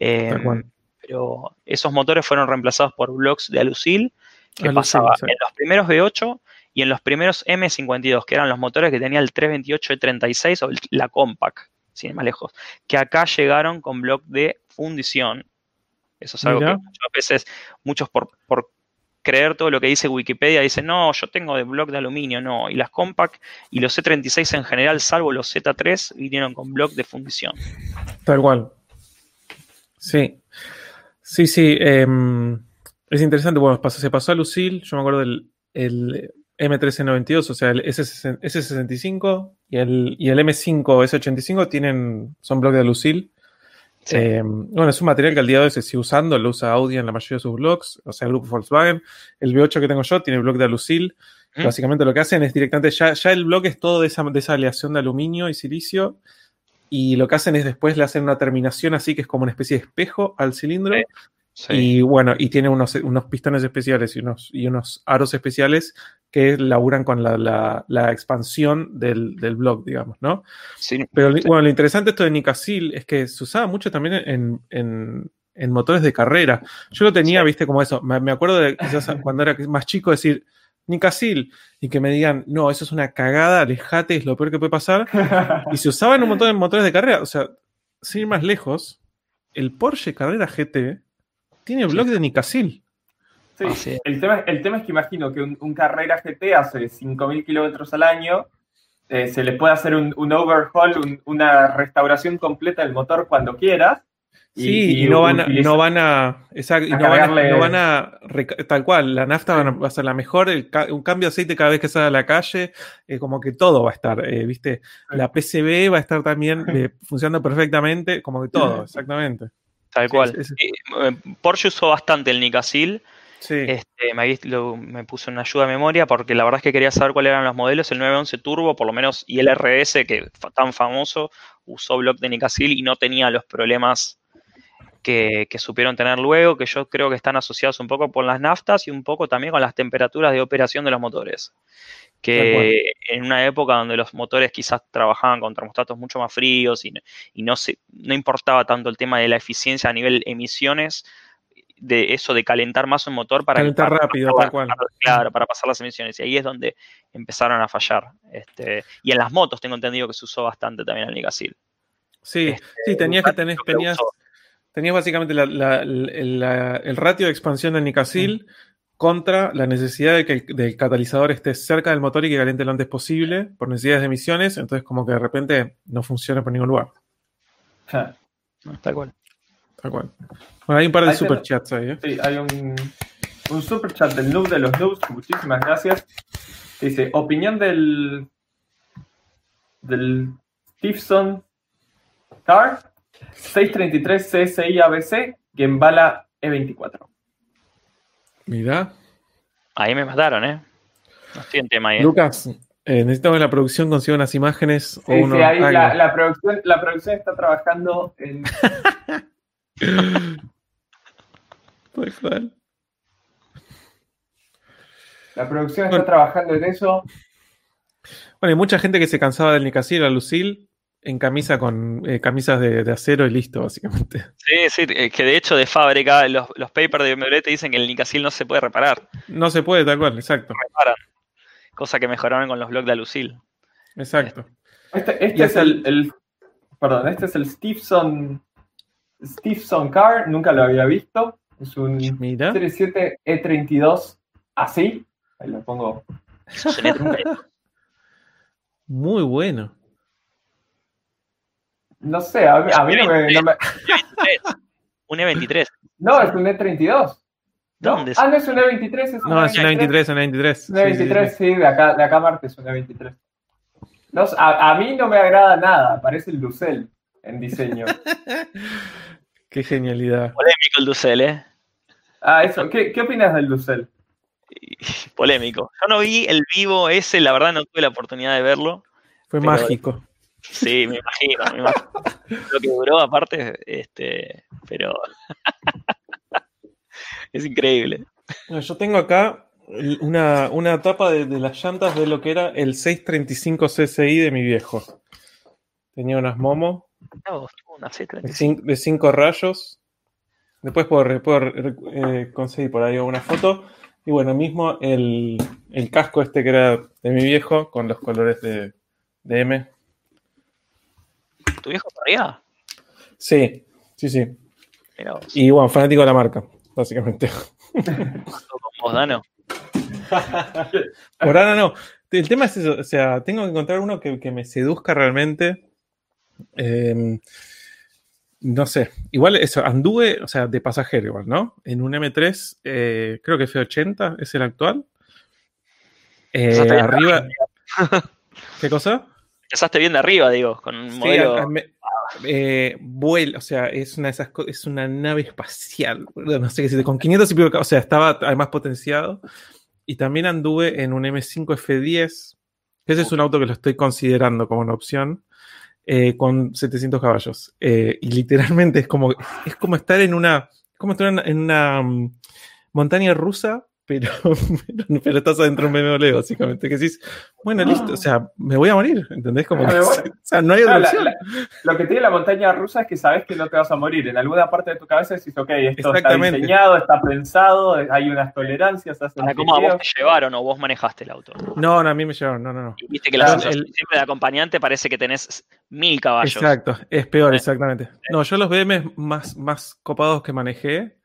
Eh, cual. pero esos motores fueron reemplazados por blocks de alucil, que Alucil, pasaba sí. en los primeros V8 y en los primeros M52, que eran los motores que tenía el 328 E36 o el- la Compact, sin ir más lejos, que acá llegaron con block de fundición. Eso es algo que muchas veces, muchos por, por creer todo lo que dice Wikipedia, dicen, no, yo tengo de block de aluminio, no. Y las Compact y los C36 en general, salvo los Z3, vinieron con block de fundición. Tal cual. Sí. Sí, sí. em, es interesante. Bueno, se pasó a Lucil. Yo me acuerdo del el M1392, o sea, el S60 S65 y el, y el M5 S85 tienen, son bloques de Lucil. Sí. Em, bueno, es un material que al día de hoy se sigue usando, lo usa Audi en la mayoría de sus blogs, o sea, el grupo Volkswagen. El V8 que tengo yo tiene bloque de alucil. ¿Mm? Básicamente lo que hacen es directamente, ya, ya el bloque es todo de esa, de esa aleación de aluminio y silicio. Y lo que hacen es después le hacen una terminación así que es como una especie de espejo al cilindro. Sí. Y bueno, y tiene unos, unos pistones especiales y unos, y unos aros especiales que laburan con la, la- la expansión del, del block, digamos, ¿no? Sí. Pero bueno, lo interesante de esto de Nicasil es que se usaba mucho también en, en- en motores de carrera. Yo lo tenía, Sí. viste, como eso. Me, me acuerdo de quizás cuando era más chico decir Nicasil y que me digan, no, eso es una cagada, alejate, es lo peor que puede pasar. Y se usaba en un montón de motores de carrera. O sea, sin ir más lejos, el Porsche Carrera GT tiene bloque de Nicasil. Sí, Así es. el, tema, el tema es que imagino que un, un Carrera GT hace 5.000 kilómetros al año, eh, se le puede hacer un, un overhaul, un- una restauración completa del motor cuando quieras. Sí, y, no, van a, no van a. exacto, y a no van a, cargarle- no van a reca- Tal cual, la nafta van a- va a ser la mejor, el un cambio de aceite cada vez que sale a la calle, eh, como que todo va a estar, eh, ¿viste? La PCB va a estar también eh, funcionando perfectamente, como que todo, exactamente. Tal cual. sí, sí. Sí, eh, Porsche usó bastante el Nicasil. Sí, Este, me, lo- me puso una ayuda de memoria porque la verdad es que quería saber cuáles eran los modelos. El 911 Turbo, por lo menos, y el RS, que tan famoso, usó block de Nicasil y no tenía los problemas que, que supieron tener luego, que yo creo que están asociados un poco con las naftas y un poco también con las temperaturas de operación de los motores. Que en una época donde los motores quizás trabajaban con termostatos mucho más fríos y, no- y no, se, no importaba tanto el tema de la eficiencia a nivel emisiones, de eso de calentar más un motor para Calentar para- rápido, para- tal cual. para- claro, para pasar las emisiones. Y ahí es donde empezaron a fallar. Este, y en las motos tengo entendido que se usó bastante también el Nicasil. sí, este, sí, tenías que tener, tenías, tenías básicamente la- la- el, la- el ratio de expansión del Nicasil contra la necesidad de que el del catalizador esté cerca del motor y que caliente lo antes posible por necesidades de emisiones, entonces como que de repente no funciona por ningún lugar. Tal cual. Tal cual. Bueno, hay un par de superchats ahí, ¿eh? Sí, hay un, un super chat del noob de los noobs, muchísimas gracias. Dice, opinión del del Stevenson Car 633 CSI ABC Gembala E24. Mira. Ahí me mataron, ¿eh? No estoy en tema ahí. ¿eh? Lucas, eh, necesitamos que la producción consiga unas imágenes o Sí, unos sí, ahí la, producción, la producción está trabajando en. Tal cual. La producción está trabajando en eso. Bueno, hay mucha gente que se cansaba del Nicasio y la Lucil en camisa con eh, camisas de, de acero y listo, básicamente. Sí, sí, eh, que de hecho de fábrica los, los papers de BMW te dicen que el Nicasil no se puede reparar. No se puede, tal cual, exacto. Reparan. Cosa que mejoraron con los blogs de Alucil. Exacto. Este, este es el, el- Perdón, este es el Stevenson. Stevenson Car, nunca lo había visto. Es un Mira. Serie 7 E32 así. Ahí lo pongo. Eso es un E32. Muy bueno. No sé, a mí, a mí no, me, no me- un E23. No, es un E32. ¿No? ¿Dónde? Ah, no es un E23, es un No, es una E23. 23, una 23. Una Sí, sí, 23, sí. sí, de acá, de acá Marte es una 23. No, a, a mí no me agrada nada, parece el Lucel en diseño. Qué genialidad. Polémico el Ducel, ¿eh? Ah, eso, ¿qué, qué opinas del Lucel? Y- Polémico. Yo no vi el vivo ese, la verdad no tuve la oportunidad de verlo. Fue mágico. Sí, me imagino, me imagino. Lo que duró aparte, este, pero es increíble. Yo tengo acá una, una tapa de, de las llantas de lo que era el 635 CSI de mi viejo. Tenía unas Momo No, una de C35. 5 de cinco rayos. Después puedo, puedo eh, conseguir por ahí una foto. Y bueno, mismo el, el casco este que era de mi viejo con los colores de, de M. ¿Tu viejo todavía? Sí, sí, sí. Y bueno, fanático de la marca, básicamente. con Dano. Por ahora no. El tema es eso, o sea, tengo que encontrar uno que, que me seduzca realmente. Eh, no sé, igual eso, anduve, o sea, de pasajero igual, ¿no? En un M3, eh, creo que F80 es el actual. Eh, arriba. ¿Qué cosa? Empezaste bien de arriba, digo, con un Sí, modelo. a- a- me- eh, o sea, es una de esas es una nave espacial, no sé qué decirte, con 500 y pico, o sea, estaba además potenciado. Y también anduve en un M5 F10, que ese es un auto que lo estoy considerando como una opción, eh, con 700 caballos. Eh, y literalmente es como, es como estar en una, como estar en, en una mm, montaña rusa, pero, pero, pero estás adentro de un BMW, básicamente. Que decís, bueno, listo, o sea, me voy a morir, ¿entendés? Como que- voy. o sea, no hay otra opción. la- lo que tiene la montaña rusa es que sabes que no te vas a morir. En alguna parte de tu cabeza decís, ok, esto está diseñado, está pensado, hay unas tolerancias, Ahora, ¿cómo a vos te llevaron o vos manejaste el auto? No, no, a mí me llevaron, no, no, no. Y viste que la Claro, sensación el- siempre de acompañante parece que tenés mil caballos. Exacto, es peor, Eh, exactamente. No, yo los BM más, más copados que manejé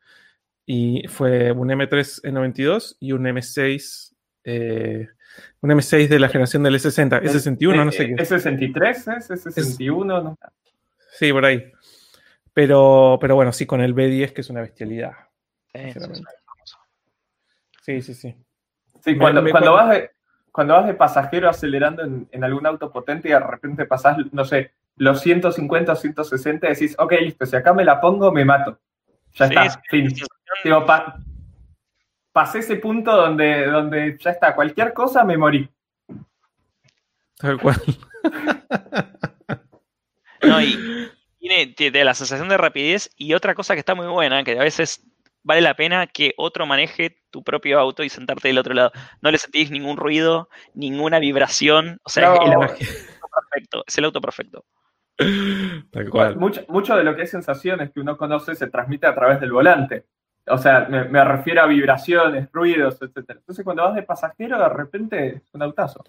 y fue un M3 E92 y un M6, eh, un M6 de la generación del S60, S61, no sé qué. ¿Es 63? ¿Es 61? No. Sí, por ahí. Pero, pero bueno, sí, con el B10 que es una bestialidad. Sí, sinceramente. Sí, sí, sí. Sí, Me- cuando, me- cuando, cuando- vas de, cuando vas de pasajero acelerando en, en algún auto potente y de repente pasás, no sé, los 150 o 160 y decís, ok, listo, si acá me la pongo, me mato. Ya Sí, está, sí, fin. Digo, pa- pasé ese punto donde, donde ya está, cualquier cosa me morí. Tal cual. No, y tiene, tiene la sensación de rapidez y otra cosa que está muy buena, que a veces vale la pena que otro maneje tu propio auto y sentarte del otro lado. No le sentís ningún ruido, ninguna vibración. O sea, No. es el auto perfecto. Es el auto perfecto. Tal cual. Mucho, mucho de lo que es sensaciones que uno conoce se transmite a través del volante. O sea, me, me refiero a vibraciones, ruidos, etc. Entonces, cuando vas de pasajero, de repente es un autazo.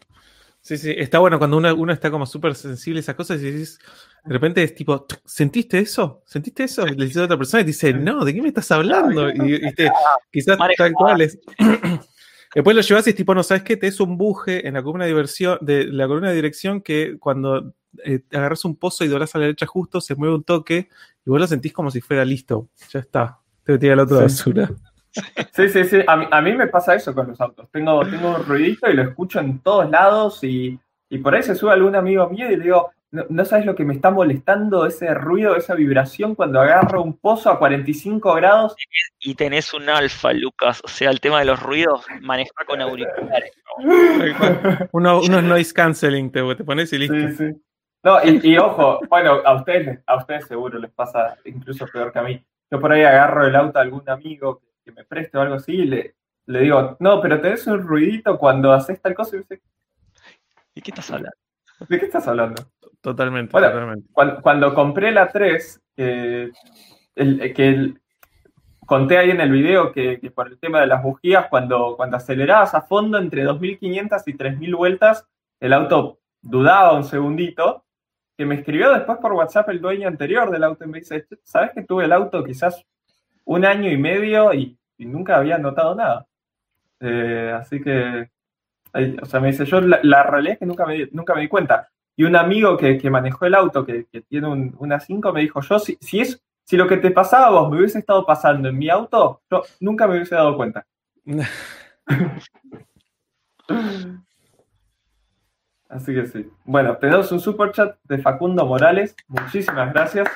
Sí, sí, está bueno cuando uno, uno está como súper sensible a esas cosas y dices, de repente es tipo, "Tuc, ¿sentiste eso? ¿Sentiste eso? Y le dices a otra persona y te dice, no, ¿de qué me estás hablando? Y, y te- quizás tal cual es. Después lo llevas y es tipo, no sabes qué, te es un buje en la columna de diversión, de la columna de dirección que cuando eh, agarras un pozo y doblás a la derecha justo, se mueve un toque y vos lo sentís como si fuera listo. Ya está. Te tira el otro basura. Sí, sí, sí. A mí, a mí me pasa eso con los autos. Tengo, tengo un ruidito y lo escucho en todos lados y y por ahí se sube algún amigo mío y le digo, no, no sabes lo que me está molestando ese ruido, esa vibración cuando agarro un pozo a 45 grados. Y tenés un alfa, Lucas. O sea, el tema de los ruidos, maneja con auriculares. Uno, unos noise canceling, te, te pones y listo. Sí, sí. No, y, y ojo, bueno, a ustedes, a ustedes seguro les pasa incluso peor que a mí. Yo por ahí agarro el auto a algún amigo que, que me preste o algo así y le, le digo, no, pero tenés un ruidito cuando haces tal cosa y me dice, ¿Y qué estás hablando? ¿de qué estás hablando? Totalmente, Bueno, totalmente. Cuando, cuando compré la 3, eh, el- que el- conté ahí en el video que, que por el tema de las bujías, cuando, cuando acelerabas a fondo entre 2.500 y 3.000 vueltas, el auto dudaba un segundito, que me escribió después por WhatsApp el dueño anterior del auto y me dice, ¿sabes que tuve el auto quizás un año y medio y, y nunca había notado nada? Eh, así que, o sea, me dice, yo la, la realidad es que nunca me, di- nunca me di cuenta. Y un amigo que, que manejó el auto, que, que tiene un, una 5, me dijo, yo si, si, es, si lo que te pasaba a vos me hubiese estado pasando en mi auto, yo nunca me hubiese dado cuenta. Así que sí. Bueno, tenemos un super chat de Facundo Morales. Muchísimas gracias.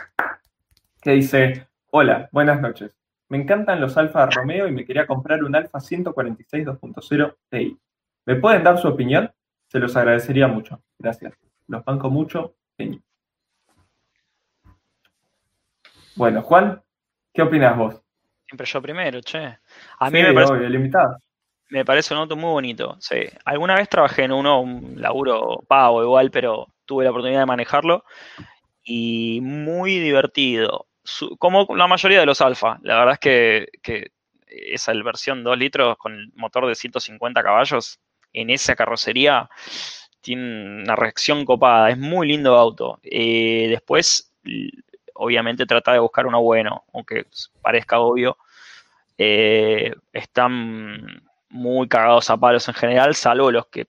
Que dice: Hola, buenas noches. Me encantan los Alfa Romeo y me quería comprar un Alfa 146 2.0 Ti. ¿Me pueden dar su opinión? Se los agradecería mucho. Gracias. Los banco mucho. Genio. Bueno, Juan, ¿qué opinas vos? Siempre yo primero, che. A mí Sí, me parece obvio, limitado. Me parece un auto muy bonito. Sí. Alguna vez trabajé en uno, un laburo pago igual, pero tuve la oportunidad de manejarlo y muy divertido. Como la mayoría de los Alfa. La verdad es que, que esa versión 2 litros con motor de 150 caballos en esa carrocería tiene una reacción copada. Es muy lindo auto. Eh, después, obviamente, trata de buscar uno bueno, aunque parezca obvio. Eh, están muy cagados a palos en general, salvo los que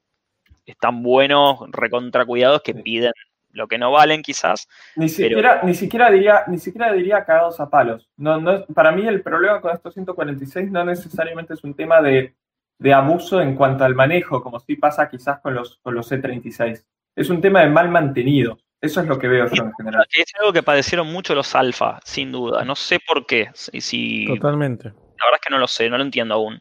están buenos, recontra cuidados, que piden lo que no valen quizás. Ni siquiera, ni siquiera diría, ni siquiera diría cagados a palos. No, no, para mí el problema con estos 146 no necesariamente es un tema de, de abuso en cuanto al manejo, como sí pasa quizás con los, con los C36. Es un tema de mal mantenido. Eso es lo que veo yo en general. Es algo que padecieron mucho los alfa, sin duda. No sé por qué. Si, si- Totalmente. la verdad es que no lo sé, no lo entiendo aún.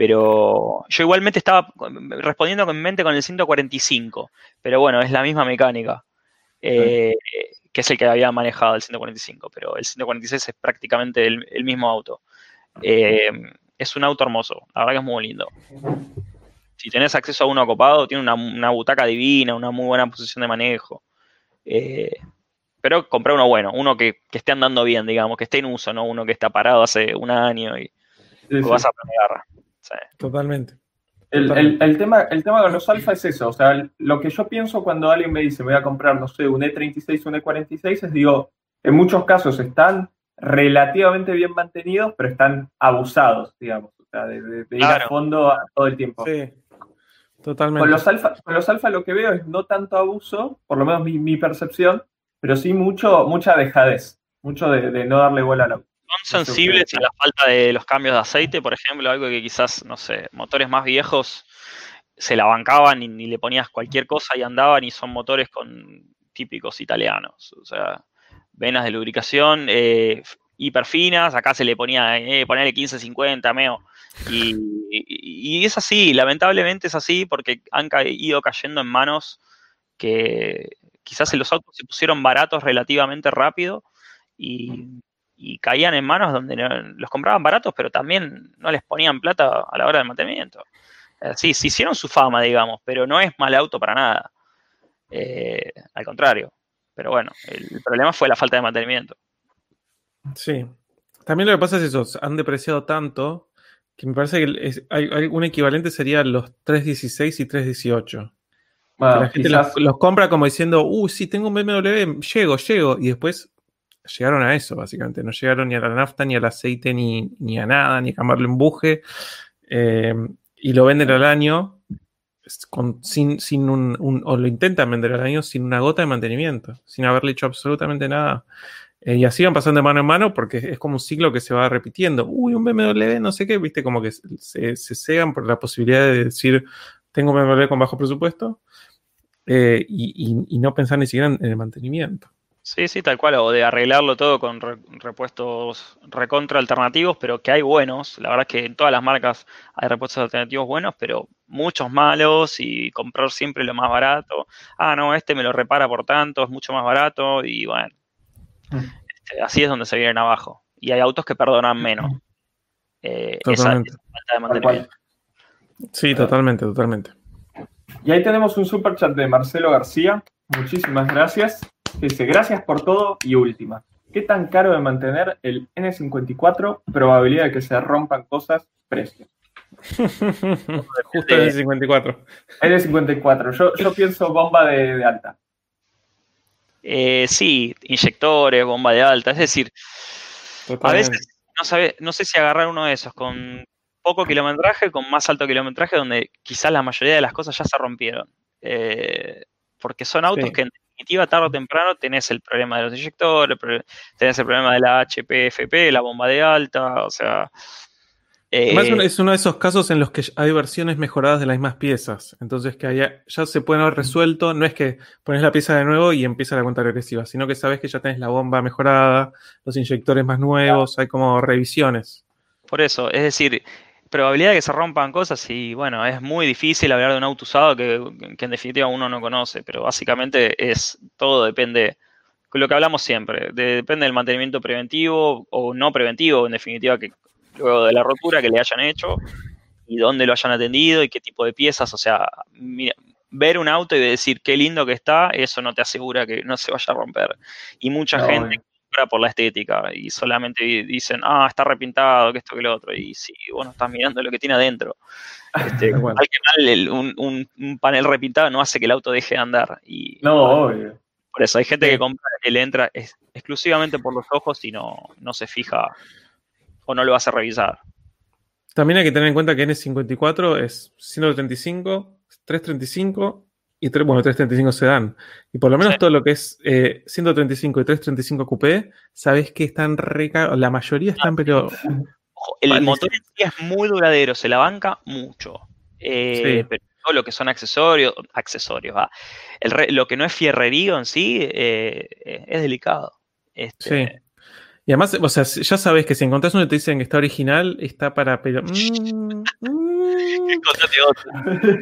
Pero yo igualmente estaba respondiendo con mi mente con el 145. Pero bueno, es la misma mecánica. eh, que es el que había manejado el 145. Pero el 146 es prácticamente el, el mismo auto. Eh, es un auto hermoso. La verdad que es muy lindo. Si tenés acceso a uno acopado, tiene una, una butaca divina, una muy buena posición de manejo. Eh, pero comprar uno bueno, uno que, que esté andando bien, digamos, que esté en uso, no uno que está parado hace un año y Sí, sí. vas a planear. Sí. Totalmente. El, el- el tema, el tema con los alfa es eso. O sea, lo que yo pienso cuando alguien me dice me voy a comprar, no sé, un E36, un E46, es digo, en muchos casos están relativamente bien mantenidos, pero están abusados, digamos. O sea, de, de- de ir a fondo a- todo el tiempo. Sí. Totalmente. Con los alfa, con los alfa lo que veo es no tanto abuso, por lo menos mi, mi percepción, pero sí mucho, mucha dejadez, mucho de, de no darle bola al auto. Son sensibles a la falta de los cambios de aceite, por ejemplo, algo que quizás, no sé, motores más viejos se la bancaban y, ni le ponías cualquier cosa y andaban y son motores con típicos italianos. O sea, venas de lubricación eh, hiper finas, acá se le ponía, eh, ponerle 1550, meo. Y, y- y es así, lamentablemente es así porque han ca- ido cayendo en manos que quizás en los autos se pusieron baratos relativamente rápido y, y caían en manos donde no- los compraban baratos, pero también no les ponían plata a la hora del mantenimiento. Eh, Sí, se hicieron su fama, digamos, pero no es mal auto para nada. Eh, al contrario. Pero bueno, el problema fue la falta de mantenimiento. Sí. También lo que pasa es eso, han depreciado tanto que me parece que es- hay, hay un equivalente sería los 316 y 318. Bueno, que la gente quizás- los, los compra como diciendo, uh, sí, tengo un BMW, llego, llego. Y después llegaron a eso, básicamente. No llegaron ni a la nafta, ni al aceite, ni, ni a nada, ni a cambiarle embuje. Eh, y lo venden al año sin, sin un, un- o lo intentan vender al año sin una gota de mantenimiento, sin haberle hecho absolutamente nada. Eh, y así van pasando de mano en mano porque es como un ciclo que se va repitiendo. Uy, un BMW, no sé qué, viste, como que se, se cegan por la posibilidad de decir, tengo un BMW con bajo presupuesto. eh, y, y, no pensar ni siquiera en, el mantenimiento. Sí, sí, tal cual, o de arreglarlo todo con repuestos recontra alternativos, pero que hay buenos. La verdad es que en todas las marcas hay repuestos alternativos buenos, pero muchos malos y comprar siempre lo más barato. Ah, no, este me lo repara por tanto, es mucho más barato y bueno, mm. este, así es donde se vienen abajo. Y hay autos que perdonan menos. Eh, totalmente. de Sí, totalmente, totalmente. Y ahí tenemos un super chat de Marcelo García. Muchísimas gracias. Dice, gracias por todo y última. ¿Qué tan caro de mantener el N54? Probabilidad de que se rompan cosas, precio. Justo el N54. N54. Yo, yo pienso bomba de, alta. Eh, sí, inyectores, bomba de alta. Es decir, a veces no, sabe, no sé si agarrar uno de esos con poco kilometraje, con más alto kilometraje, donde quizás la mayoría de las cosas ya se rompieron. Eh, porque son autos que en definitiva, tarde o temprano, tenés el problema de los inyectores, tenés el problema de la HPFP, la bomba de alta, o sea. Además, eh, es uno de esos casos en los que hay versiones mejoradas de las mismas piezas. Entonces, que ya se pueden haber resuelto. No es que pones la pieza de nuevo y empieza la cuenta regresiva, sino que sabes que ya tenés la bomba mejorada, los inyectores más nuevos, hay como revisiones. Por eso, es decir, probabilidad de que se rompan cosas y bueno, es muy difícil hablar de un auto usado que, en definitiva uno no conoce, pero básicamente es todo depende, lo que hablamos siempre, depende del mantenimiento preventivo o no preventivo, en definitiva, que luego de la rotura que le hayan hecho y dónde lo hayan atendido y qué tipo de piezas, o sea, ver un auto y decir qué lindo que está, eso no te asegura que no se vaya a romper. Y mucha gente por la estética y solamente dicen, ah, está repintado, que esto, que lo otro. Y si vos no estás mirando lo que tiene adentro, este, un, panel repintado no hace que el auto deje de andar. Y, no, obvio. Por eso hay gente que compra que le entra exclusivamente por los ojos y no, no se fija o no lo hace revisar. También hay que tener en cuenta que N54 es 135, 335 y bueno, 335 sedán. Y por lo menos todo lo que es 135 eh, y 335 coupé, sabes que están re La mayoría están, pero. el motor en sí es muy duradero, se la banca mucho. Eh, pero todo lo que son accesorios, accesorios, lo que no es fierrerío en sí eh, es delicado. Este, sí. Y además, o sea, ya sabes que si encontrás uno y te dicen que está original, está para. Pero, mm,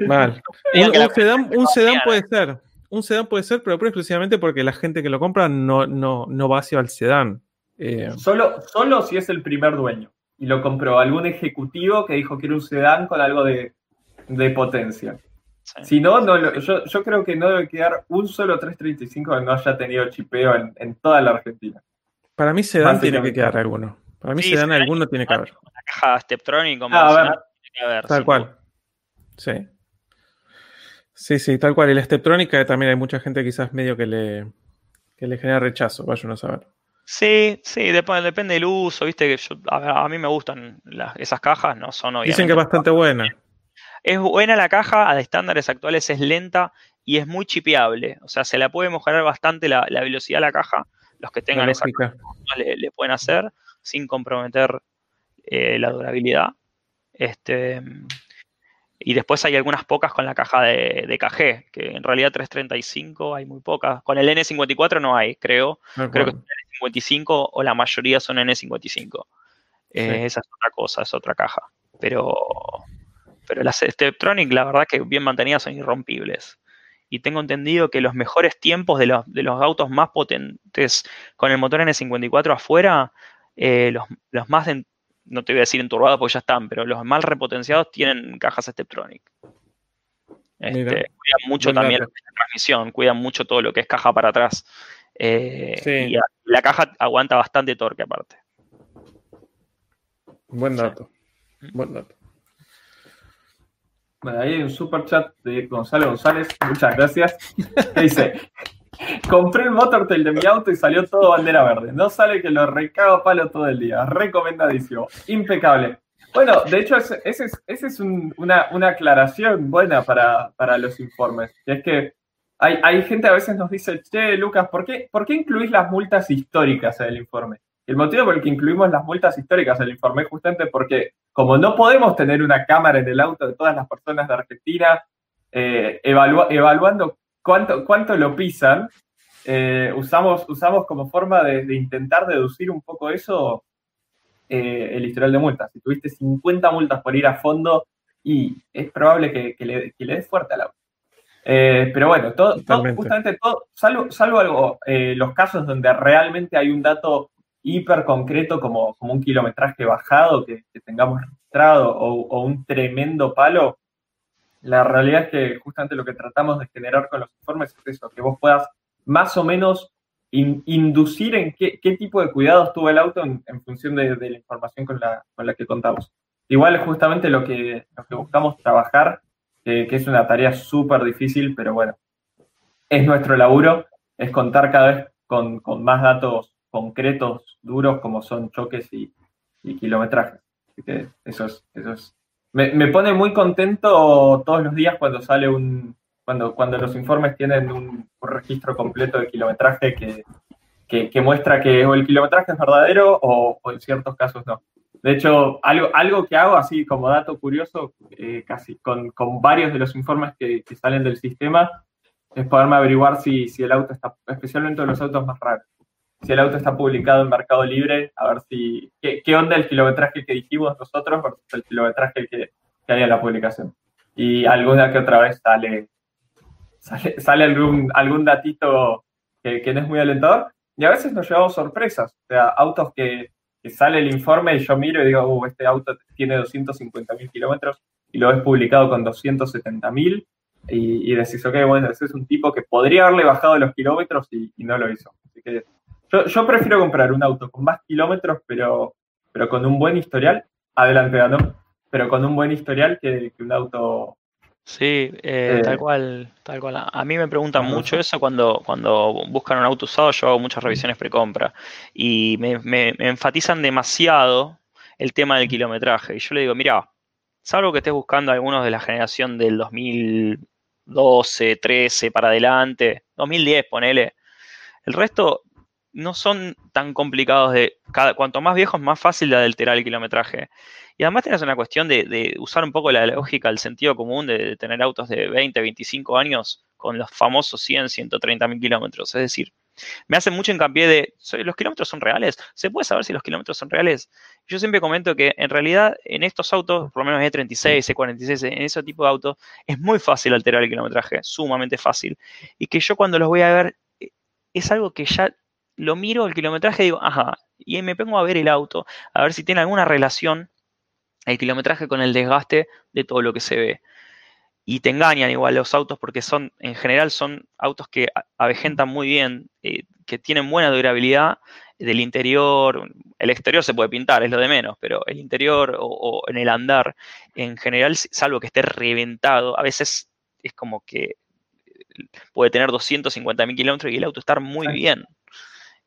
Mal. Un, sedán, puede ser. Un sedán puede ser, pero exclusivamente porque la gente que lo compra no, no, no va hacia el sedán. Eh, solo, solo si es el primer dueño y lo compró algún ejecutivo que dijo que era un sedán con algo de, potencia. Si no, no yo, yo, creo que no debe quedar un solo 335 que no haya tenido chipeo en, toda la Argentina. Para mí sedán tiene que quedar alguno. Para mí sedán alguno tiene que haber. La caja Steptronic ah, Tal cual. Sí. Sí, sí, tal cual. Y la Steptrónica también hay mucha gente quizás medio que le, le genera rechazo, vaya a saber. Sí, sí, depende del uso, viste que a, mí me gustan esas cajas, no son obviamente. Dicen que es bastante buena. Es buena la caja, a estándares actuales es lenta y es muy chipeable. O sea, se la puede mejorar bastante la, velocidad de la caja. Los que tengan esa caja le, pueden hacer sin comprometer eh, la durabilidad. Este, y después hay algunas pocas con la caja de, de KG, que en realidad 335 hay muy pocas. Con el N54 no hay, creo. creo que es N55 o la mayoría son N55. Eh, esa es otra cosa, es otra caja. Pero, pero las Steptronic, la verdad que bien mantenidas son irrompibles. Y tengo entendido que los mejores tiempos de los, de los autos más potentes con el motor N54 afuera, eh, los, los más no te voy a decir enturbados porque ya están, pero los mal repotenciados tienen cajas Steptronic. Este, cuidan mucho también la transmisión, cuidan mucho todo lo que es caja para atrás. Eh, y la caja aguanta bastante torque aparte. Buen dato. Buen dato. Bueno, ahí hay un super chat de Gonzalo González. Muchas gracias. dice: Compré el motortail de mi auto y salió todo bandera verde. No sale que lo recago palo todo el día. Recomendadísimo. Impecable. Bueno, de hecho, esa es, una, aclaración buena para, los informes. es que hay, gente a veces nos dice, che, Lucas, ¿por qué, ¿por qué incluís las multas históricas en el informe? El motivo por el que incluimos las multas históricas en el informe es justamente porque, como no podemos tener una cámara en el auto de todas las personas de Argentina, eh, evaluando cuánto, cuánto lo pisan, eh, usamos, usamos como forma de, intentar deducir un poco eso eh, el historial de multas. Si tuviste 50 multas por ir a fondo, y es probable que, le, que le des fuerte al auto. Eh, pero bueno, todo, justamente todo, salvo, salvo algo, los casos donde realmente hay un dato hiper concreto como, como un kilometraje bajado que, tengamos registrado o, un tremendo palo, la realidad es que justamente lo que tratamos de generar con los informes es eso, que vos puedas más o menos inducir en qué, tipo de cuidados tuvo el auto en, función de, la información con la, con la, que contamos. Igual justamente lo que, lo que buscamos trabajar, que es una tarea súper difícil, pero bueno, es nuestro laburo, es contar cada vez con, más datos concretos, duros, como son choques y, y kilometrajes. Así que eso es, me pone muy contento todos los días cuando sale un, cuando, cuando los informes tienen un, registro completo de kilometraje que, que, muestra que o el kilometraje es verdadero o, en ciertos casos no. De hecho, algo, algo que hago así como dato curioso, eh, casi con, con, varios de los informes que, que, salen del sistema, es poderme averiguar si, si el auto está, especialmente los autos más raros, si el auto está publicado en Mercado Libre, a ver si, qué, qué onda el kilometraje que dijimos nosotros versus el kilometraje que, que hay en la publicación. Y alguna que otra vez sale, sale, algún, algún datito que, no es muy alentador. Y a veces nos llevamos sorpresas, o sea, autos que, sale el informe y yo miro y digo, uh, este auto tiene 250 mil kilómetros y lo ves publicado con 270 mil y, decís, ok, bueno, ese es un tipo que podría haberle bajado los kilómetros y, no lo hizo. Así que yo, prefiero comprar un auto con más kilómetros, pero, pero con un buen historial, adelante, ¿no? Pero con un buen historial que un auto Sí, eh, tal cual, tal cual. A mí me preguntan mucho eso cuando, cuando buscan un auto usado, yo hago muchas revisiones precompra y me, enfatizan demasiado el tema del kilometraje. Y yo le digo, mira, salvo que estés buscando algunos de la generación del 2012, 13 para adelante, 2010, ponele. El resto no son tan complicados de. Cada, cuanto más viejos, más fácil de alterar el kilometraje. Y además tienes una cuestión de, usar un poco la lógica, el sentido común de, tener autos de 20, 25 años con los famosos 100, 130 mil kilómetros. Es decir, me hacen mucho hincapié de, ¿los kilómetros son reales? ¿Se puede saber si los kilómetros son reales? Yo siempre comento que en realidad en estos autos, por lo menos E36, E46, en ese tipo de autos, es muy fácil alterar el kilometraje, sumamente fácil. Y que yo cuando los voy a ver, eh, es algo que ya lo miro el kilometraje y digo, ajá, y me pongo a ver el auto, a ver si tiene alguna relación el kilometraje con el desgaste de todo lo que se ve. Y te engañan igual los autos porque son, en general, son autos que avejentan muy bien, eh, que tienen buena durabilidad del interior. El exterior se puede pintar, es lo de menos, pero el interior o, en el andar, en general, salvo que esté reventado, a veces es como que puede tener 250 mil kilómetros y el auto estar muy bien.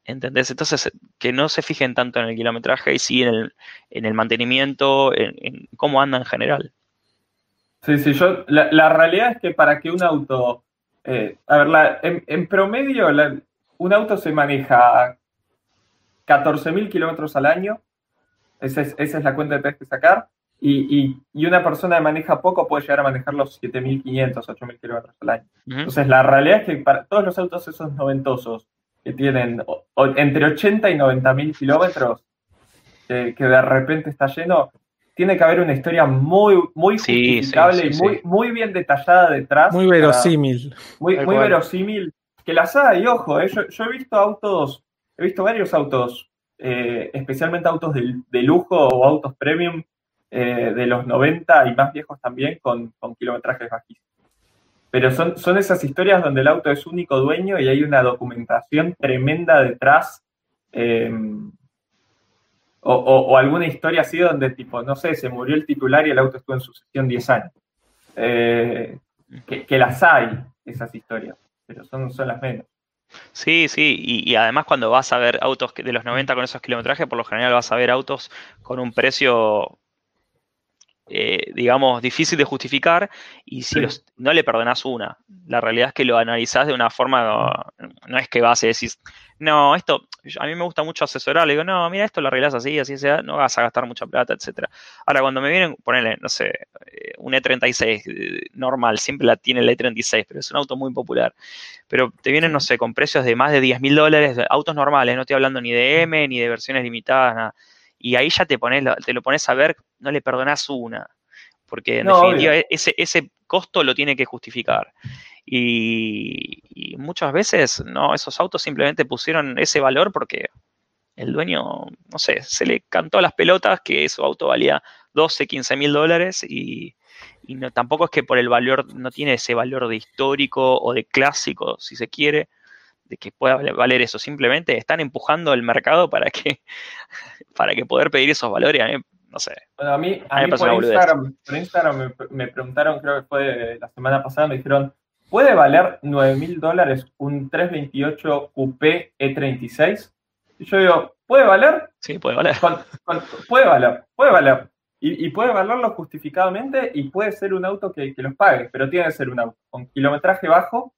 ¿Entendés? Entonces, que no se fijen tanto en el kilometraje y sí en el, mantenimiento, en, cómo anda en general. Sí, sí, yo, la, realidad es que para que un auto, eh, a ver, en, promedio, un auto se maneja 14.000 kilómetros al año, esa es, esa es, la cuenta que tienes que sacar, y, una persona que maneja poco puede llegar a manejar los 7.500, 8.000 kilómetros al año. Entonces, la realidad es que para todos los autos esos noventosos, que tienen entre 80 y 90 mil kilómetros, que de repente está lleno, tiene que haber una historia muy, muy justificable y muy, muy bien detallada detrás. Muy verosímil. muy, muy verosímil. Que las hay, ojo, eh, yo, he visto autos, he visto varios autos, eh, especialmente autos de, lujo o autos premium eh, de los 90 y más viejos también con, con kilometrajes bajísimos. Pero son, son esas historias donde el auto es único dueño y hay una documentación tremenda detrás. Em, o, alguna historia así donde, tipo, no sé, se murió el titular y el auto estuvo en sucesión 10 años. Eh, que, las hay, esas historias, pero son, son las menos. Sí, sí, y, además cuando vas a ver autos de los 90 con esos kilometrajes, por lo general vas a ver autos con un precio eh, digamos, difícil de justificar y si Sí. los- no le perdonás una. La realidad es que lo analizás de una forma, no, no es que vas y decís, no, esto, a mí me gusta mucho asesorar, le digo, no, mira, esto lo arreglás así, así sea, no vas a gastar mucha plata, etcétera. Ahora, cuando me vienen, ponele, no sé, eh, un E36 eh, normal, siempre la tiene el E36, pero es un auto muy popular. Pero te vienen, no sé, con precios de más de 10 mil dólares, autos normales, no estoy hablando ni de M, ni de versiones limitadas, nada. Y ahí ya te, pones, te lo pones a ver, no le perdonás una. Porque en No, definitiva obvio. ese, ese costo lo tiene que justificar. Y, y muchas veces no, esos autos simplemente pusieron ese valor porque el dueño, no sé, se le cantó a las pelotas que su auto valía 12, 15 mil dólares y, y no, tampoco es que por el valor, no tiene ese valor de histórico o de clásico, si se quiere, de que pueda valer- eso. Simplemente están empujando el mercado para que, para que poder pedir esos valores. A mí, no sé, Bueno, a mí, A mí a por. Instagram, por Instagram me, me preguntaron, creo que fue la semana pasada, me dijeron, ¿puede valer 9 mil dólares un 328 Coupé E36? Y yo digo, ¿puede valer? sí, puede valer. Con- con- puede valer, puede valer. Y, y puede valerlo justificadamente y puede ser un auto que, que los pague, pero tiene que ser un auto con kilometraje bajo,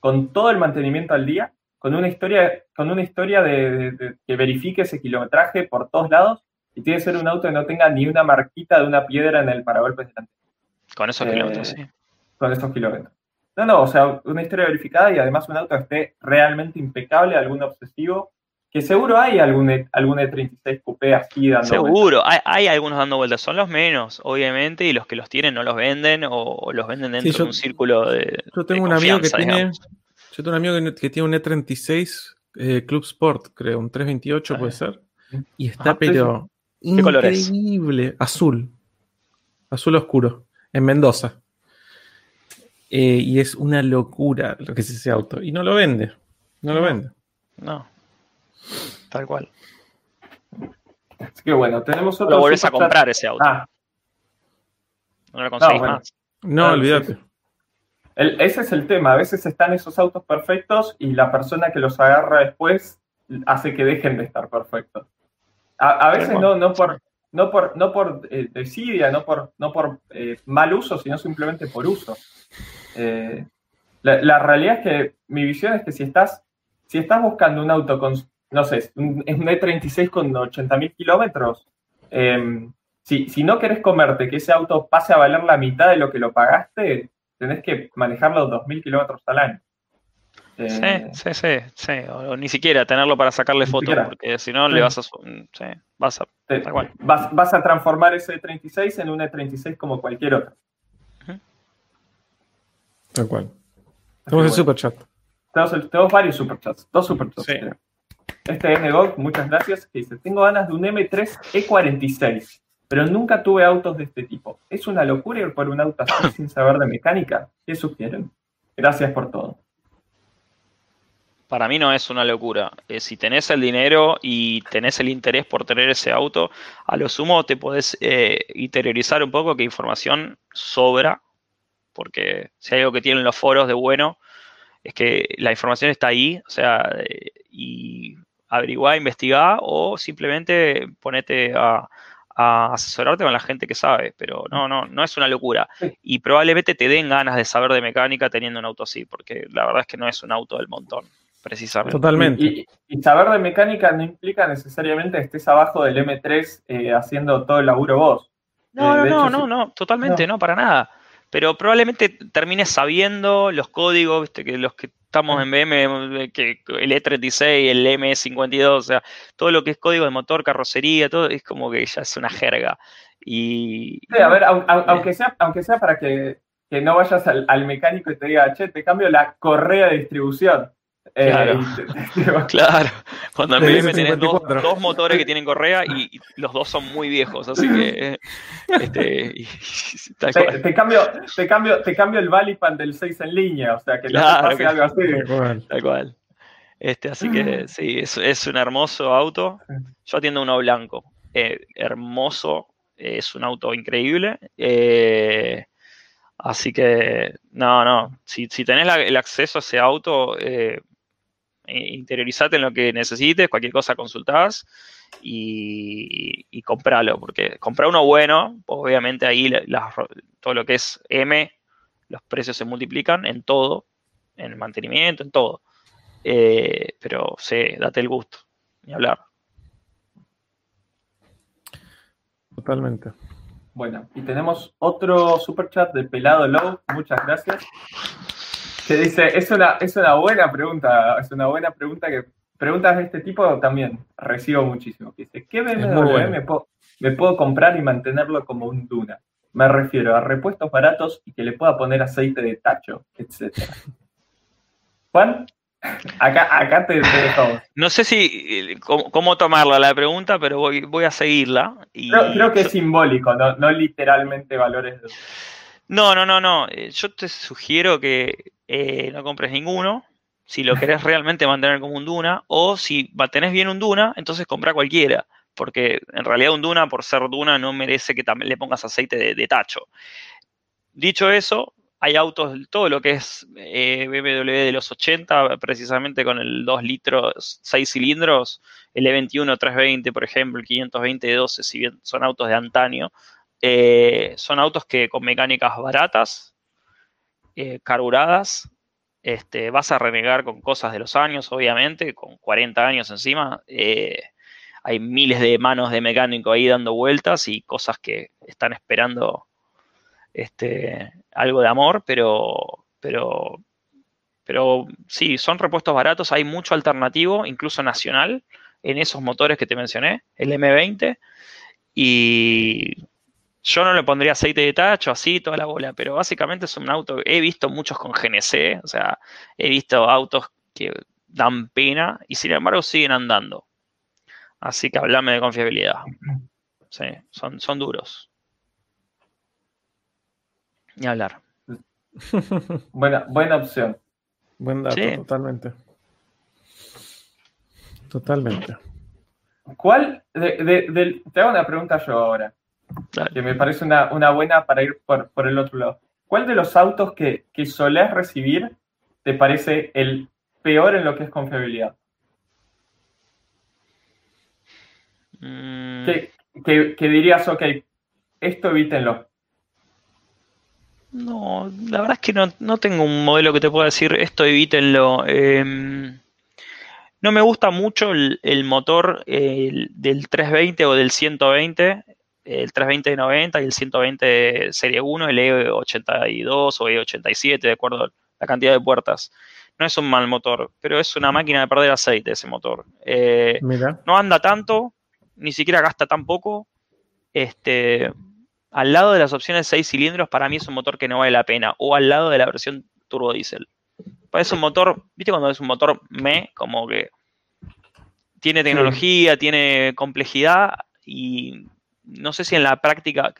con todo el mantenimiento al día, con una historia, con una historia de, de- de- que verifique ese kilometraje por todos lados y tiene que ser un auto que no tenga ni una marquita de una piedra en el paragolpes delante Con esos Eh, kilómetros, sí. con esos kilómetros. No, no, o sea, una historia verificada y además un auto que esté realmente impecable, algún obsesivo, que seguro hay algún, E- algún E36 Coupé así dando vueltas. Seguro, hay, hay algunos dando vueltas, son los menos, obviamente, y los que los tienen no los venden o, o los venden dentro yo- de un círculo de. Yo tengo de un amigo que tiene. digamos. Yo tengo un amigo que, que tiene un E36 eh, Club Sport, creo, un 328 puede ser. Y está, Ajá, sí, pero. ¿Qué color es? Increíble. Azul. Azul oscuro. En Mendoza. Eh, y es una locura lo que es ese auto. Y no lo vende. No lo vende. No. Tal cual. Así que bueno, tenemos otro. Lo volvés a comprar ese auto. Ah, no lo conseguís bueno. más. No, Ah, olvídate. el- ese es el tema. A veces están esos autos perfectos y la persona que los agarra después hace que dejen de estar perfectos. A, a veces no, no por, no por, no por eh, desidia, no por, no por eh, mal uso, sino simplemente por uso. Eh, la, la realidad es que mi visión es que si estás, si estás buscando un auto con, no sé, un, un E36 con 80.000 kilómetros, eh, si, si no querés comerte que ese auto pase a valer la mitad de lo que lo pagaste, tenés que manejarlo 2.000 kilómetros al año. Eh, Sí, sí, sí, sí. O, o ni siquiera tenerlo para sacarle fotos, porque si no le Sí. vas a. Sí, vas a. te- cual. vas, vas a transformar ese E36 en un E36 como cualquier otro. Tal cual. Tenemos el bueno, superchat. tenemos, tenemos varios superchats, dos superchats. Sí. creo. Este NGOG, muchas gracias, dice, tengo ganas de un M3 E46, pero nunca tuve autos de este tipo. ¿Es una locura ir por un auto así sin saber de mecánica? ¿Qué sugieren? Gracias por todo. Para mí no es una locura. Eh, si tenés el dinero y tenés el interés por tener ese auto, a lo sumo te podés eh, interiorizar un poco que información sobra, porque si hay algo que tienen los foros de bueno, es que la información está ahí, o sea, eh, y averiguá, investigá o simplemente ponete a, a asesorarte con la gente que sabe, pero no, no, no es una locura. Y probablemente te den ganas de saber de mecánica teniendo un auto así, porque la verdad es que no es un auto del montón, precisamente. Totalmente. Y, y- y saber de mecánica no implica necesariamente que estés abajo del M3 eh, haciendo todo el laburo vos. No, Eh, no, no, hecho, no, sí. no, totalmente, no. para nada. Pero probablemente termines sabiendo los códigos, viste, que los que estamos en BM, que el E36, el M52, o sea, todo lo que es código de motor, carrocería, todo es como que ya es una jerga. Y Sí, a ver, au- au- aunque sea, aunque sea para que, que no vayas al, al mecánico y te diga, che, te cambio la correa de distribución. Eh, Claro. y te- te- te va- Claro, cuando en BM tenés dos, S54. dos motores que tienen correa y, y los dos son muy viejos, así que este, y- y- tal te, cambio, te, cambio, te cambio el Valipan del 6 en línea, o sea, que no te Claro, pase que- algo así. Tal cual. tal cual. Este, así que sí, es, es un hermoso auto. Yo atiendo uno blanco. Eh, hermoso, es un auto increíble. Eh, así que, no, no, si, si tenés la- el acceso a ese auto, eh, eh, interiorizate en lo que necesites, cualquier cosa consultás y, y compralo, porque comprar uno bueno, obviamente ahí todo lo que es M, los precios se multiplican en todo, en el mantenimiento, en todo. Eh, pero sí, date el gusto, ni hablar. Totalmente. Bueno, y tenemos otro super chat de Pelado Low, muchas gracias. Que dice, es una, es una buena pregunta, es una buena pregunta que preguntas de este tipo también recibo muchísimo. Dice, ¿qué BMW me, puedo, me puedo comprar y mantenerlo como un Duna? Me refiero a repuestos baratos y que le pueda poner aceite de tacho, etc. Juan, acá, acá te, dejamos. No sé si cómo, tomarla la pregunta, pero voy, voy a seguirla. Y... Creo, que es simbólico, no, literalmente valores. No, no, no, no. Eh, yo te sugiero que eh, no compres ninguno. Si lo querés realmente mantener como un Duna, o si tenés bien un Duna, entonces compra cualquiera porque en realidad un Duna, por ser Duna, no merece que también le pongas aceite de, tacho. Dicho eso, hay autos, todo lo que es eh, BMW de los 80, precisamente con el 2 litros, 6 cilindros, el E21 320, por ejemplo, el 520 de 12, si bien son autos de antaño, eh, son autos que con mecánicas baratas, eh, carburadas, este, vas a renegar con cosas de los años, obviamente, con 40 años encima. Hay miles de manos de mecánico ahí dando vueltas y cosas que están esperando este, algo de amor, pero, pero, pero sí, son repuestos baratos, hay mucho alternativo, incluso nacional, en esos motores que te mencioné, el M20, y yo no le pondría aceite de tacho, así, toda la bola, pero básicamente es un auto, he visto muchos con GNC, o sea, he visto autos que dan pena y sin embargo siguen andando. Así que hablame de confiabilidad. Sí, son, son duros. Ni hablar. buena, buena opción. Buen dato, totalmente. Totalmente. ¿Cuál? De, te hago una pregunta yo ahora. Que me parece una, buena para ir por, el otro lado. ¿Cuál de los autos que, que solés recibir te parece el peor en lo que es confiabilidad? Mm. Que, dirías, ok, esto evítenlo. No, la verdad es que no, tengo un modelo que te pueda decir esto evítenlo. Em, no me gusta mucho el, motor del 320 o del 120, el 320 de 90 y el 120 de serie 1, el E82 o E87, de acuerdo a la cantidad de puertas. No es un mal motor, pero es una máquina de perder aceite ese motor. Eh, no anda tanto, ni siquiera gasta tan poco. Este, al lado de las opciones 6 cilindros, para mí es un motor que no vale la pena. O al lado de la versión turbo diésel. Es un motor, ¿viste cuando es un motor me? Como que tiene tecnología, tiene complejidad y no sé si en la práctica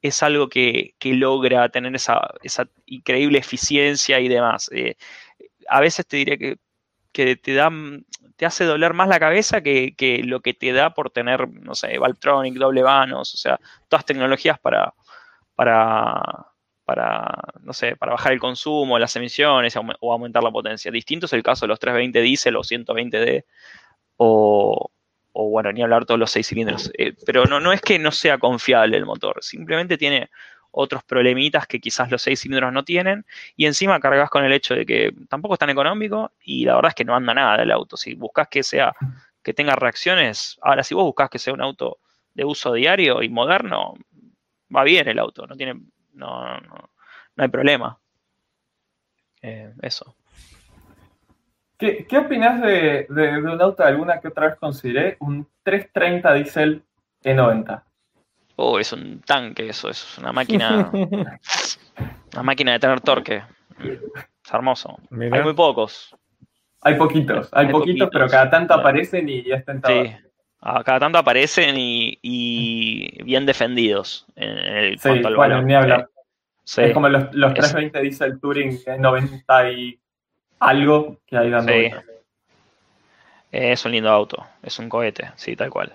es algo que, logra tener esa, increíble eficiencia y demás. Eh, a veces te diré que, que te dan te hace doler más la cabeza que, lo que te da por tener, no sé, Valtronic, doble vanos, o sea, todas tecnologías para, para, para, no sé, para bajar el consumo, las emisiones o aumentar la potencia. Distinto es el caso de los 320 diésel o 120D o, o bueno, ni hablar todos los seis cilindros. Eh, pero no, no es que no sea confiable el motor, simplemente tiene otros problemitas que quizás los seis cilindros no tienen, y encima cargas con el hecho de que tampoco es tan económico y la verdad es que no anda nada el auto. Si buscas que sea, que tenga reacciones, ahora si vos buscas que sea un auto de uso diario y moderno, va bien el auto, no tiene, no, no, hay problema. Eh, eso. ¿Qué, qué opinas de, de, un auto alguna que otra vez consideré? Un 330 diésel E90. Oh, es un tanque eso, es una máquina. una máquina de tener torque. Es hermoso. Hay muy pocos. Hay poquitos, hay, poquitos, pero cada tanto aparecen y ya están todos. Sí. cada tanto aparecen y, bien defendidos en el sí, bueno, ni hablar. Es como los, los 320 dice el Touring 90 y algo que hay dando. Sí. Es un lindo auto, es un cohete, sí, tal cual.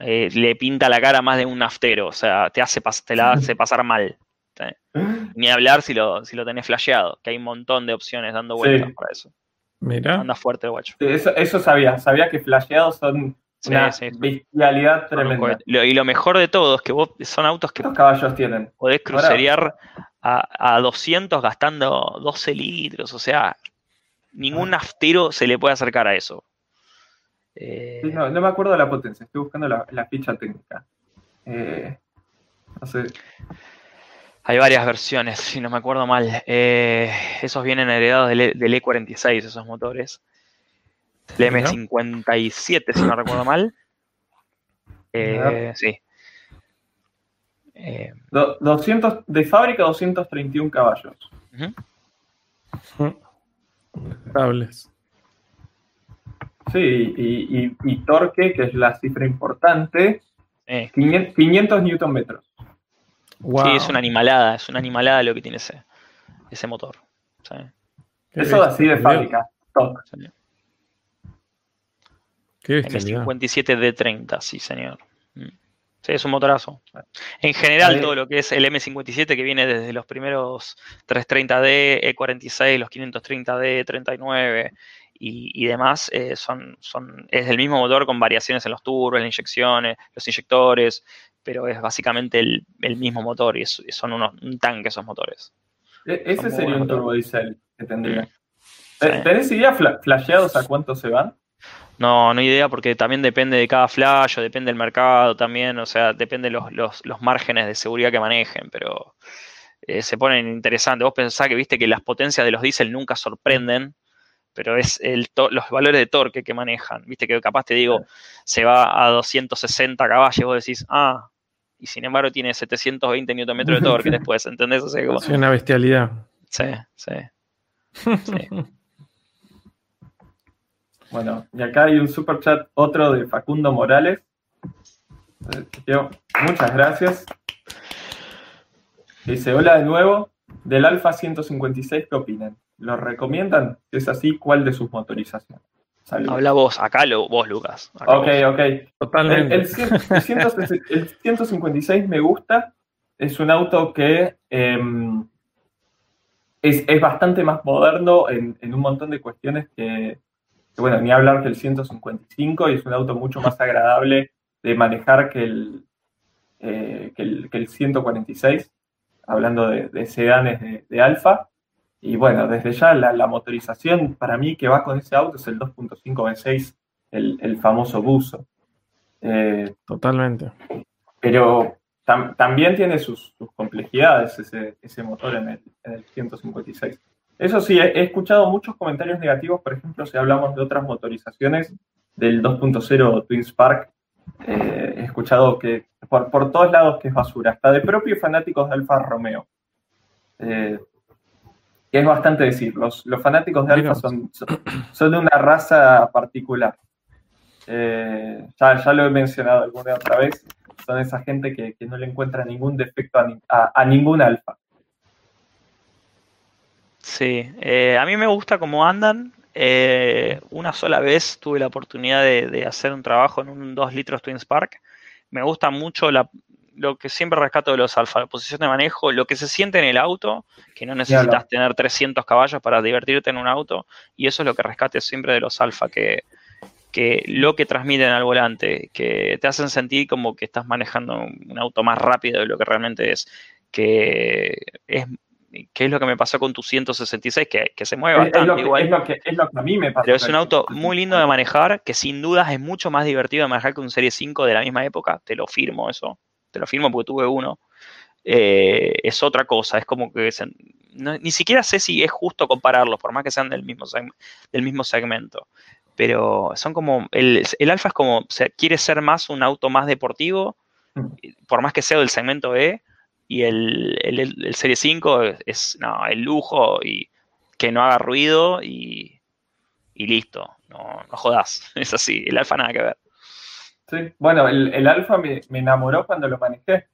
Eh, le pinta la cara más de un naftero, o sea, te, hace te la hace pasar mal. Ni hablar si lo, si lo tenés flasheado, que hay un montón de opciones dando vueltas para eso. Mira. Anda fuerte el guacho. Sí, Eso, eso sabía, sabía que flasheados son una sí, bestialidad tremenda. y lo mejor de todo es que vos son autos que ¿Cuántos caballos tienen? podés crucerear a, a 200 gastando 12 litros. O sea, ningún naftero se le puede acercar a eso. Eh, Sí, no, no me acuerdo de la potencia, estoy buscando la, la ficha técnica. Eh, no sé, Hay varias versiones, si no me acuerdo mal. Eh, esos vienen heredados del, E- del E46, esos motores. El Mira. M57, si no recuerdo mal. Eh, sí. Eh, do- 200, de fábrica 231 caballos. Sí, y, y- y torque, que es la cifra importante, Eh, 500, 500 newton metros. Wow. Sí, es una animalada, es una animalada lo que tiene ese, ese motor. Sí, Qué Eso así de fábrica. Top. Sí. Qué bestialidad. M57D30, sí, señor. Mm. Sí, es un motorazo. En general, todo lo que es el M57, que viene desde los primeros 330D, E46, los 530D, 39 y, y demás, eh, son, son, es el mismo motor con variaciones en los turbos, las inyecciones, los inyectores, pero es básicamente el, el mismo motor y es- son unos, un tanque esos motores. E- ese sería un buenos. turbodiesel que tendría. Sí. ¿Te- ¿Tenés idea fla- flasheados a cuánto se van? No, no hay idea porque también depende de cada flash o depende del mercado también, o sea, depende los, los, los márgenes de seguridad que manejen, pero eh, se ponen interesantes. Vos pensás que viste que las potencias de los diésel nunca sorprenden, pero es el los valores de torque que manejan. Viste que capaz te digo, se va a 260 caballos, vos decís, ah, y sin embargo tiene 720 Nm de torque después, ¿entendés? O sea, como- Es una bestialidad. sí, sí. sí. Bueno, y acá hay un super chat, otro de Facundo Morales. Yo, muchas gracias. Dice, hola de nuevo, del Alfa 156, ¿qué opinan? ¿Lo recomiendan? Si es así, ¿cuál de sus motorizaciones? Habla vos, acá lo, vos, Lucas. acá Ok, vos. ok. Totalmente. el, cien- el 160 el 156 me gusta. Es un auto que em, es, es bastante más moderno en, en un montón de cuestiones que, bueno, ni hablar que el 155 y es un auto mucho más agradable de manejar que el, eh, que el, que el 146, hablando de, de sedanes de, de Alfa. Y bueno, desde ya la, la motorización para mí que va con ese auto es el 2.5 V6, el, el famoso buzo. Eh, Totalmente. pero tam- también tiene sus, sus complejidades ese, ese motor en el, en el 156. Eso sí, he, he escuchado muchos comentarios negativos, por ejemplo, si hablamos de otras motorizaciones del 2.0 Twin Spark, eh, he escuchado que por, por todos lados que es basura, hasta de propios fanáticos de Alfa Romeo. Eh, que es bastante decir, los, los fanáticos de Alfa son, de una raza particular. Eh, ya, ya lo he mencionado alguna otra vez, son esa gente que, que no le encuentra ningún defecto a, ni- a- a ningún alfa. Sí, eh, a mí me gusta cómo andan. Eh, una sola vez tuve la oportunidad de, de hacer un trabajo en un 2 litros Twin Spark. Me gusta mucho la, lo que siempre rescato de los Alfa, la posición de manejo, lo que se siente en el auto, que no necesitas Claro. tener 300 caballos para divertirte en un auto, y eso es lo que rescate siempre de los Alfa, que, que lo que transmiten al volante, que te hacen sentir como que estás manejando un auto más rápido de lo que realmente es, que es, que es lo que me pasó con tu 166, que, que se mueve Es, bastante lo que, igual. es lo que- es lo que a mí me pasa. Pero es un auto 155. muy lindo de manejar, que sin dudas es mucho más divertido de manejar que un Serie 5 de la misma época. Te lo firmo eso. Te lo firmo porque tuve uno. Eh, es otra cosa. Es como que se- no- ni siquiera sé si es justo compararlos, por más que sean del mismo, del mismo segmento. Pero son como. El, el Alfa es como. se- quiere ser más un auto más deportivo, Mm. por más que sea del segmento E. Y el, el, el- Serie 5 es, es, no, el lujo y que no haga ruido y, y listo. No, no jodas. Es así. El Alfa nada que ver. Sí, bueno, el, el Alfa me, me enamoró cuando lo manejé.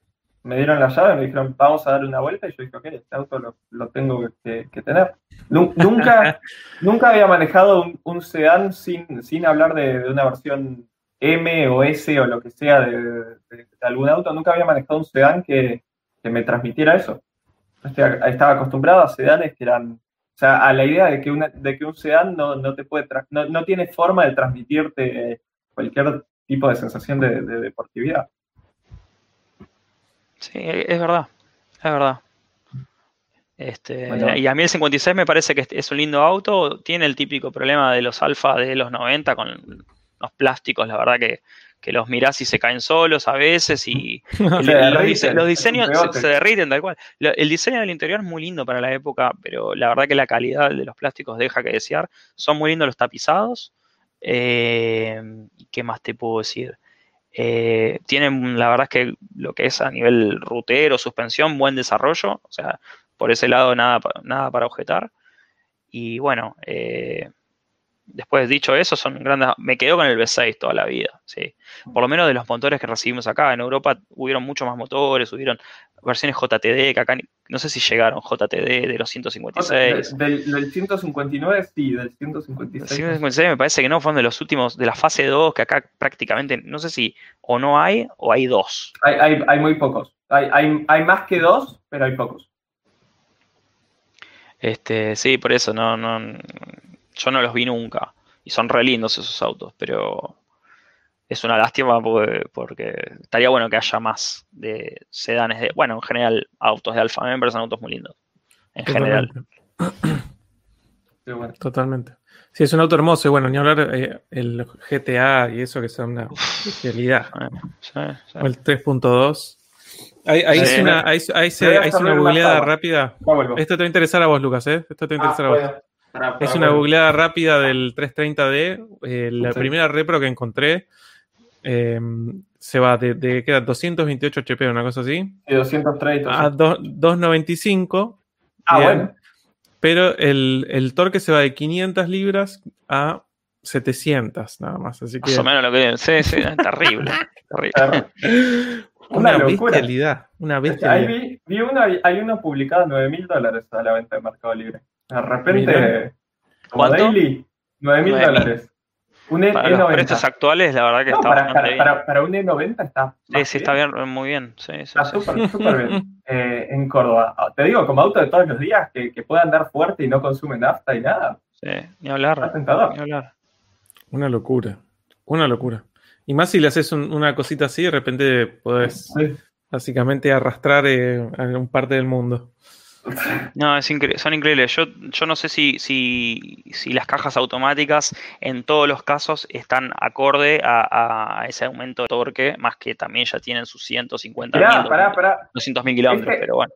Me dieron la llave, me dijeron, vamos a dar una vuelta, y yo dije, ok, este auto lo, lo tengo que, que tener. Nu- Nunca, nunca había manejado un, un sedán sin, sin hablar de, de una versión M o S o lo que sea de, de- de algún auto. Nunca había manejado un sedán que, que me transmitiera eso. Estaba acostumbrado a sedanes que eran sea, a la idea de que, una, de que un sedán no, no te puede no, no, tiene forma de transmitirte cualquier tipo de sensación de, de deportividad. Sí, es verdad, es verdad. Este, Y a mí el 56 me parece que es un lindo auto. Tiene el típico problema de los alfa de los 90 con los plásticos, la verdad que, que los mirás y se caen solos a veces y los, diseños se, derriten tal cual. El diseño del interior es muy lindo para la época, pero la verdad que la calidad de los plásticos deja que desear. Son muy lindos los tapizados. Eh, ¿Qué más te puedo decir? Eh, tienen, la verdad es que lo que es a nivel rutero, suspensión, buen desarrollo. O sea, por ese lado nada, nada para objetar. Y bueno, eh, después dicho eso, son grandes. Me quedo con el V6 toda la vida, sí. Por lo menos de los motores que recibimos acá. En Europa hubieron muchos más motores, hubieron versiones JTD, que acá no sé si llegaron JTD de los 156. Del, 159 sí, del 156. 156 me parece que no, fueron de los últimos, de la fase 2, que acá prácticamente, no sé si o no hay o hay dos. Hay, hay, muy pocos. Hay, hay, hay más que dos, pero hay pocos. Este, sí, por eso no, no, yo no los vi nunca. Y son re lindos esos autos, pero es una lástima porque, estaría bueno que haya más de sedanes de, bueno, en general, autos de Alfa Member son autos muy lindos. En general. Totalmente. Sí, es un auto hermoso y bueno, ni hablar eh, el GTA y eso que son una realidad. O el 3.2. Ahí, hice una, ahí, una googleada rápida. Esto te va a interesar a vos, Lucas, ¿eh? Esto te va a interesar a vos. Es una googleada rápida del 330D. Eh, la primera repro que encontré em, se va de, de queda 228 HP, una cosa así. Y 230. A 295. Ah, bueno. Pero el, el torque se va de 500 libras a 700 nada más. Así que... Más o menos lo que. Sí, sí, es terrible. terrible. Una, bestialidad. Una bestialidad. Ahí vi, uno, hay uno publicado a 9 mil dólares a la venta de Mercado Libre. De repente, como daily, 9 mil dólares. Un e- para los precios actuales, la verdad que está para, para, para, para, un E90 está. Sí, sí, está bien, muy bien. Sí, está súper, súper bien. Eh, en Córdoba. Ah, te digo, como auto de todos los días, que, que pueda andar fuerte y no consume nafta y nada. Sí, ni hablar. Ni hablar. Una locura. Una locura. Y más si le haces una cosita así, de repente podés básicamente arrastrar eh, a un parte del mundo. No, es son increíbles. Yo, yo no sé si, si, si, las cajas automáticas en todos los casos están acorde a, ese aumento de torque, más que también ya tienen sus 150 mil, kilómetros, pero bueno.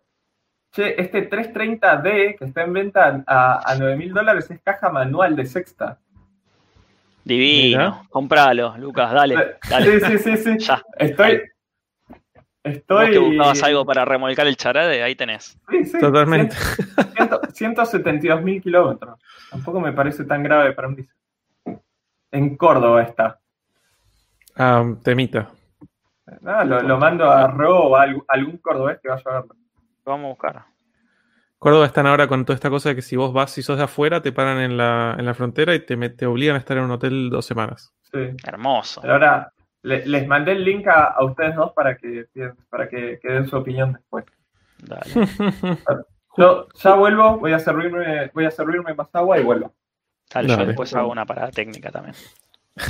Che, este 330D que está en venta a, a 9 mil dólares es caja manual de sexta. Divino. Compralo, Lucas, dale, dale. Sí, sí, sí, sí. Ya. Estoy. Estoy. ¿Vos que buscabas algo para remolcar el charade? Ahí tenés. Sí, sí. Totalmente. 172 mil kilómetros. Tampoco me parece tan grave para un diésel. En Córdoba está. Ah, temita. No, lo, lo, mando a Ro o a algún cordobés que vaya a verlo. Lo vamos a buscar. Córdoba están ahora con toda esta cosa de que si vos vas, si sos de afuera, te paran en la, en la frontera y te, te obligan a estar en un hotel dos semanas. Sí. Hermoso. ahora les mandé el link a, ustedes dos para que, para que, den su opinión después. Dale. Yo ya vuelvo, voy a servirme, voy a servirme más agua y vuelvo. Dale, yo después hago una parada técnica también.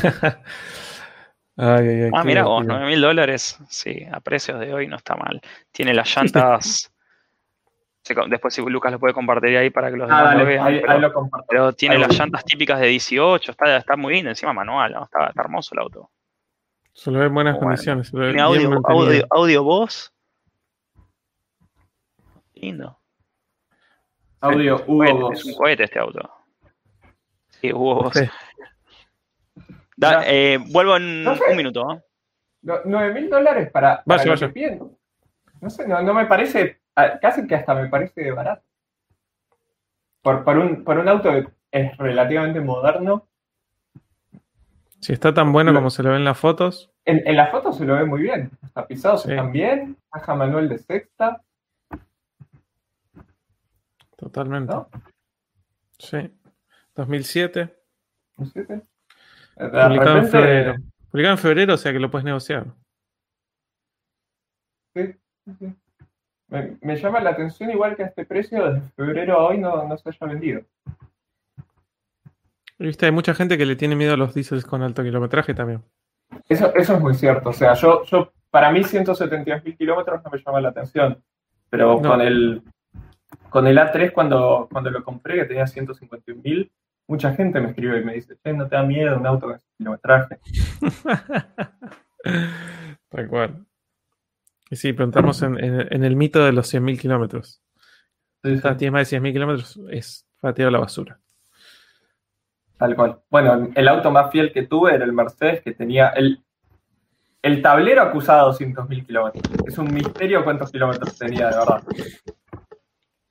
ay, ay, ay, ah, mira vos, 9 mil dólares. Sí, a precios de hoy no está mal. Tiene las llantas Después si Lucas lo puede compartir ahí para que los ah, demás vean. Ahí, pero, lo pero, tiene las llantas típicas de 18, está, está muy bien, encima manual, ¿no? está, hermoso el auto. Se lo ve en buenas condiciones. tiene audio, audio, audio, voz. Lindo. Audio, Hugo voz. Es un cohete este auto. Sí, Hugo voz. eh, vuelvo en un minuto. ¿no? 9 mil dólares para, para vaya, vaya. No sé, no, no me parece Ah, casi que hasta me parece barato. Por, por, un, por un auto que es relativamente moderno. Si está tan bueno como se lo ven en las fotos. En, en las fotos se lo ve muy bien. Los tapizados están bien. Caja manual de sexta. Totalmente. Sí. 2007. 2007. Publicado en febrero. Publicado en febrero, o sea que lo puedes negociar. Sí, sí. Me, me llama la atención igual que a este precio desde febrero a hoy no, no se haya vendido. Viste, hay mucha gente que le tiene miedo a los diésels con alto kilometraje también. Eso, eso es muy cierto. O sea, yo, yo para mí 172.000 kilómetros no me llama la atención. Pero No. con el con el A3 cuando, cuando lo compré, que tenía 151.000, mucha gente me escribe y me dice, che, no te da miedo un auto con ese kilometraje. Tal cual. Y sí, preguntamos en, en- en el mito de los 100.000 kilómetros. Sí, sí, tienes más de 100.000 kilómetros, es pateado la basura. Tal cual. Bueno, el auto más fiel que tuve era el Mercedes, que tenía el, el tablero acusado 200.000 kilómetros. Es un misterio cuántos kilómetros tenía, de verdad.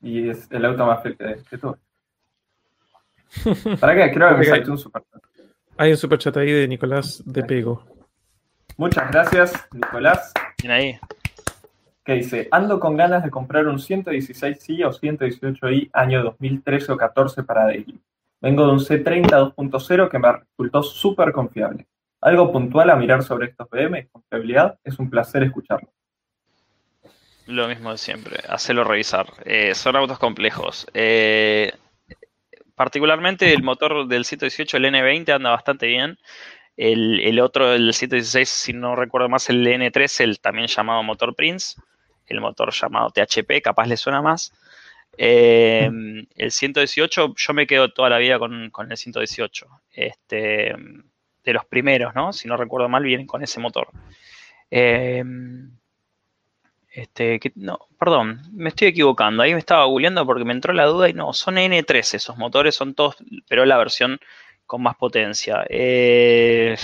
Y es el auto más fiel que, que tuve. ¿Para qué? Creo que me salté un super. Hay un superchat ahí de Nicolás de Pego. Muchas gracias, Nicolás. Bien ahí. que dice, ando con ganas de comprar un 116i o 118i año 2013 o 14 para Daily. Vengo de un C30 2.0 que me resultó súper confiable. Algo puntual a mirar sobre estos BM, confiabilidad, es un placer escucharlo. Lo mismo de siempre, hacerlo revisar. Eh, son autos complejos. Eh, particularmente el motor del 118, el N20, anda bastante bien. El, otro, el 116, si no recuerdo más, el N3, el también llamado motor Prince, el motor llamado THP, capaz le suena más. Eh, el 118, yo me quedo toda la vida con, con el 118. Este, de los primeros, ¿no? Si no recuerdo mal, vienen con ese motor. Eh, este, que- no, perdón, me estoy equivocando. Ahí me estaba googleando porque me entró la duda y no, son N3 esos motores, son todos, pero la versión con más potencia. Eh,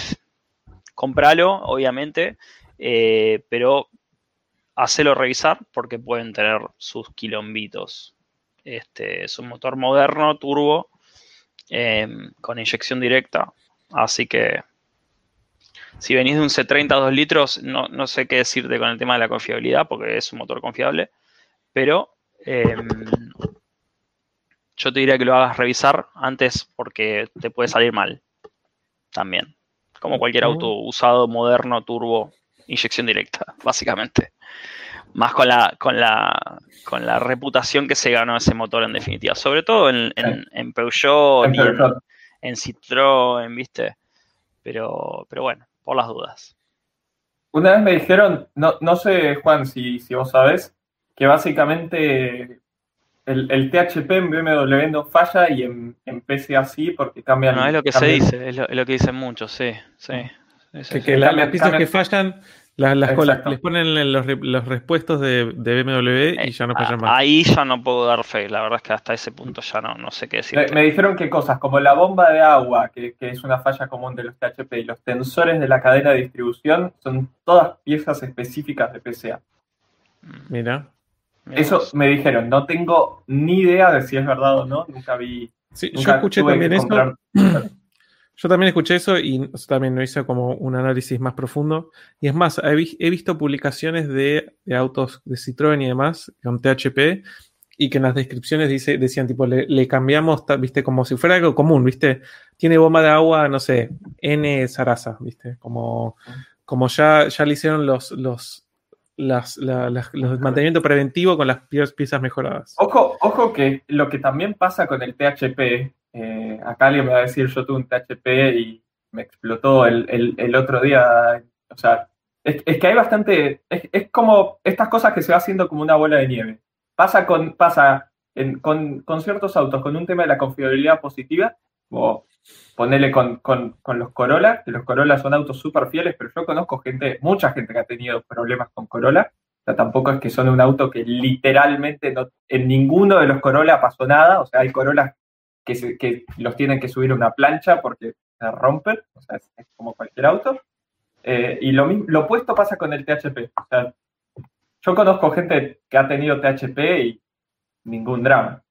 compralo, obviamente, eh, pero hacelo revisar porque pueden tener sus quilombitos. Este, es un motor moderno, turbo, eh, con inyección directa. Así que si venís de un C30 2 litros, no, no sé qué decirte con el tema de la confiabilidad, porque es un motor confiable, pero eh, yo te diría que lo hagas revisar antes porque te puede salir mal también. Como cualquier auto usado, moderno, turbo, inyección directa, básicamente. Más con la, con la, con la reputación que se ganó ese motor en definitiva. Sobre todo en, en, en Peugeot En y en, Citroën, ¿viste? Pero, pero bueno, por las dudas. Una vez me dijeron, no, no sé, Juan, si, si vos sabés, que básicamente el, el THP en BMW no falla y en, en PCA sí porque cambian. No, es lo que se dice, es lo, es lo que dicen muchos, sí, sí. sí, sí, Que, sí. que las piezas que fallan, las, las colas, Exacto. les ponen en los, los respuestos de, de BMW y ya no Ah, más. Ahí ya no puedo dar fe, la verdad es que hasta ese punto ya no, no sé qué decir. Me, me dijeron que cosas como la bomba de agua, que, que es una falla común de los THP, y los tensores de la cadena de distribución son todas piezas específicas de PCA. Mira. Eso me dijeron, no tengo ni idea de si es verdad o no, nunca vi. Sí, yo Nunca escuché tuve también eso. comprar- Yo también escuché eso y también no hice como un análisis más profundo. Y es más, he, he visto publicaciones de, de autos de Citroën y demás con THP y que en las descripciones dice, decían tipo, le, le cambiamos, viste, como si fuera algo común, viste. Tiene bomba de agua, no sé, N Sarasa, viste, como, como ya, ya le hicieron los, los, las, la- las- los mantenimiento preventivo con las pie- piezas mejoradas. Ojo, ojo que lo que también pasa con el THP, eh, acá alguien me va a decir, yo tuve un THP y me explotó el, el- otro día, o sea, es, es que hay bastante, es, es como estas cosas que se va haciendo como una bola de nieve. Pasa con, pasa con, con ciertos autos, con un tema de la confiabilidad positiva, como ponerle con, con, con los Corolla, que los Corolla son autos súper fieles, pero yo conozco gente, mucha gente que ha tenido problemas con Corolla, o sea, tampoco es que son un auto que literalmente en ninguno de los Corolla pasó nada. O sea, hay Corollas que, se- que los tienen que subir a una plancha porque se rompen. O sea, es, es como cualquier auto. Eh, y lo, mi- lo opuesto pasa con el THP. O sea, yo conozco gente que ha tenido THP y ningún drama.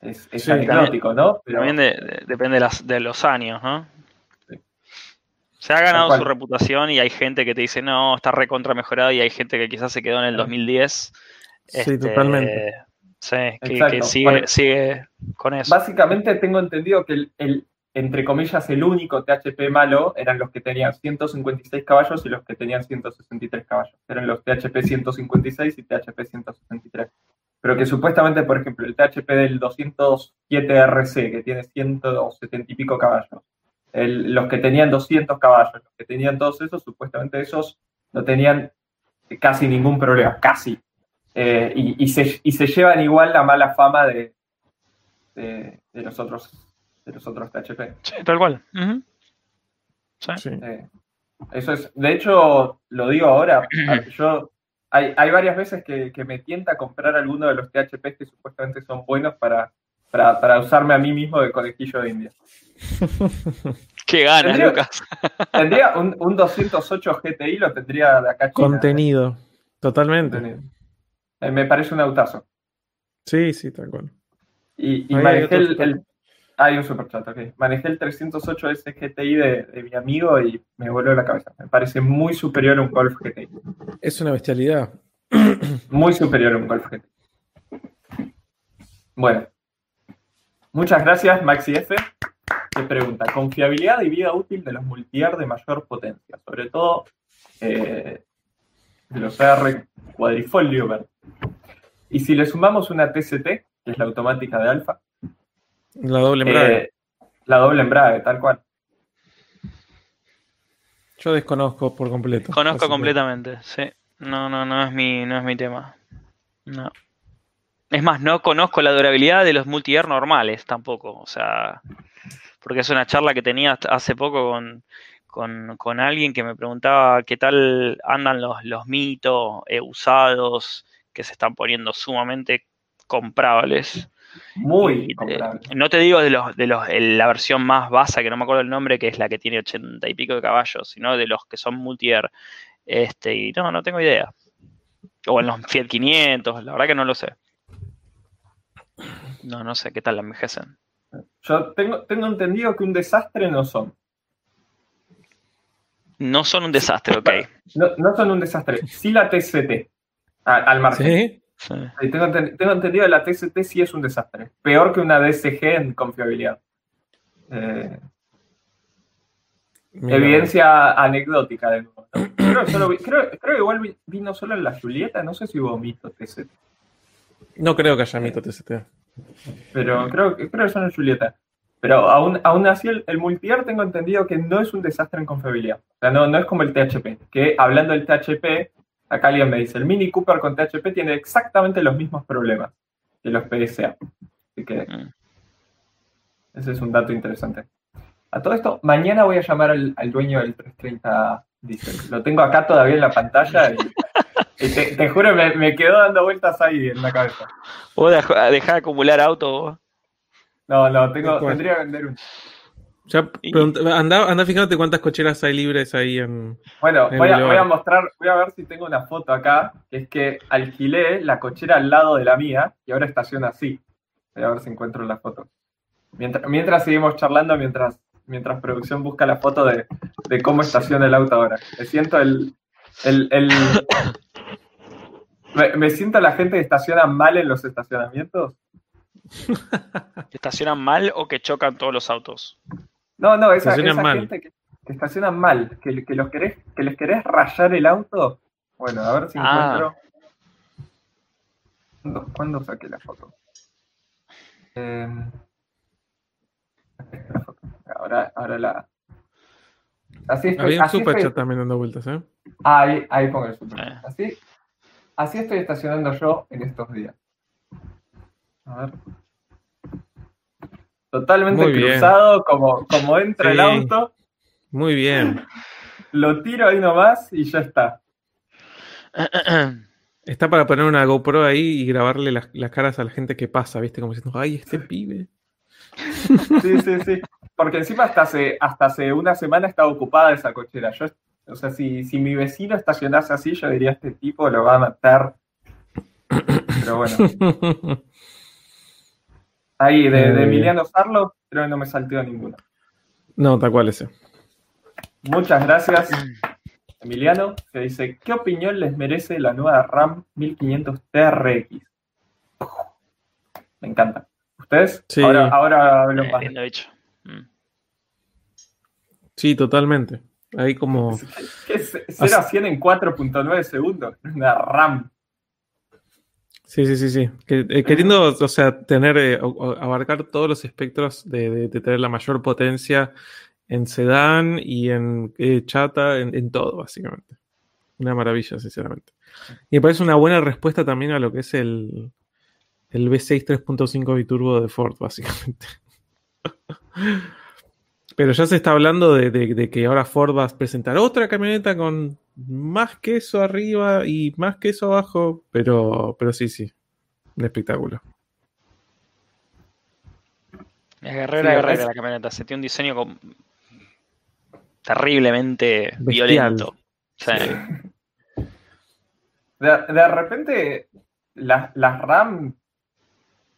Es, es Sí, anecdótico, ¿no? Pero También de- de- depende de, las- de los años, ¿no? Sí. Se ha ganado su reputación y hay gente que te dice, no, está recontra mejorada y hay gente que quizás se quedó en el 2010. Sí, Este, totalmente. Sí, que, sigue, Bueno. sigue con eso. básicamente tengo entendido que el, el- entre comillas, el único THP malo eran los que tenían 156 caballos y los que tenían 163 caballos. Eran los THP 156 y THP 163. Pero que supuestamente, por ejemplo, el THP del 207 RC, que tiene 170 y pico caballos, los que tenían 200 caballos, los que tenían todos esos, supuestamente esos no tenían casi ningún problema, casi. Eh, y, se, y, se, llevan igual la mala fama de, de, los otros de los otros THP. Sí, tal cual. sí. Eh, eso es, de hecho, lo digo ahora, yo hay, hay varias veces que, que, me tienta comprar alguno de los THP que supuestamente son buenos para, para, para usarme a mí mismo de conejillo de India. Qué ganas, Lucas. Tendría un, un, 208 GTI, lo tendría de acá. Contenido, totalmente. Eh, me parece un autazo. Sí, sí, tal cual. Y, manejé el, el, Hay un superchat, ok. Manejé el 308 S GTI de, de, mi amigo y me voló la cabeza. Me parece muy superior a un Golf GTI. Es una bestialidad. Muy superior a un Golf GTI. Bueno. Muchas gracias, Maxi F que pregunta, confiabilidad y vida útil de los multiar de mayor potencia, sobre todo eh, de los AR cuadrifolio Y si le sumamos una TCT, que es la automática de alfa. La doble embrague. Eh, la doble embrague, tal cual. Yo desconozco por completo. Conozco completamente, sí. No, no, no es mi, no es mi tema. No. Es más, no conozco la durabilidad de los multi-air normales tampoco. O sea, porque es una charla que tenía hace poco con, alguien que me preguntaba qué tal andan los, los mitos eh, usados que se están poniendo sumamente comprables. Muy comprables. no te digo de los de los la versión más basa, que no me acuerdo el nombre, que es la que tiene ochenta y pico de caballos, sino de los que son multi-air. Este, y no, no tengo idea. O en los Fiat 500, la verdad que no lo sé. No, no sé qué tal la envejecen. Yo tengo, tengo entendido que un desastre no son. No son un desastre, ok. No, son un desastre. Sí la TCT, al, margen. ¿Sí? Tengo, entendido que la TCT sí es un desastre. Peor que una DSG en confiabilidad. Eh, evidencia anecdótica de nuevo. Creo, que igual vino solo en la Julieta, no sé si hubo mito TCT. No creo que haya mito TCT. Pero creo, creo que son en Julieta. Pero aún, aún así, el, el tengo entendido que no es un desastre en confiabilidad. O sea, no, no es como el THP. Que hablando del THP, acá alguien me dice: el Mini Cooper con THP tiene exactamente los mismos problemas que los PSA. Así que mm. ese es un dato interesante. A todo esto, mañana voy a llamar al, al dueño del 330 Diesel. Lo tengo acá todavía en la pantalla y te, juro, me, me, quedó dando vueltas ahí en la cabeza. ¿Vos dejás de acumular auto? No, no, tengo, tendría que vender un. Ya, anda, anda fijándote cuántas cocheras hay libres ahí en. Bueno, voy, a, voy, a, mostrar, voy a ver si tengo una foto acá, que es que alquilé la cochera al lado de la mía y ahora estaciona así. Voy a ver si encuentro la foto. Mientras, mientras seguimos charlando, mientras, mientras producción busca la foto de, de cómo estaciona el auto ahora. Me siento el, el, el, me, siento la gente que estaciona mal en los estacionamientos. ¿Estacionan mal o que chocan todos los autos? No, no, esa, gente que, estacionan mal, que, que, los querés, que les querés rayar el auto. Bueno, a ver si ah. encuentro. ¿Cuándo, saqué la foto? Eh, ahora, ahora la. Así estoy, Había un superchat también dando vueltas, ¿eh? Ahí, ahí pongo el super. Eh. Así, Así estoy estacionando yo en estos días. A ver. Totalmente cruzado, como, como entra el auto. Muy bien. Lo tiro ahí nomás y ya está. Está para poner una GoPro ahí y grabarle las, caras a la gente que pasa, ¿viste? Como diciendo, ay, este pibe. Sí, sí, sí. Porque encima hasta hace, hasta hace una semana estaba ocupada esa cochera. Yo o sea, si, si mi vecino estacionase así, yo diría, este tipo lo va a matar. Pero bueno. Ahí, de, eh. Emiliano Sarlo, creo que no me salteó ninguno. No, tal cual ese. Muchas gracias, Emiliano, que dice, ¿qué opinión les merece la nueva RAM 1500 TRX? Me encanta. ¿Ustedes? Sí. Ahora, ahora hablo más. Mm. Sí, totalmente. Ahí como. ¿Qué es 0 a 100 en 4.9 segundos? Una RAM. Sí, sí, sí, sí. Que- eh, queriendo, o sea, tener, eh, abarcar todos los espectros de, de- de tener la mayor potencia en sedán y en eh, chata, en, en todo, básicamente. Una maravilla, sinceramente. Y me parece una buena respuesta también a lo que es el, el V6 3.5 biturbo de Ford, básicamente. Pero ya se está hablando de que ahora Ford va a presentar otra camioneta con más queso arriba y más queso abajo. Pero, pero sí, sí. Un espectáculo. Es guerrera, Sí, guerrera es- la camioneta. Se tiene un diseño com- terriblemente Bestial. violento. Sí. De, de repente, las las RAM,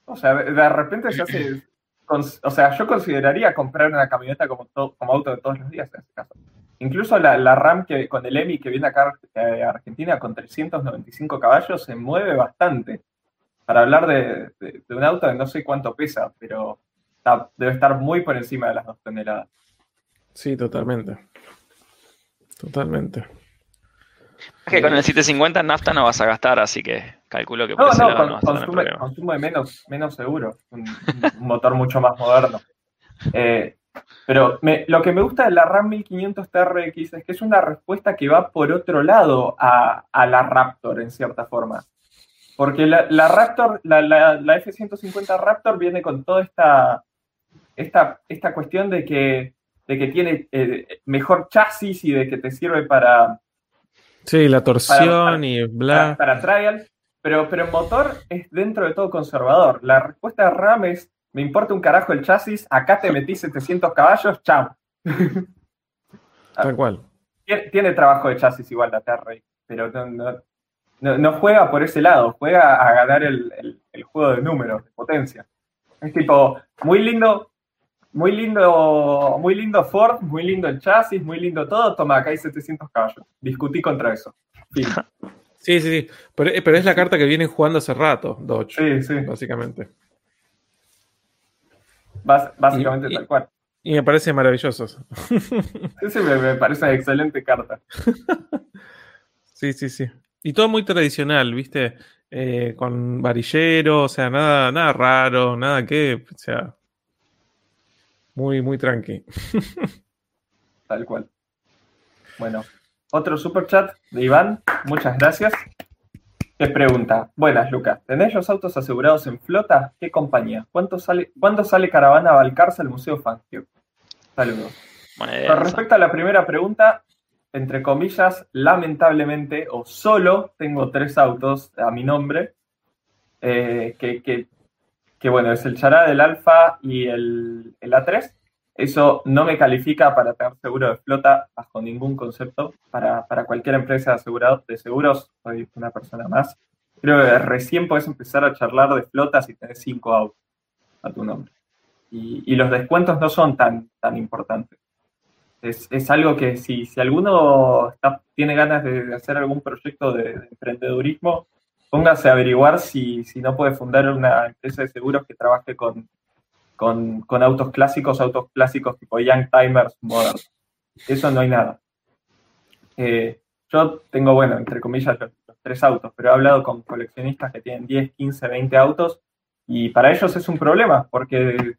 o sea, de, de repente se hace, cons- o sea, yo consideraría comprar una camioneta como, to- como auto de todos los días en este caso. Incluso la, la RAM que con el EMI que viene acá eh, a Argentina con 395 caballos se mueve bastante. Para hablar de, de- de un auto de no sé cuánto pesa, pero está- debe estar muy por encima de las dos toneladas. Sí, totalmente. Totalmente. Es que con el 750 en nafta no vas a gastar, así que calculo que por No, ese no, lado con- no vas a tener consume, problema. consume menos, menos seguro, un, un motor mucho más moderno. Eh, pero me- lo que me gusta de la RAM 1500 TRX es que es una respuesta que va por otro lado a, a la Raptor, en cierta forma. Porque la, la Raptor, la, la- la F-150 Raptor viene con toda esta, esta, esta cuestión de que, de que tiene eh, mejor chasis y de que te sirve para, Sí, la torsión para- y para, bla. para trial, pero, pero el motor es dentro de todo conservador. La respuesta de RAM es, me importa un carajo el chasis, acá te metí 700 caballos, chao. Tal cual. Tiene, tiene trabajo de chasis igual la TRX, pero no, no- no- no juega por ese lado, juega a ganar el, el- el juego de números, de potencia. Es tipo, muy lindo, muy lindo, muy lindo Ford, muy lindo el chasis, muy lindo todo, toma, acá hay 700 caballos. Discutí contra eso. Fin. Sí, sí, sí. Pero, eh, pero es la carta que vienen jugando hace rato, Dodge, Sí, sí, básicamente. Básicamente Y- tal cual. Y me parece maravilloso. Me, me parece una excelente carta. Sí, sí, sí. Y todo muy tradicional, ¿viste? Eh, con varillero, o sea, nada, nada raro, nada que, o sea, muy, muy tranqui. Tal cual. Bueno, otro super chat de Iván, muchas gracias. Te pregunta, buenas Lucas, ¿tenés los autos asegurados en flota? ¿Qué compañía? ¿Cuánto sale, ¿Cuándo sale Caravana a Balcarce al Museo Fangio? Saludos. Idea Con respecto a la primera pregunta, entre comillas, lamentablemente, o solo tengo tres autos a mi nombre, eh, que, que- que, bueno, es el Chará, el Alfa y el, el A3. Eso no me califica para tener seguro de flota bajo ningún concepto. Para, para cualquier empresa de, de seguros, soy una persona más. Creo que recién puedes empezar a charlar de flotas si tenés cinco autos a tu nombre. Y, y los descuentos no son tan, tan importantes. Es, es algo que si, si alguno tiene ganas de, de hacer algún proyecto de, de emprendedurismo, póngase a averiguar si, si no puede fundar una empresa de seguros que trabaje con, con, con autos clásicos, autos clásicos tipo Young Timers Modern. Eso no hay nada. Eh, yo tengo, bueno, entre comillas, los, tres autos, pero he hablado con coleccionistas que tienen 10, 15, 20 autos y para ellos es un problema, porque,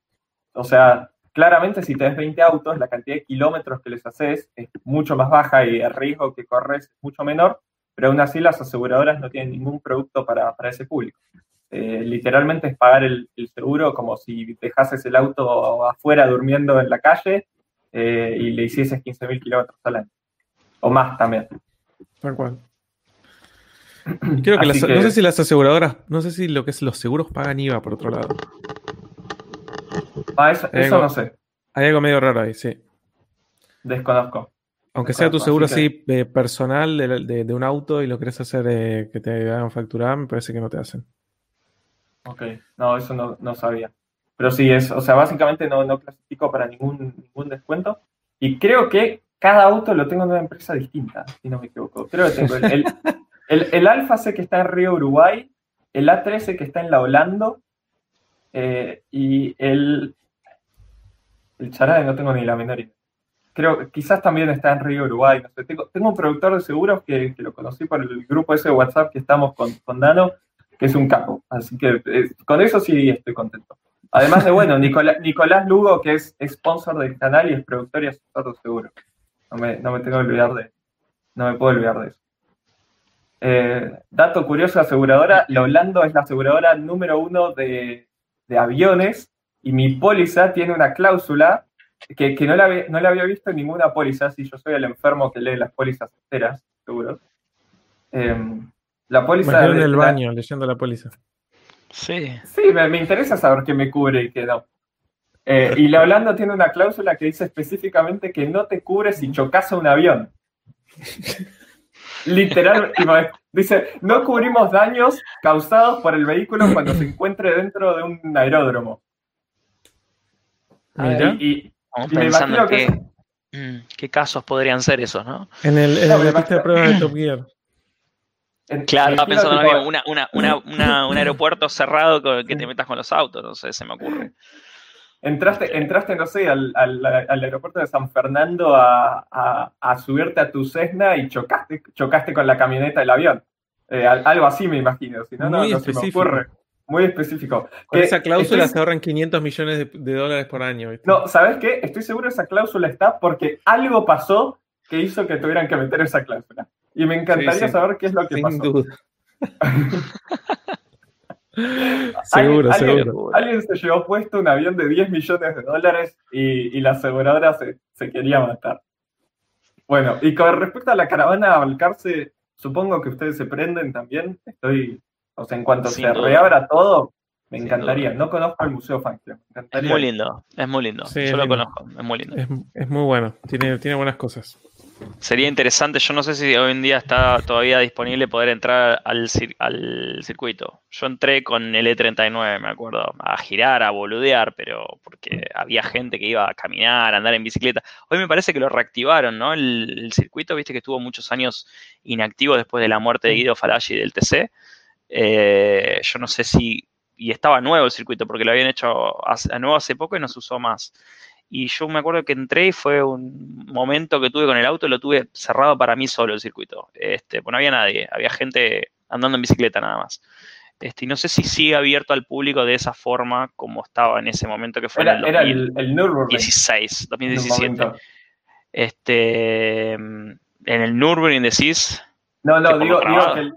o sea, claramente si tenés 20 autos, la cantidad de kilómetros que les haces es mucho más baja y el riesgo que corres es mucho menor, pero aún así las aseguradoras no tienen ningún producto para, para ese público. Eh, literalmente es pagar el, el seguro como si dejases el auto afuera durmiendo en la calle eh, y le hicieses 15.000 kilómetros al año. O más también. Tal cual. Creo que, las- que- no sé si las aseguradoras, no sé si lo que es los seguros pagan IVA por otro lado. Ah, eso, no sé, Hay algo medio raro ahí, sí. desconozco. Aunque sea tu seguro así así eh, personal de, de- de un auto y lo querés hacer eh, que te hagan facturar, me parece que no te hacen. Ok, no, eso no, no sabía. Pero sí, es, o sea, básicamente no, no clasifico para ningún, ningún descuento. Y creo que cada auto lo tengo en una empresa distinta, si no me equivoco. Creo que tengo el, el, el- Alfa sé que está en Río Uruguay, el A13 que está en la Holando, eh, y el, el Charade no tengo ni la menor idea. creo, quizás también está en Río Uruguay, no sé. Tengo, tengo un productor de seguros que, que, lo conocí por el grupo ese de WhatsApp que estamos con, con Dano, que es un capo. Así que eh, con eso sí estoy contento. Además de, bueno, Nicolás, Lugo, que es sponsor del canal y es productor y asesor de seguros. No me, no me tengo que olvidar de, no me puedo olvidar de eso. Eh, dato curioso, aseguradora, la Holando es la aseguradora número uno de, de aviones y mi póliza tiene una cláusula que, que no, la, no, la, había visto en ninguna póliza, si yo soy el enfermo que lee las pólizas enteras, seguro. Eh, la póliza... en el baño leyendo la póliza. Sí. Sí, me, me, interesa saber qué me cubre y qué no. Eh, y la Holanda tiene una cláusula que dice específicamente que no te cubre si chocas a un avión. Literal, dice, no cubrimos daños causados por el vehículo cuando se encuentre dentro de un aeródromo. Mira. Y, y, y me imagino que... que mm, ¿Qué casos podrían ser esos, no? En, el, en no, la pista de pruebas de Top Gear. En, claro, estaba pensando en una, una, una, una, un aeropuerto cerrado con, que te metas con los autos, no sé, se me ocurre. Entraste, entraste no sé, al, al, al aeropuerto de San Fernando a, a, a, subirte a tu Cessna y chocaste, chocaste con la camioneta del avión. Eh, algo así me imagino, si no, no, no se me ocurre. Muy específico. Con esa cláusula estoy... se ahorran 500 millones de, de dólares por año. ¿viste? No, ¿sabes qué? Estoy seguro esa cláusula está porque algo pasó que hizo que tuvieran que meter esa cláusula. Y me encantaría sí, sí. saber qué es lo que Sin pasó. duda. seguro, ¿Alguien, seguro. Alguien se llevó puesto un avión de 10 millones de dólares y, y la aseguradora se, se, quería matar. Bueno, y con respecto a la caravana a Balcarce, supongo que ustedes se prenden también. Estoy, o sea, en cuanto Sin se duda. reabra todo, me Sin encantaría. Duda. No conozco el Museo Fankler. Es muy lindo, es muy lindo. Sí, Yo lo lindo. conozco, es muy lindo. Es, es, muy bueno, tiene, tiene buenas cosas. Sería interesante, yo no sé si hoy en día está todavía disponible poder entrar al, al circuito. Yo entré con el E39, me acuerdo, a girar, a boludear, pero porque había gente que iba a caminar, a andar en bicicleta. Hoy me parece que lo reactivaron, ¿no? El, el circuito, viste que estuvo muchos años inactivo después de la muerte de Guido Falaggi del TC. Eh, yo no sé si. Y estaba nuevo el circuito, porque lo habían hecho hace, nuevo hace poco y no se usó más. Y yo me acuerdo que entré y fue un momento que tuve con el auto, lo tuve cerrado para mí solo el circuito. Este, pues no había nadie, había gente andando en bicicleta nada más. Este, y no sé si sigue abierto al público de esa forma como estaba en ese momento que fue era, en el, 2016, 2017. Este, en el Nürburgring decís. No, no, digo, digo que el,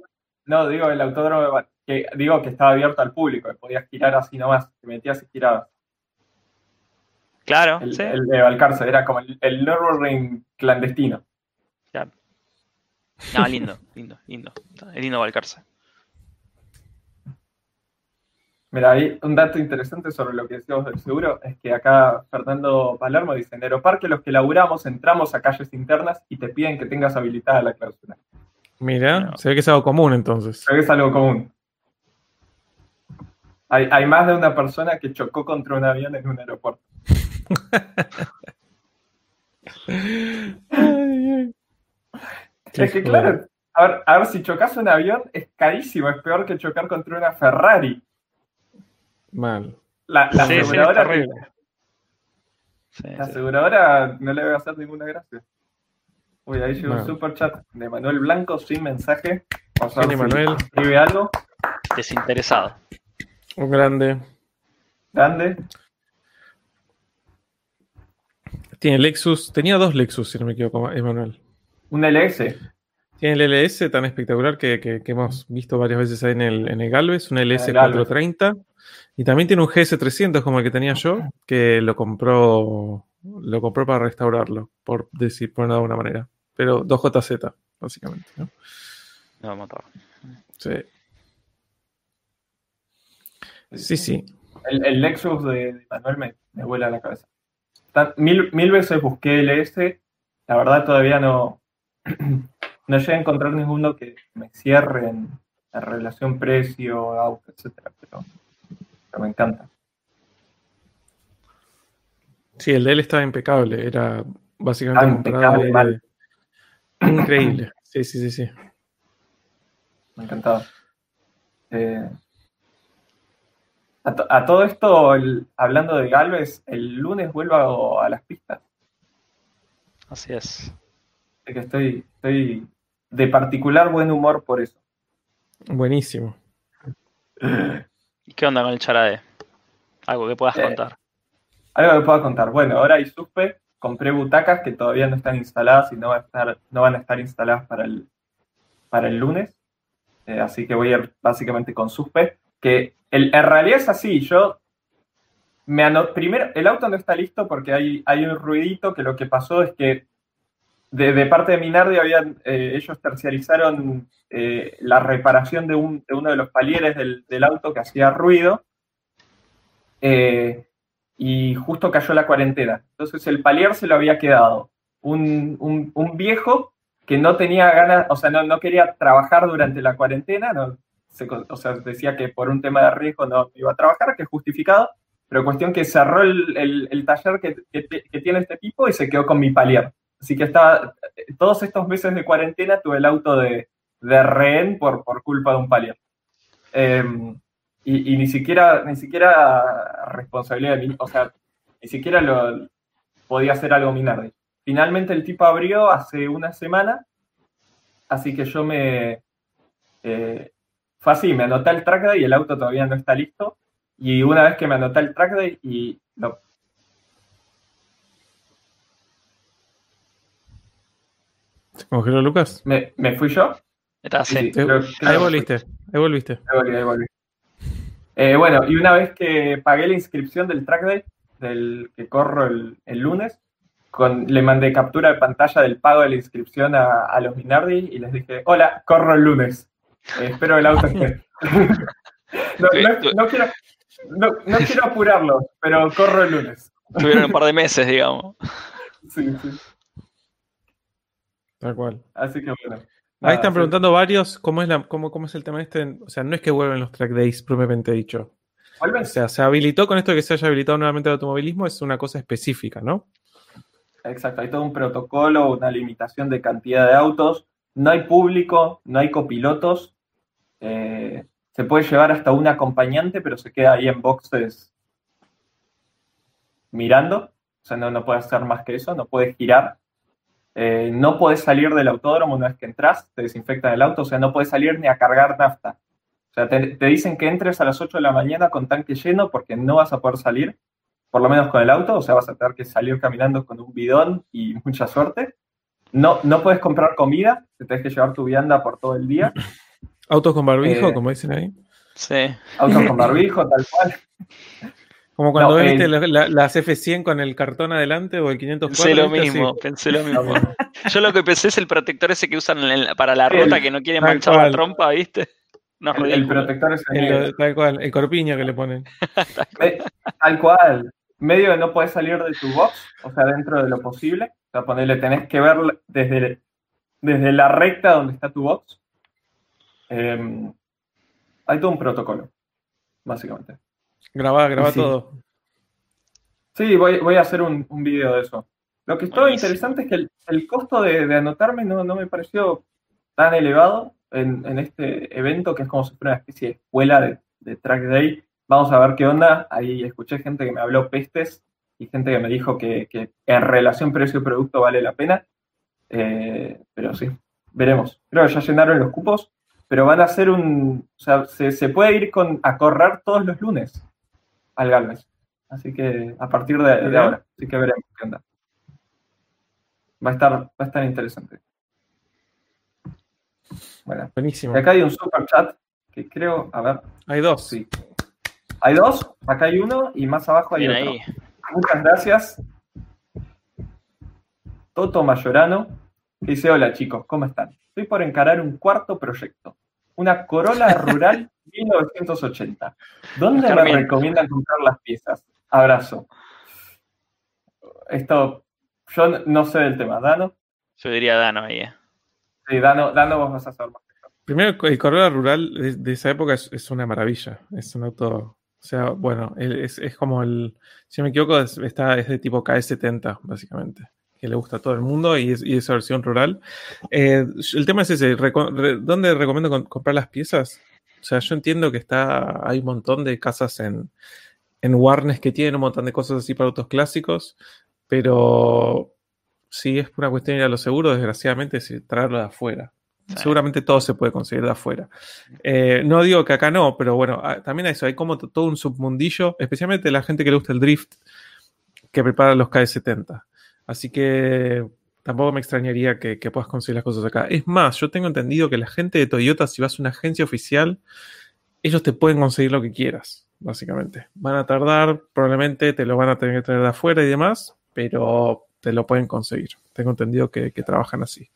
no, digo el autódromo, que, digo que estaba abierto al público, que podías girar así nomás, te metías y girabas. Claro, el, sí. el de Valcarce, era como el, el Nürburgring clandestino. Claro. No, lindo, lindo, lindo. Es lindo Valcarce. Mira, hay un dato interesante sobre lo que decíamos del seguro, es que acá Fernando Palermo dice, en Aeroparque los que laburamos entramos a calles internas y te piden que tengas habilitada la cláusula. Mira, no. se ve que es algo común entonces. Se ve que es algo común. Hay, hay más de una persona que chocó contra un avión en un aeropuerto. Ay, es que claro, a ver, a ver, si chocas un avión es carísimo, es peor que chocar contra una Ferrari. Mal. La, la sí, aseguradora, sí, sí, la aseguradora no le va a hacer ninguna gracia. Uy, ahí llegó un super chat de Manuel Blanco sin mensaje. Vamos a ver si Manuel? escribe algo. Desinteresado. Un grande. Grande. Tiene Lexus, tenía dos Lexus, si no me equivoco, Emanuel. Un LS. Tiene el LS tan espectacular que, que, que, hemos visto varias veces ahí en el, en el Galvez, un LS 430. Y también tiene un GS300 como el que tenía yo, que lo compró, lo compró para restaurarlo, por decir, por de alguna manera. Pero 2JZ, básicamente. ¿no? No, matar. Sí. Sí, sí. El, el Lexus de, de Manuel me, me vuela la cabeza mil, mil veces busqué LS, la verdad todavía no, no llegué a encontrar ninguno que me cierre en, en relación precio, auto, etcétera, pero, pero, me encanta. Sí, el de él estaba impecable, era básicamente ah, comprado impecable, de... increíble. Sí, sí, sí, sí. Me encantaba. Eh, a, to a todo esto, el, hablando de Galvez, el lunes vuelvo a, a, las pistas. Así es. Que estoy, estoy de particular buen humor por eso. Buenísimo. ¿Y qué onda con el charade? Algo que puedas Eh, contar. Algo que puedo contar. Bueno, ahora hay supe, compré butacas que todavía no están instaladas y no, va a estar, no van a estar instaladas para el, para el lunes. Eh, así que voy a ir básicamente con suspe. Que en realidad es así. Yo me ano- primero, el auto no está listo porque hay, hay un ruidito que lo que pasó es que de, parte de Minardi habían, eh, ellos terciarizaron eh, la reparación de, un- de uno de los palieres del, del auto que hacía ruido. Eh, y justo cayó la cuarentena. Entonces el palier se lo había quedado un, un- un viejo que no tenía ganas, o sea, no, no quería trabajar durante la cuarentena, no, se o sea, decía que por un tema de riesgo no iba a trabajar, que es justificado, pero cuestión que cerró el, el- el taller que, que que tiene este tipo y se quedó con mi palier. Así que estaba, todos estos meses de cuarentena tuve el auto de, de rehén por, por culpa de un palier. Em, y, y ni siquiera, ni siquiera responsabilidad de mí, o sea, ni siquiera lo podía hacer algo Minardi. Finalmente el tipo abrió hace una semana, así que yo me eh, fue así, me anoté el track day y el auto todavía no está listo. Y una vez que me anoté el track day y lo, ¿Se congeló Lucas? me, me fui yo. Está Sí, así. sí, creo- creo ahí volviste, ahí volviste. Ahí volví, ahí volví. Eh, bueno, y una vez que pagué la inscripción del track day, del que corro el, el lunes, con, le mandé captura de pantalla del pago de la inscripción a, a los Minardi y les dije, hola, corro el lunes. Eh, espero el auto esté. no, no- no quiero, no, no quiero apurarlo, pero corro el lunes. Tuvieron un par de meses, digamos. Sí, sí. Tal cual. Así que bueno. Ahí están sí. preguntando varios cómo es, la, cómo, cómo es el tema este. O sea, no es que vuelven los track days propiamente dicho. ¿Vuelven? O sea, se habilitó con esto de que se haya habilitado nuevamente el automovilismo, es una cosa específica, ¿no? Exacto, hay todo un protocolo, una limitación de cantidad de autos. No hay público, no hay copilotos. Eh, se puede llevar hasta un acompañante, pero se queda ahí en boxes mirando. O sea, no, no puede hacer más que eso, no puede girar. Eh, no puedes salir del autódromo una vez que entras, te desinfectan el auto, o sea, no puedes salir ni a cargar nafta. O sea, te, te dicen que entres a las 8 de la mañana con tanque lleno porque no vas a poder salir, por lo menos con el auto, o sea, vas a tener que salir caminando con un bidón y mucha suerte. No, no puedes comprar comida, te tienes que llevar tu vianda por todo el día. Autos con barbijo, Eh, como dicen ahí. Sí. Autos con barbijo, tal cual. Como cuando no, viste la- la- las F100 con el cartón adelante o el 504. Pensé lo mismo, Así. pensé lo mismo. Yo lo que pensé es el protector ese que usan en la- para la El- ruta que no quieren manchar la trompa, ¿viste? No, El, el protector es el tal cual, el corpiño que le ponen. Tal cual. Medio de no puedes salir de tu box, o sea, dentro de lo posible. O sea, ponerle, tenés que ver desde, desde la recta donde está tu box. Eh, hay todo un protocolo, básicamente. Grabá, grabá Sí. todo. Sí, voy, voy a hacer un, un video de eso. Lo que es todo Buenísimo. interesante es que el, el costo de, de anotarme no, no me pareció tan elevado en, en este evento, que es como si fuera una especie de escuela de, de track day. Vamos a ver qué onda. Ahí escuché gente que me habló pestes y gente que me dijo que, que en relación precio-producto vale la pena. Eh, pero sí, veremos. Creo que ya llenaron los cupos, pero van a hacer un. O sea, se, se puede ir con, a correr todos los lunes al Galvez. Así que a partir de, ahora, así que veremos qué onda. Va a estar, va a estar interesante. Bueno, Buenísimo. y acá hay un super chat que creo, a ver, Hay dos. sí. Hay dos, acá hay uno y más abajo hay Bien otro. ahí. Muchas gracias. Toto Mayorano que dice: Hola chicos, ¿cómo están? Estoy por encarar un cuarto proyecto. Una Corolla Rural 1980. ¿Dónde me recomiendan comprar las piezas? Abrazo. Esto, yo no sé del tema. Dano, Yo diría Dano ahí. eh. sí, Dano, Dano vos vas a saber más. Primero, el Corolla rural de, de esa época es, es una maravilla. Es un auto. O sea, bueno, es, es como el. Si no me equivoco, es, está, es de tipo KS70, básicamente. Que le gusta a todo el mundo y, es, y esa versión rural. Eh, el tema es ese: reco- re- ¿dónde recomiendo com- comprar las piezas? O sea, yo entiendo que está. Hay un montón de casas en, en Warnes que tienen un montón de cosas así para autos clásicos, pero si es una cuestión de ir a lo seguro, desgraciadamente, es traerlo de afuera. Seguramente todo se puede conseguir de afuera. Eh, no digo que acá no, pero bueno, ah, también hay eso, hay como todo un submundillo, especialmente la gente que le gusta el drift, que prepara los KS70. Así que tampoco me extrañaría que, puedas conseguir las cosas acá. Es más, yo tengo entendido que la gente de Toyota, si vas a una agencia oficial, ellos te pueden conseguir lo que quieras, básicamente. Van a tardar, probablemente te lo van a tener que traer de afuera y demás, pero te lo pueden conseguir. Tengo entendido que, trabajan así.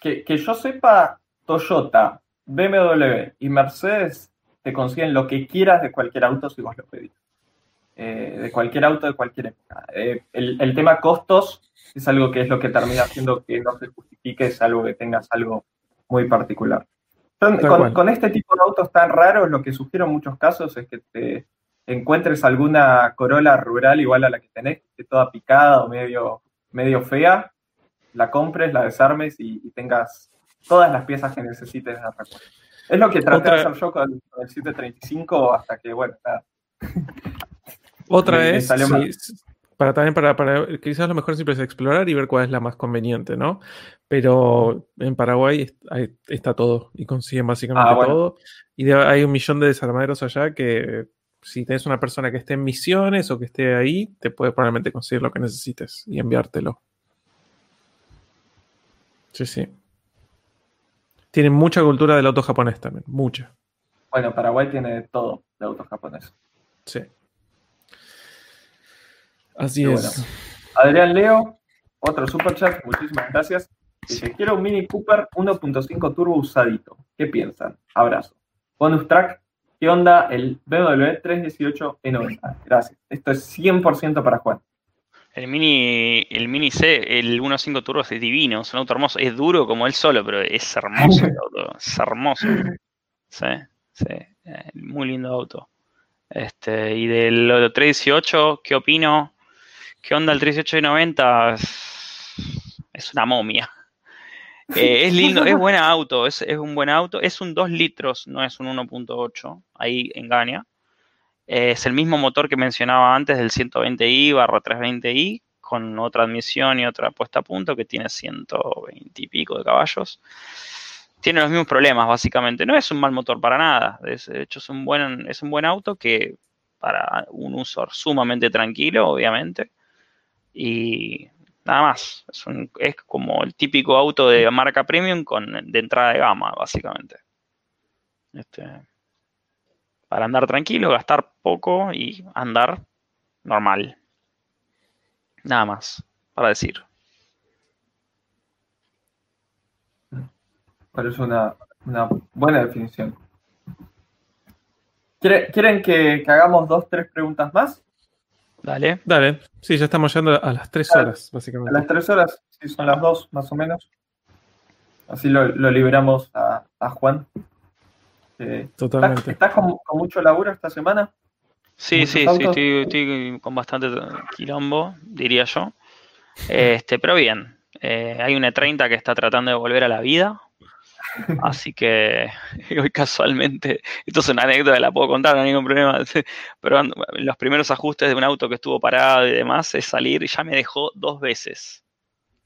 Que, que yo sepa, Toyota, BMW y Mercedes te consiguen lo que quieras de cualquier auto si vos lo pedís. Eh, de cualquier auto de cualquier época. Eh, el, el tema costos es algo que es lo que termina haciendo que no se justifique, es algo que tengas algo muy particular. Con, Tal con- con este tipo de autos tan raros, lo que sugiero en muchos casos es que te encuentres alguna Corolla rural igual a la que tenés, que esté toda picada o medio, medio fea, la compres, la desarmes y, y tengas todas las piezas que necesites de repuesto. Es lo que traté de Otra- hacer yo con, con el 735 hasta que, bueno, nada. Otra es, sí, para también para, para- quizás lo mejor siempre es explorar y ver cuál es la más conveniente, ¿no? Pero en Paraguay hay- está todo y consiguen básicamente Ah, bueno. todo. Y de- hay un millón de desarmaderos allá que si tenés una persona que esté en misiones o que esté ahí, te puede probablemente conseguir lo que necesites y enviártelo. Sí, sí. Tienen mucha cultura del auto japonés también, mucha. Bueno, Paraguay tiene todo de autos japoneses. Sí. Así es. Adrián Leo, otro super chat, muchísimas gracias. Dice, quiero un Mini Cooper 1.5 turbo usadito. ¿Qué piensan? Abrazo. Bonus track, ¿qué onda el BMW 318 E90? Gracias. Esto es 100% para Juan. El Mini, el Mini C, el 1.5 Turbo es divino, es un auto hermoso. Es duro como él solo, pero es hermoso el auto. Es hermoso. Sí, sí. eh, Muy lindo auto. Este, y del lo de 318, ¿qué opino? ¿Qué onda el 318 y 90? Es, es una momia. Eh, es lindo, es buen auto, es, es un buen auto. Es un 2 litros, no es un 1.8. Ahí engaña. Eh, es el mismo motor que mencionaba antes del 120i barra 320i, con otra admisión y otra puesta a punto que tiene 120 y pico de caballos. Tiene los mismos problemas, básicamente. No es un mal motor para nada. Es, de hecho, es un, buen, es un buen auto que para un uso sumamente tranquilo, obviamente. Y nada más. Es, un- es como el típico auto de marca premium con, de entrada de gama, básicamente. Este, para andar tranquilo, gastar poco y andar normal. Nada más para decir. Parece una, una buena definición. ¿Quiere- ¿Quieren que, que hagamos dos, tres preguntas más? Dale. Dale, sí, ya estamos llegando a las tres horas, A básicamente. las tres horas, si son las dos más o menos. Así lo, lo liberamos a, a Juan. Eh, ¿Estás, Totalmente. estás con, con mucho laburo esta semana? Sí, ¿Muchos sí, sí, estoy, estoy con bastante quilombo, diría yo. Este, pero bien. Eh, hay una 30 que está tratando de volver a la vida. Así que hoy casualmente, esto es una anécdota, la puedo contar, no hay ningún problema. Pero los primeros ajustes de un auto que estuvo parado y demás es salir y ya me dejó dos veces.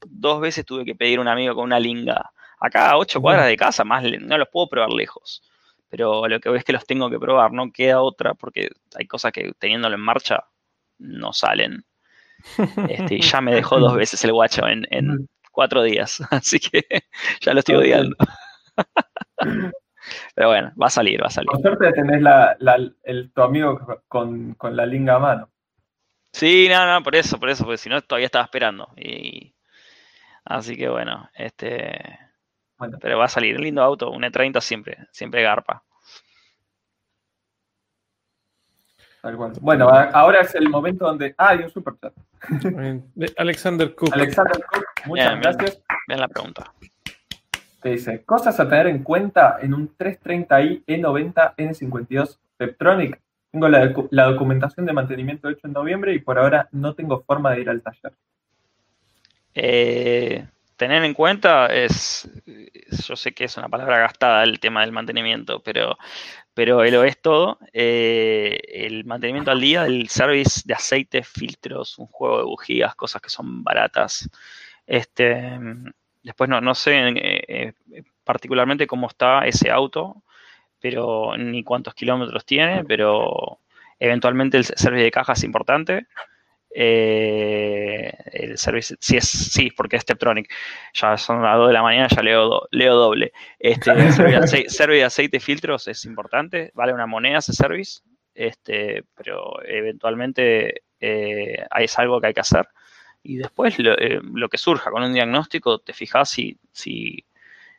Dos veces tuve que pedir a un amigo con una linga. Acá a ocho cuadras de casa, más no los puedo probar lejos. Pero lo que veo es que los tengo que probar, no queda otra, porque hay cosas que teniéndolo en marcha no salen. Este, ya me dejó dos veces el guacho en, en cuatro días, así que ya lo estoy odiando. Pero bueno, va a salir, va a salir. Por suerte tenés la, la- el, tu amigo con, con la linga a mano. Sí, no, no, por eso, por eso, porque si no todavía estaba esperando. Y así que bueno, este, Bueno, pero va a salir, un lindo auto, un E30 siempre, siempre garpa. Bueno, ahora es el momento donde. Ah, hay un super chat. Bien. De Alexander Cook. Alexander Cook, muchas Bien, bien. gracias. Vean la pregunta. Te dice: Cosas a tener en cuenta en un 330i E90 N52 Peptronic. Tengo la, la documentación de mantenimiento hecho en noviembre y por ahora no tengo forma de ir al taller. Eh, tener en cuenta es yo sé que es una palabra gastada el tema del mantenimiento, pero, pero lo es todo. Eh, el mantenimiento al día del service de aceite, filtros, un juego de bujías, cosas que son baratas. Este, después no, no sé eh, eh, particularmente cómo está ese auto, pero ni cuántos kilómetros tiene, pero eventualmente el servicio de caja es importante. Eh, el servicio, sí, es, sí, porque es Steptronic. Ya son las 2 de la mañana, ya leo, leo doble. Este, el servicio de aceite y filtros es importante, vale una moneda ese service, este, pero eventualmente eh, es algo que hay que hacer. Y después lo, eh, lo, que surja con un diagnóstico, te fijas si, si,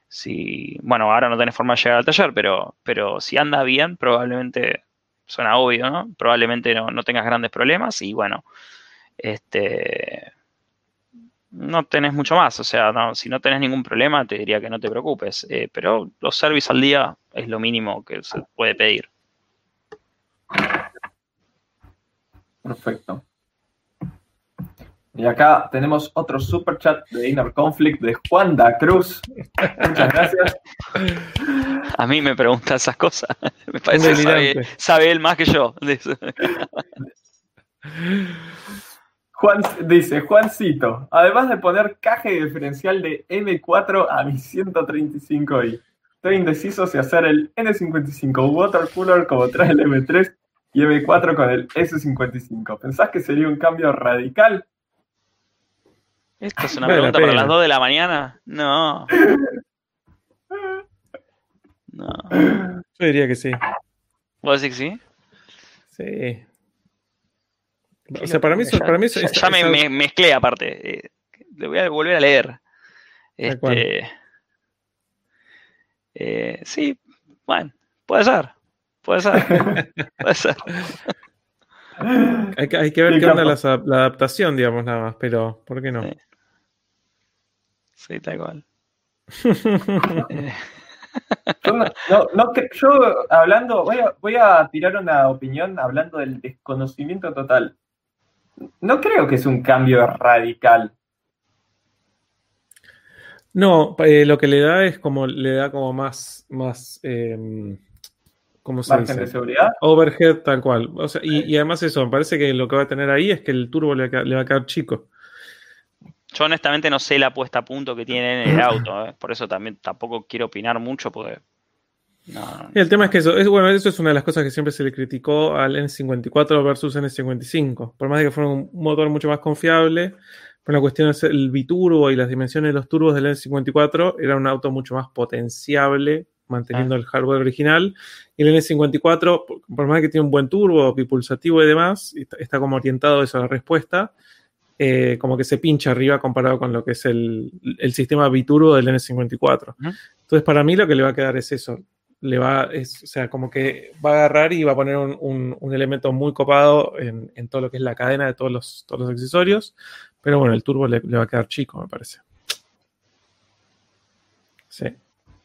si, bueno, ahora no tenés forma de llegar al taller, pero, pero si anda bien, probablemente, suena obvio, ¿no? Probablemente no, no tengas grandes problemas y bueno, este, no tenés mucho más. O sea, si no tenés ningún problema, te diría que no te preocupes. Eh, pero los servicios al día es lo mínimo que se puede pedir. Perfecto. Y acá tenemos otro super chat de Inner Conflict de Juan da Cruz. Muchas gracias. A mí me pregunta esas cosas. Me parece que sabe, sabe él más que yo. Juan dice, Juancito, además de poner caja diferencial de M4 a mi 135i, estoy indeciso si hacer el N55 water cooler como trae el M3 y M4 con el S55. ¿Pensás que sería un cambio radical? ¿Esto es una pregunta para las 2 de la mañana? No. No. Yo diría que sí. ¿Vos decís que sí? Sí. O sea, para mí, eso, para mí ya, ya me, me, mezclé aparte. Eh, le voy a volver a leer. Este, eh, sí, bueno, puede ser. Puede ser. puede ser. hay, que, hay que ver qué onda la, la, adaptación, digamos, nada más, pero ¿por qué no? Sí, sí tal cual. Yo, no, no, yo hablando, voy a, voy a tirar una opinión hablando del desconocimiento total no creo que es un cambio radical. No, eh, lo que le da es como le da como más, más eh, ¿cómo se margen de seguridad. Overhead, tal cual. O sea, y, y, además eso, me parece que lo que va a tener ahí es que el turbo le, le va a quedar chico. Yo honestamente no sé la puesta a punto que tiene en el auto, ¿eh? por eso también tampoco quiero opinar mucho porque no, el tema es que eso es, bueno, eso es una de las cosas que siempre se le criticó al N54 versus N55. Por más de que fuera un motor mucho más confiable, por la cuestión es el biturbo y las dimensiones de los turbos del N54, era un auto mucho más potenciable, manteniendo ah. el hardware original. Y el N54, por, más de que tiene un buen turbo, bipulsativo y demás, está, está como orientado eso a la respuesta. Eh, como que se pincha arriba comparado con lo que es el, el sistema biturbo del N54. Entonces, para mí lo que le va a quedar es eso, le va, es, o sea, como que va a agarrar y va a poner un, un, elemento muy copado en, en, todo lo que es la cadena de todos los, todos los accesorios, pero bueno, el turbo le, le va a quedar chico, me parece. Sí,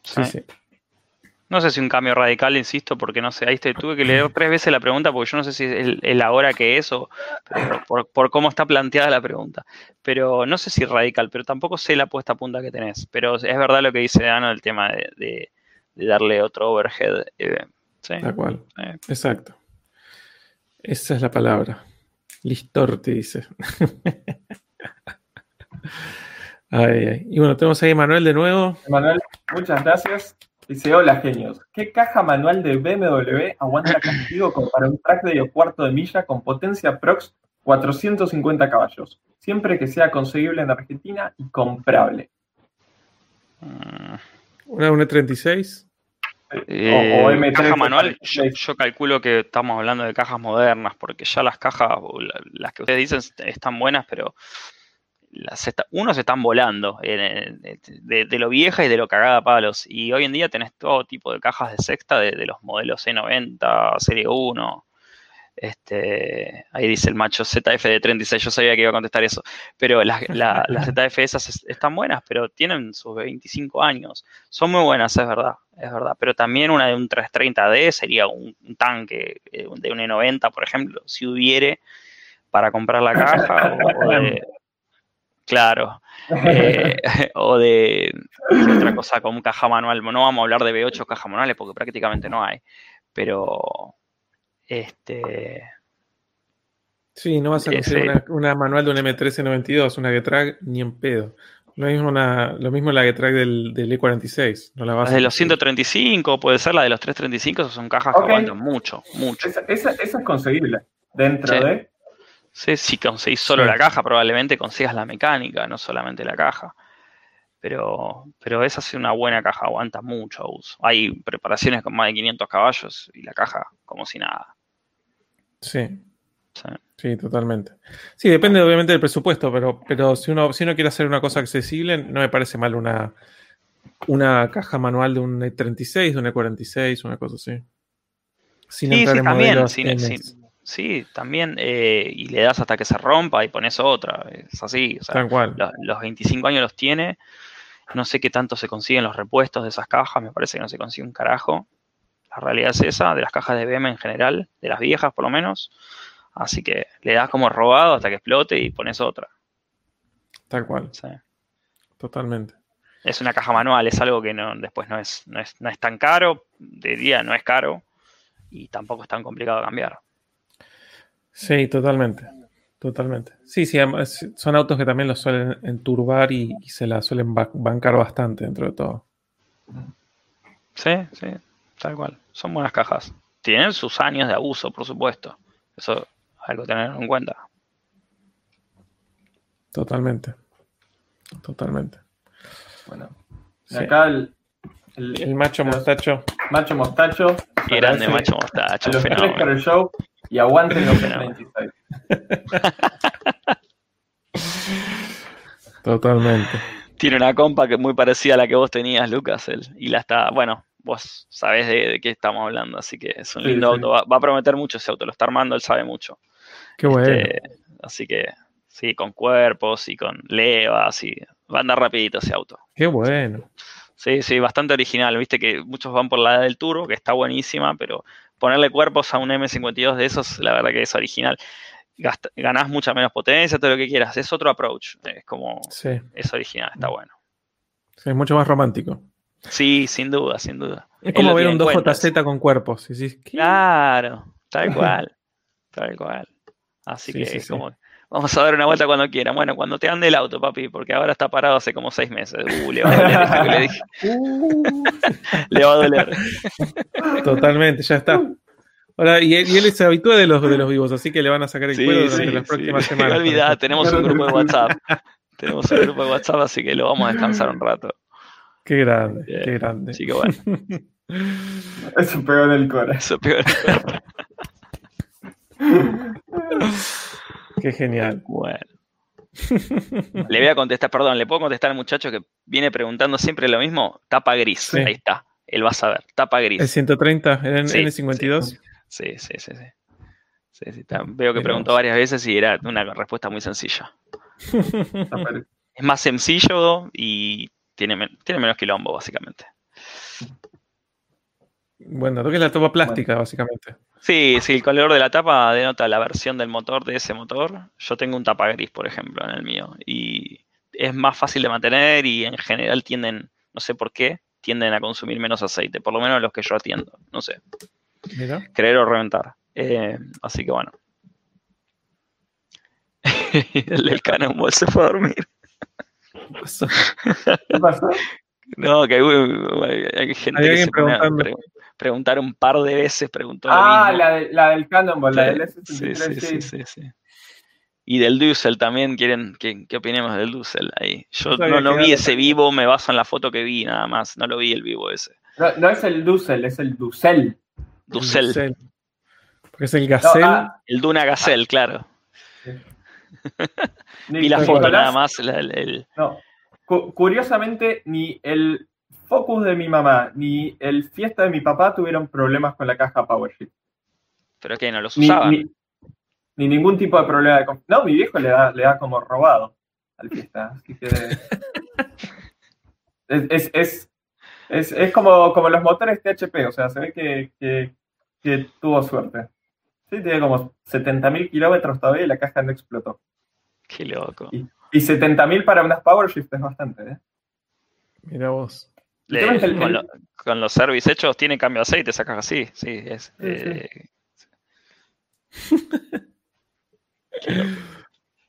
sí, sí. No sé si un cambio radical, insisto, porque no sé, ahí te, tuve que leer tres veces la pregunta porque yo no sé si es el, el ahora que es o por, por, cómo está planteada la pregunta. Pero no sé si radical, pero tampoco sé la puesta a punta que tenés. Pero es verdad lo que dice Ana, el tema de, de de darle otro overhead. Eh, ¿sí? Tal cual. Eh. Exacto. Esa es la palabra. Listorti dice. ay, ay. Y bueno, tenemos ahí a Manuel de nuevo. Manuel, muchas gracias. Dice, hola genios, ¿qué caja manual de BMW aguanta castigo para un track de cuarto de milla con potencia prox 450 caballos? Siempre que sea conseguible en Argentina y comprable. ¿Una, una 36? Eh, o, M3 caja manual, yo, yo, calculo que estamos hablando de cajas modernas, porque ya las cajas, las que ustedes dicen, están buenas, pero las unos están volando de, de, de, lo vieja y de lo cagada palos. Y hoy en día tenés todo tipo de cajas de sexta de, de los modelos C90, Serie 1, este, ahí dice el macho ZF de 36, yo sabía que iba a contestar eso. Pero las, la, las ZF esas están buenas, pero tienen sus 25 años. Son muy buenas, es verdad, es verdad. Pero también una de un 330D sería un, un tanque eh, de un E90, por ejemplo, si hubiere para comprar la caja o, o de, Claro. Eh, o de ¿Qué otra cosa con caja manual? No vamos a hablar de V8 cajas manuales porque prácticamente no hay. Pero, este, Sí, no vas a Ese- conseguir una, una manual de un M1392, una Getrag, ni en pedo. Lo mismo, una, lo mismo la Getrag del, del E46. No la vas de los conseguir. 135, puede ser la de los 335, esas son cajas que aguantan mucho, mucho. Esa, esa- esa es conseguible. Dentro Sí. de. Sí, si conseguís solo Sí. la caja, probablemente consigas la mecánica, no solamente la caja. Pero, pero esa es una buena caja, aguanta mucho uso. Hay preparaciones con más de 500 caballos y la caja como si nada. Sí, Sí. sí, totalmente. Sí, depende obviamente del presupuesto, pero, pero si, uno, si uno quiere hacer una cosa accesible, no me parece mal una, una caja manual de un E36, de un E46, una cosa así. Sin Sí, entrar sí, en también, sin- Sí, también, eh, y le das hasta que se rompa y pones otra. Es así, o sea, Tal cual. lo- los 25 años los tiene. No sé qué tanto se consiguen los repuestos de esas cajas, me parece que no se consigue un carajo. La realidad es esa, de las cajas de BM en general, de las viejas por lo menos. Así que le das como robado hasta que explote y pones otra. Tal cual, Sí. totalmente. Es una caja manual, es algo que no, después no es, no, es, no es tan caro, de día no es caro y tampoco es tan complicado de cambiar. Sí, totalmente. Totalmente. Sí, sí, son autos que también los suelen enturbar y, y se la suelen ba- bancar bastante dentro de todo. Sí, sí, tal cual. Son buenas cajas. Tienen sus años de abuso, por supuesto. Eso es algo a tener en cuenta. Totalmente. Totalmente. Bueno. Sí. acá el, el El macho mostacho. macho mostacho. Grande macho A mostacho, los tres fenómeno. para el show y aguanten los Fenómeno. 26. Totalmente. Tiene una compa que es muy parecida a la que vos tenías, Lucas. él, y la está, bueno, vos sabés de, de qué estamos hablando, así que es un lindo sí. auto. Va, va a prometer mucho ese auto, lo está armando, él sabe mucho. Qué bueno. Este, así que sí, con cuerpos y con levas y va a andar rapidito ese auto. Qué bueno. Sí, sí, bastante original. Viste que muchos van por la edad del turbo, que está buenísima, pero ponerle cuerpos a un M52 de esos, la verdad que es original. Gast- ganás mucha menos potencia, todo lo que quieras. Es otro approach. Es como, Sí. es original, está bueno. Sí, es mucho más romántico. Sí, sin duda, sin duda. Es Él como ver un en cuenta, 2JZ con cuerpos. Y decís, ¿qué? Claro, tal cual, tal cual. Así Sí, que es como, vamos a dar una vuelta cuando quieran. Bueno, cuando te ande el auto, papi, porque ahora está parado hace como seis meses. Uh, le va a doler esto que le dije. Uh, Le va a doler. totalmente, ya está. Ahora, y, él, y él se habitúa de los, de los vivos, así que le van a sacar el Sí, cuero durante sí, las sí. próximas semanas. Olvidá, tenemos un grupo de WhatsApp. Tenemos un grupo de WhatsApp, así que lo vamos a descansar un rato. Qué grande, qué grande. Así que bueno, Eso pegó en el corazón. eso peor. Qué genial. Bueno. Le voy a contestar, perdón, ¿le puedo contestar al muchacho que viene preguntando siempre lo mismo? Tapa gris, Sí. ahí está. Él va a saber, tapa El gris. 130, el Sí, N52. Sí, sí, sí, sí. Sí, sí, está- Veo que preguntó varias veces y era una respuesta muy sencilla. Es más sencillo y tiene, men- tiene menos quilombo, básicamente. Bueno, toque la tapa plástica, básicamente. Sí, sí, el color de la tapa denota la versión del motor de ese motor. Yo tengo un tapa gris, por ejemplo, en el mío. Y es más fácil de mantener y en general tienden, no sé por qué, tienden a consumir menos aceite. Por lo menos los que yo atiendo. No sé, Mira. creer o reventar. Eh, así que bueno. el del Cannonball se fue a dormir. ¿Qué pasó? ¿Qué pasó? No, que uh, hay, hay gente que se pone a preguntando. pre- preguntar un par de veces, preguntó Ah, la, de- la del Cannonball, la del Sí, S63. sí, sí, sí. sí, sí. Y del Dussel también, quieren que, ¿qué opinemos del Dussel ahí? Yo No no, vi ese vivo, me baso en la foto que vi nada más, no lo vi el vivo ese. No, no es el Dussel, es el Dussel. Dussel, Dussel. Porque es el No, Gazelle. ah, el Duna Gazelle, claro. Vi la foto nada más, la- el- el- No. Cu- curiosamente, ni el Focus de mi mamá ni el Fiesta de mi papá tuvieron problemas con la caja PowerShift. pero que no los Ni, usaban. ni- ni ningún tipo de problema de... No, mi viejo le da, le da como robado al Fiesta. Así que... es, es, es, es- es como, como los motores THP, o sea, se ve que, que- que tuvo suerte. Sí, tiene como 70.000 kilómetros todavía y la caja no explotó. Qué loco. Y 70.000 para unas PowerShift es bastante, ¿eh? Mira vos. Le- El tema es el- con, el- lo- con los service hechos tiene cambio de aceite, sacas así. Sí, es. Sí, eh,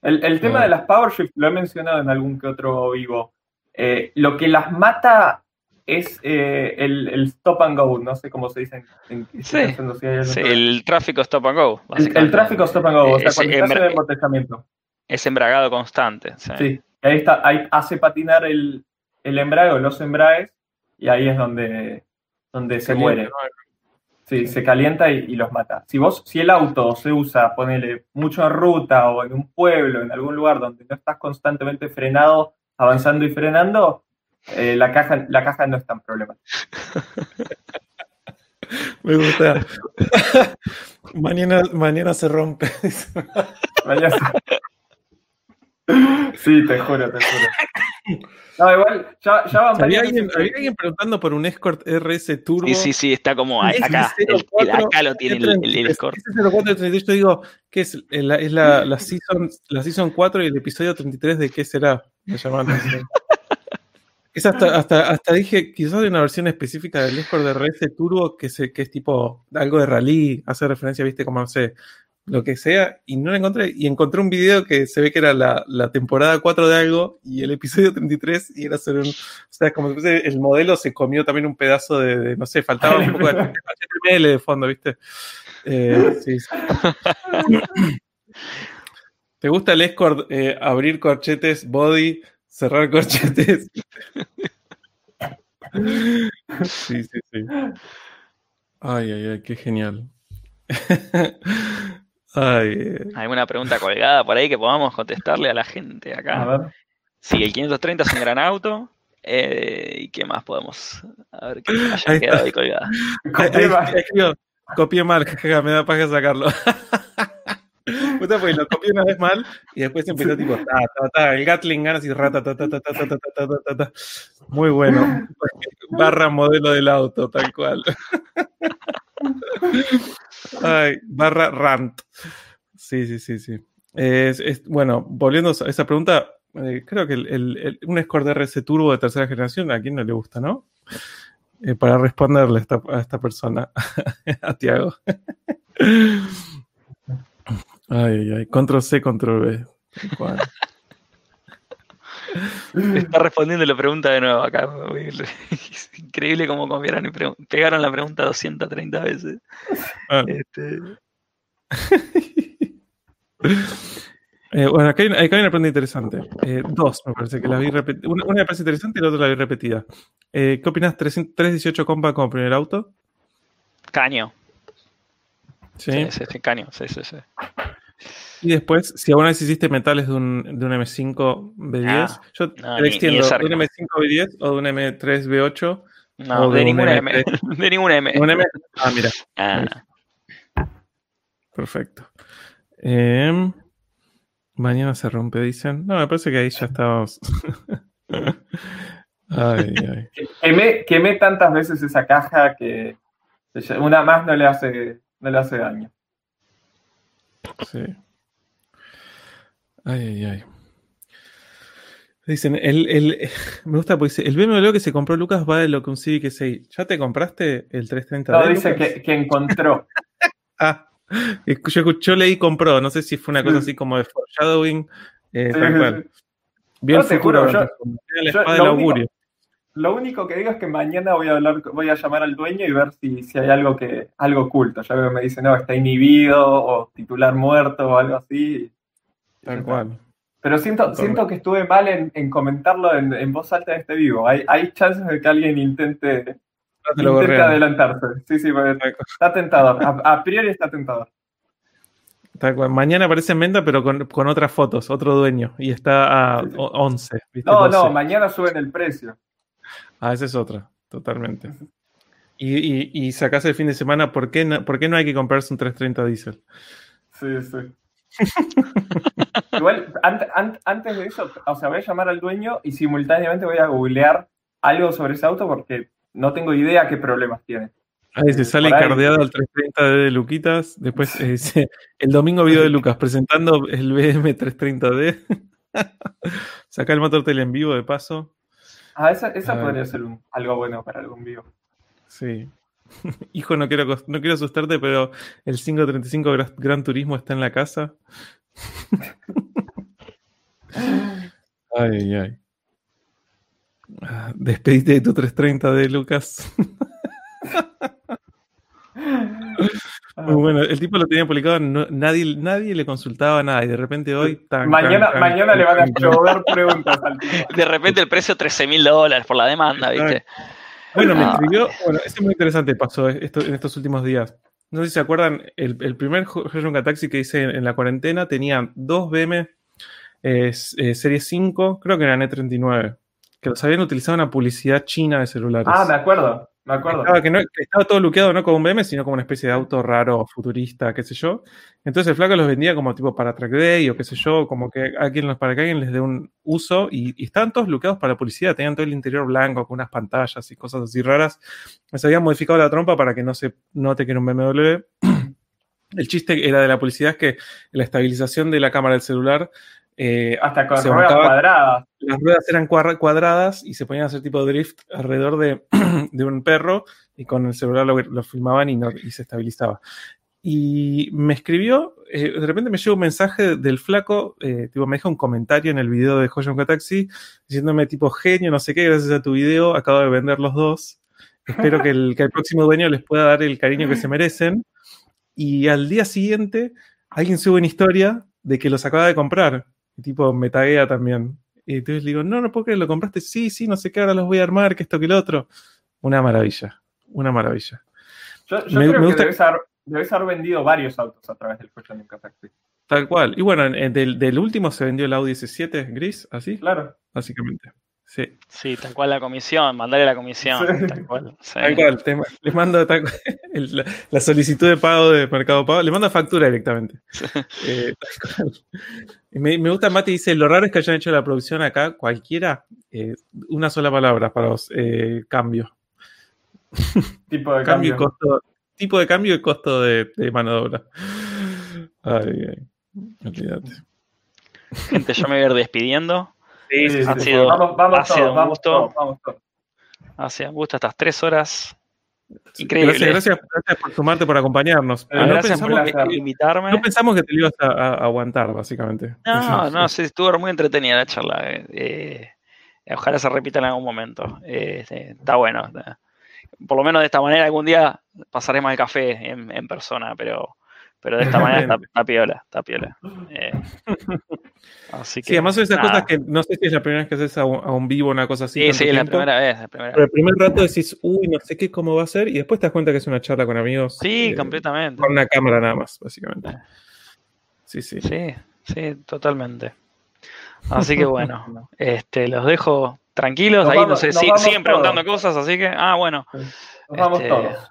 El, el tema de las PowerShift lo he mencionado en algún que otro vivo. Eh, lo que las mata es eh, el, el stop and go, no sé cómo se dice. En, en- Sí, pensando si hay algo sí, que- el tráfico stop and go. el, tráfico stop and go, o sea, Es cuando estás en embra- el embotellamiento. Es embragado constante. sí. Sí, ahí está, ahí hace patinar el, el embrague o los embragues y ahí es donde, donde se muere. Sí, se calienta y, y los mata. Si vos, si el auto se usa, ponele mucho en ruta o en un pueblo, en algún lugar donde no estás constantemente frenado, avanzando y frenando, eh, la, caja, la caja no es tan problemática. Me gusta. mañana, mañana se rompe. Mañana- Sí, te juro, te juro. No, igual, ya, ya van había, varias alguien, que- había alguien preguntando por un Escort RS Turbo. Sí, sí, sí, está como ahí, acá. sí, El, el 04, acá lo tiene el, el, el Escort. Ese 0433, yo digo, ¿qué es? La, es la, la, season, la season 4 y el episodio 33 de ¿Qué será? Me la atención. Es hasta, hasta, hasta dije, quizás hay una versión específica del Escort de RS Turbo que, se, que es tipo algo de rally, hace referencia, viste, como no sé, lo que sea, y no la encontré. Y encontré un video que se ve que era la, la temporada 4 de algo y el episodio 33 y era sobre un. O sea, como que el modelo se comió también un pedazo de, de, no sé, faltaba un poco de HTML de fondo, viste. Eh, sí, sí. ¿Te gusta el escort eh, abrir corchetes, body, cerrar corchetes? sí, sí, sí. Ay, ay, ay, qué genial. ay. ¿Alguna pregunta colgada por ahí que podamos contestarle a la gente A acá? ver. Sí, el 530 es un gran auto. eh, ¿Y qué más podemos? A ver qué haya Ahí quedado está. ahí colgada. Copié mal. ahí escribió, copié mal, jajaja, me da paja sacarlo. Puta, porque lo copié una vez mal y después empezó tipo, ta, ta, ta, el Gatling ganas y rata, ta, ta, ta, ta, ta, ta, ta, ta, ta, ta. Muy bueno. Barra modelo del auto, tal cual. Ay, barra rant. Sí, sí, sí, sí. Es- bueno, volviendo a esa pregunta, eh, creo que el, un Escort RS Turbo de tercera generación, a quién no le gusta, ¿no? Eh, para responderle a esta, a esta persona, a Tiago. Ay, ay. Control C, control B. Está respondiendo la pregunta de nuevo acá. Es increíble cómo y pegaron la pregunta 230 veces. Ah. Este, Eh, bueno, acá hay, una- acá hay una pregunta interesante. Eh, dos, me parece que la vi repetida. Una, una me parece interesante y la otra la vi repetida. Eh, ¿Qué opinas? 318 compa como primer auto? caño. ¿Sí? Sí, sí, sí, caño. Sí, sí, sí. Y después, si alguna vez hiciste metales de un, de un M5 B10, Ah, yo no, te ni- ni extiendo de un M5 B10 o de un M3 B8. No, O de, de un ninguna M. M3. De ninguna M. Un M. Ah, mira, Ah, perfecto. Em, mañana se rompe, dicen. No, me parece que ahí ya estábamos. ay, ay. Quemé, quemé tantas veces esa caja que una más no le hace, no le hace daño. Sí. Ay, ay, ay. Dicen, el, el- me gusta porque dice, el BMW que se compró Lucas va de lo que un Civic 6. ¿Ya te compraste el 330 No, d dice Lucas? que, que encontró. Ah, yo, yo leí compró, no sé si fue una cosa Sí. así como de foreshadowing. eh, Sí. Bien No, te futuro, juro, yo- lo del único- augurio. Lo único que digo es que mañana voy a hablar, voy a llamar al dueño y ver si, si hay algo que, algo oculto. Ya veo me dice, no, está inhibido, o titular muerto, o algo así. Tal cual. Pero siento, Totalmente. siento que estuve mal en, en comentarlo en, en voz alta en este vivo. Hay, hay chances de que alguien intente, No intente adelantarse. Sí, sí, está tentador. A, a priori está tentador. Tal cual. Mañana aparece en venta, pero con, con otras fotos, otro dueño. Y está a Sí, sí. o- 11. ¿viste? No, 12. no, mañana suben el precio. Ah, esa es otra, totalmente. Y, y, y sacás el fin de semana, ¿por qué, no, ¿por qué no hay que comprarse un 330 diésel? Sí, sí. Igual, ant- ant- antes de eso, o sea, voy a llamar al dueño y simultáneamente voy a googlear algo sobre ese auto porque no tengo idea qué problemas tiene. Ahí se sale cardeado al 330D de Luquitas. Después eh, el domingo video de Lucas presentando el BM 330D. Saca el motor tele en vivo de paso. Ah, esa, esa Ah. podría ser un- algo bueno para algún vivo. Sí. Hijo, no quiero, no quiero asustarte, pero el 535 Gra- Gran Turismo está en la casa. Ay, ay. Ah, Despedite de tu 330 de Lucas. Muy bueno, el tipo lo tenía publicado, no- nadie, nadie le consultaba nada y de repente hoy... tan, mañana tan, tan, mañana le van a llover preguntas al tipo. De repente el precio 13 mil dólares por la demanda, ¿viste? Bueno, me Ah. escribió, bueno, esto es muy interesante, pasó esto, en estos últimos días. No sé si se acuerdan, el, el primer Hyunga Taxi que hice en, en la cuarentena tenía dos BM eh, eh, Serie 5, creo que eran E39, que los habían utilizado en una publicidad china de celulares. Ah, me acuerdo, me acuerdo. Estaba, que no- que estaba todo luqueado no como un BM, sino como una especie de auto raro, futurista, qué sé yo. Entonces el flaco los vendía como tipo para track day o qué sé yo, como que alguien los, para que alguien les dé un uso y, y estaban todos luqueados para la publicidad, tenían todo el interior blanco con unas pantallas y cosas así raras. Les habían modificado la trompa para que no se note que era un BMW. El chiste era de la publicidad es que la estabilización de la cámara del celular eh, Hasta con ruedas cuadradas. las ruedas eran cuadra- cuadradas y se ponían a hacer tipo drift alrededor de, de un perro y con el celular lo, lo filmaban y, no- y se estabilizaba. Y me escribió, eh, de repente me llegó un mensaje del flaco, eh, tipo me deja un comentario en el video de Hoyonka Taxi diciéndome tipo genio, no sé qué, gracias a tu video acabo de vender los dos. Espero que el, que el próximo dueño les pueda dar el cariño que se merecen. Y al día siguiente alguien sube una historia de que los acaba de comprar. Y tipo me taguea también. Y entonces le digo, no, no puedo creer, lo compraste. Sí, sí, no sé qué, ahora los voy a armar, que esto, que lo otro. Una maravilla, una maravilla. Yo, yo Me- creo me que debes haber, debes haber vendido varios autos a través del Nunca Taxi. Tal cual. Y bueno, en- en- del, del último se vendió el Audi S7 gris, así, Claro. básicamente. Sí. Sí, tal cual la comisión, mandarle la comisión, Sí. tal cual. sí. Tal cual. te- les mando tal cual, el- la, la solicitud de pago de Mercado Pago. Le mando factura directamente. Eh, tal cual. Y me, me gusta, Mati dice, lo raro es que hayan hecho la producción acá, cualquiera, eh, una sola palabra para los eh, cambio. Tipo de Cambio cambio. y costo, tipo de cambio y costo de, de mano de obra. Ay, ay. Olvídate. Gente, yo me voy a ir despidiendo. Sí, sido- vamos, vamos ha sido todos, un vamos gusto. todos, vamos todos. Ha sido un gusto estas tres horas. Increíble. Gracias, gracias, gracias por sumarte, por acompañarnos. Eh, Ah, no, Gracias pensamos, por que, invitarme. no pensamos que te lo ibas a, a aguantar, básicamente. No, no, sí, estuvo muy entretenida la charla. eh, eh, ojalá se repita en algún momento. Eh, sí, está bueno. está- Por lo menos de esta manera algún día pasaremos el café en, en persona, pero, pero de esta manera está, está piola, está piola. Eh, así que, Sí, además son esas nada. cosas que no sé si es la primera vez que haces a un, a un vivo una cosa así. Sí, sí, es la tiempo, primera vez. La primera Pero vez. el primer rato decís, uy, no sé qué, cómo va a ser, y después te das cuenta que es una charla con amigos. Sí, eh, completamente. Con una cámara nada más, básicamente. Sí, sí. Sí, sí, totalmente. Así que bueno, este, los dejo tranquilos. Nos Ahí no sé, si- siguen preguntando todos. cosas, así que, ah, bueno. Nos vamos Este, todos.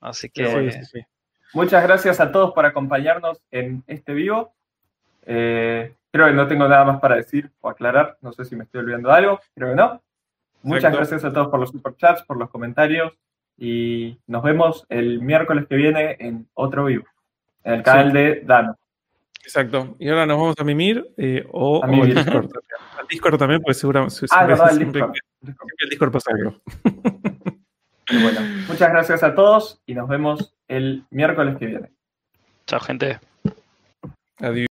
Así Sí, que, sí, sí. Muchas gracias a todos por acompañarnos en este vivo. Eh, creo que no tengo nada más para decir o aclarar. No sé si me estoy olvidando de algo. Creo que no. Muchas Exacto. gracias a todos por los superchats, por los comentarios. Y nos vemos el miércoles que viene en otro vivo. En el canal de Dano. Exacto. Y ahora nos vamos a mimir eh, o, A o al Discord. Al Discord también, pues seguramente Ah, siempre, verdad, el siempre- Discord. siempre el Discord pasa algo. Y bueno, muchas gracias a todos y nos vemos el miércoles que viene. chao, gente. Adiós.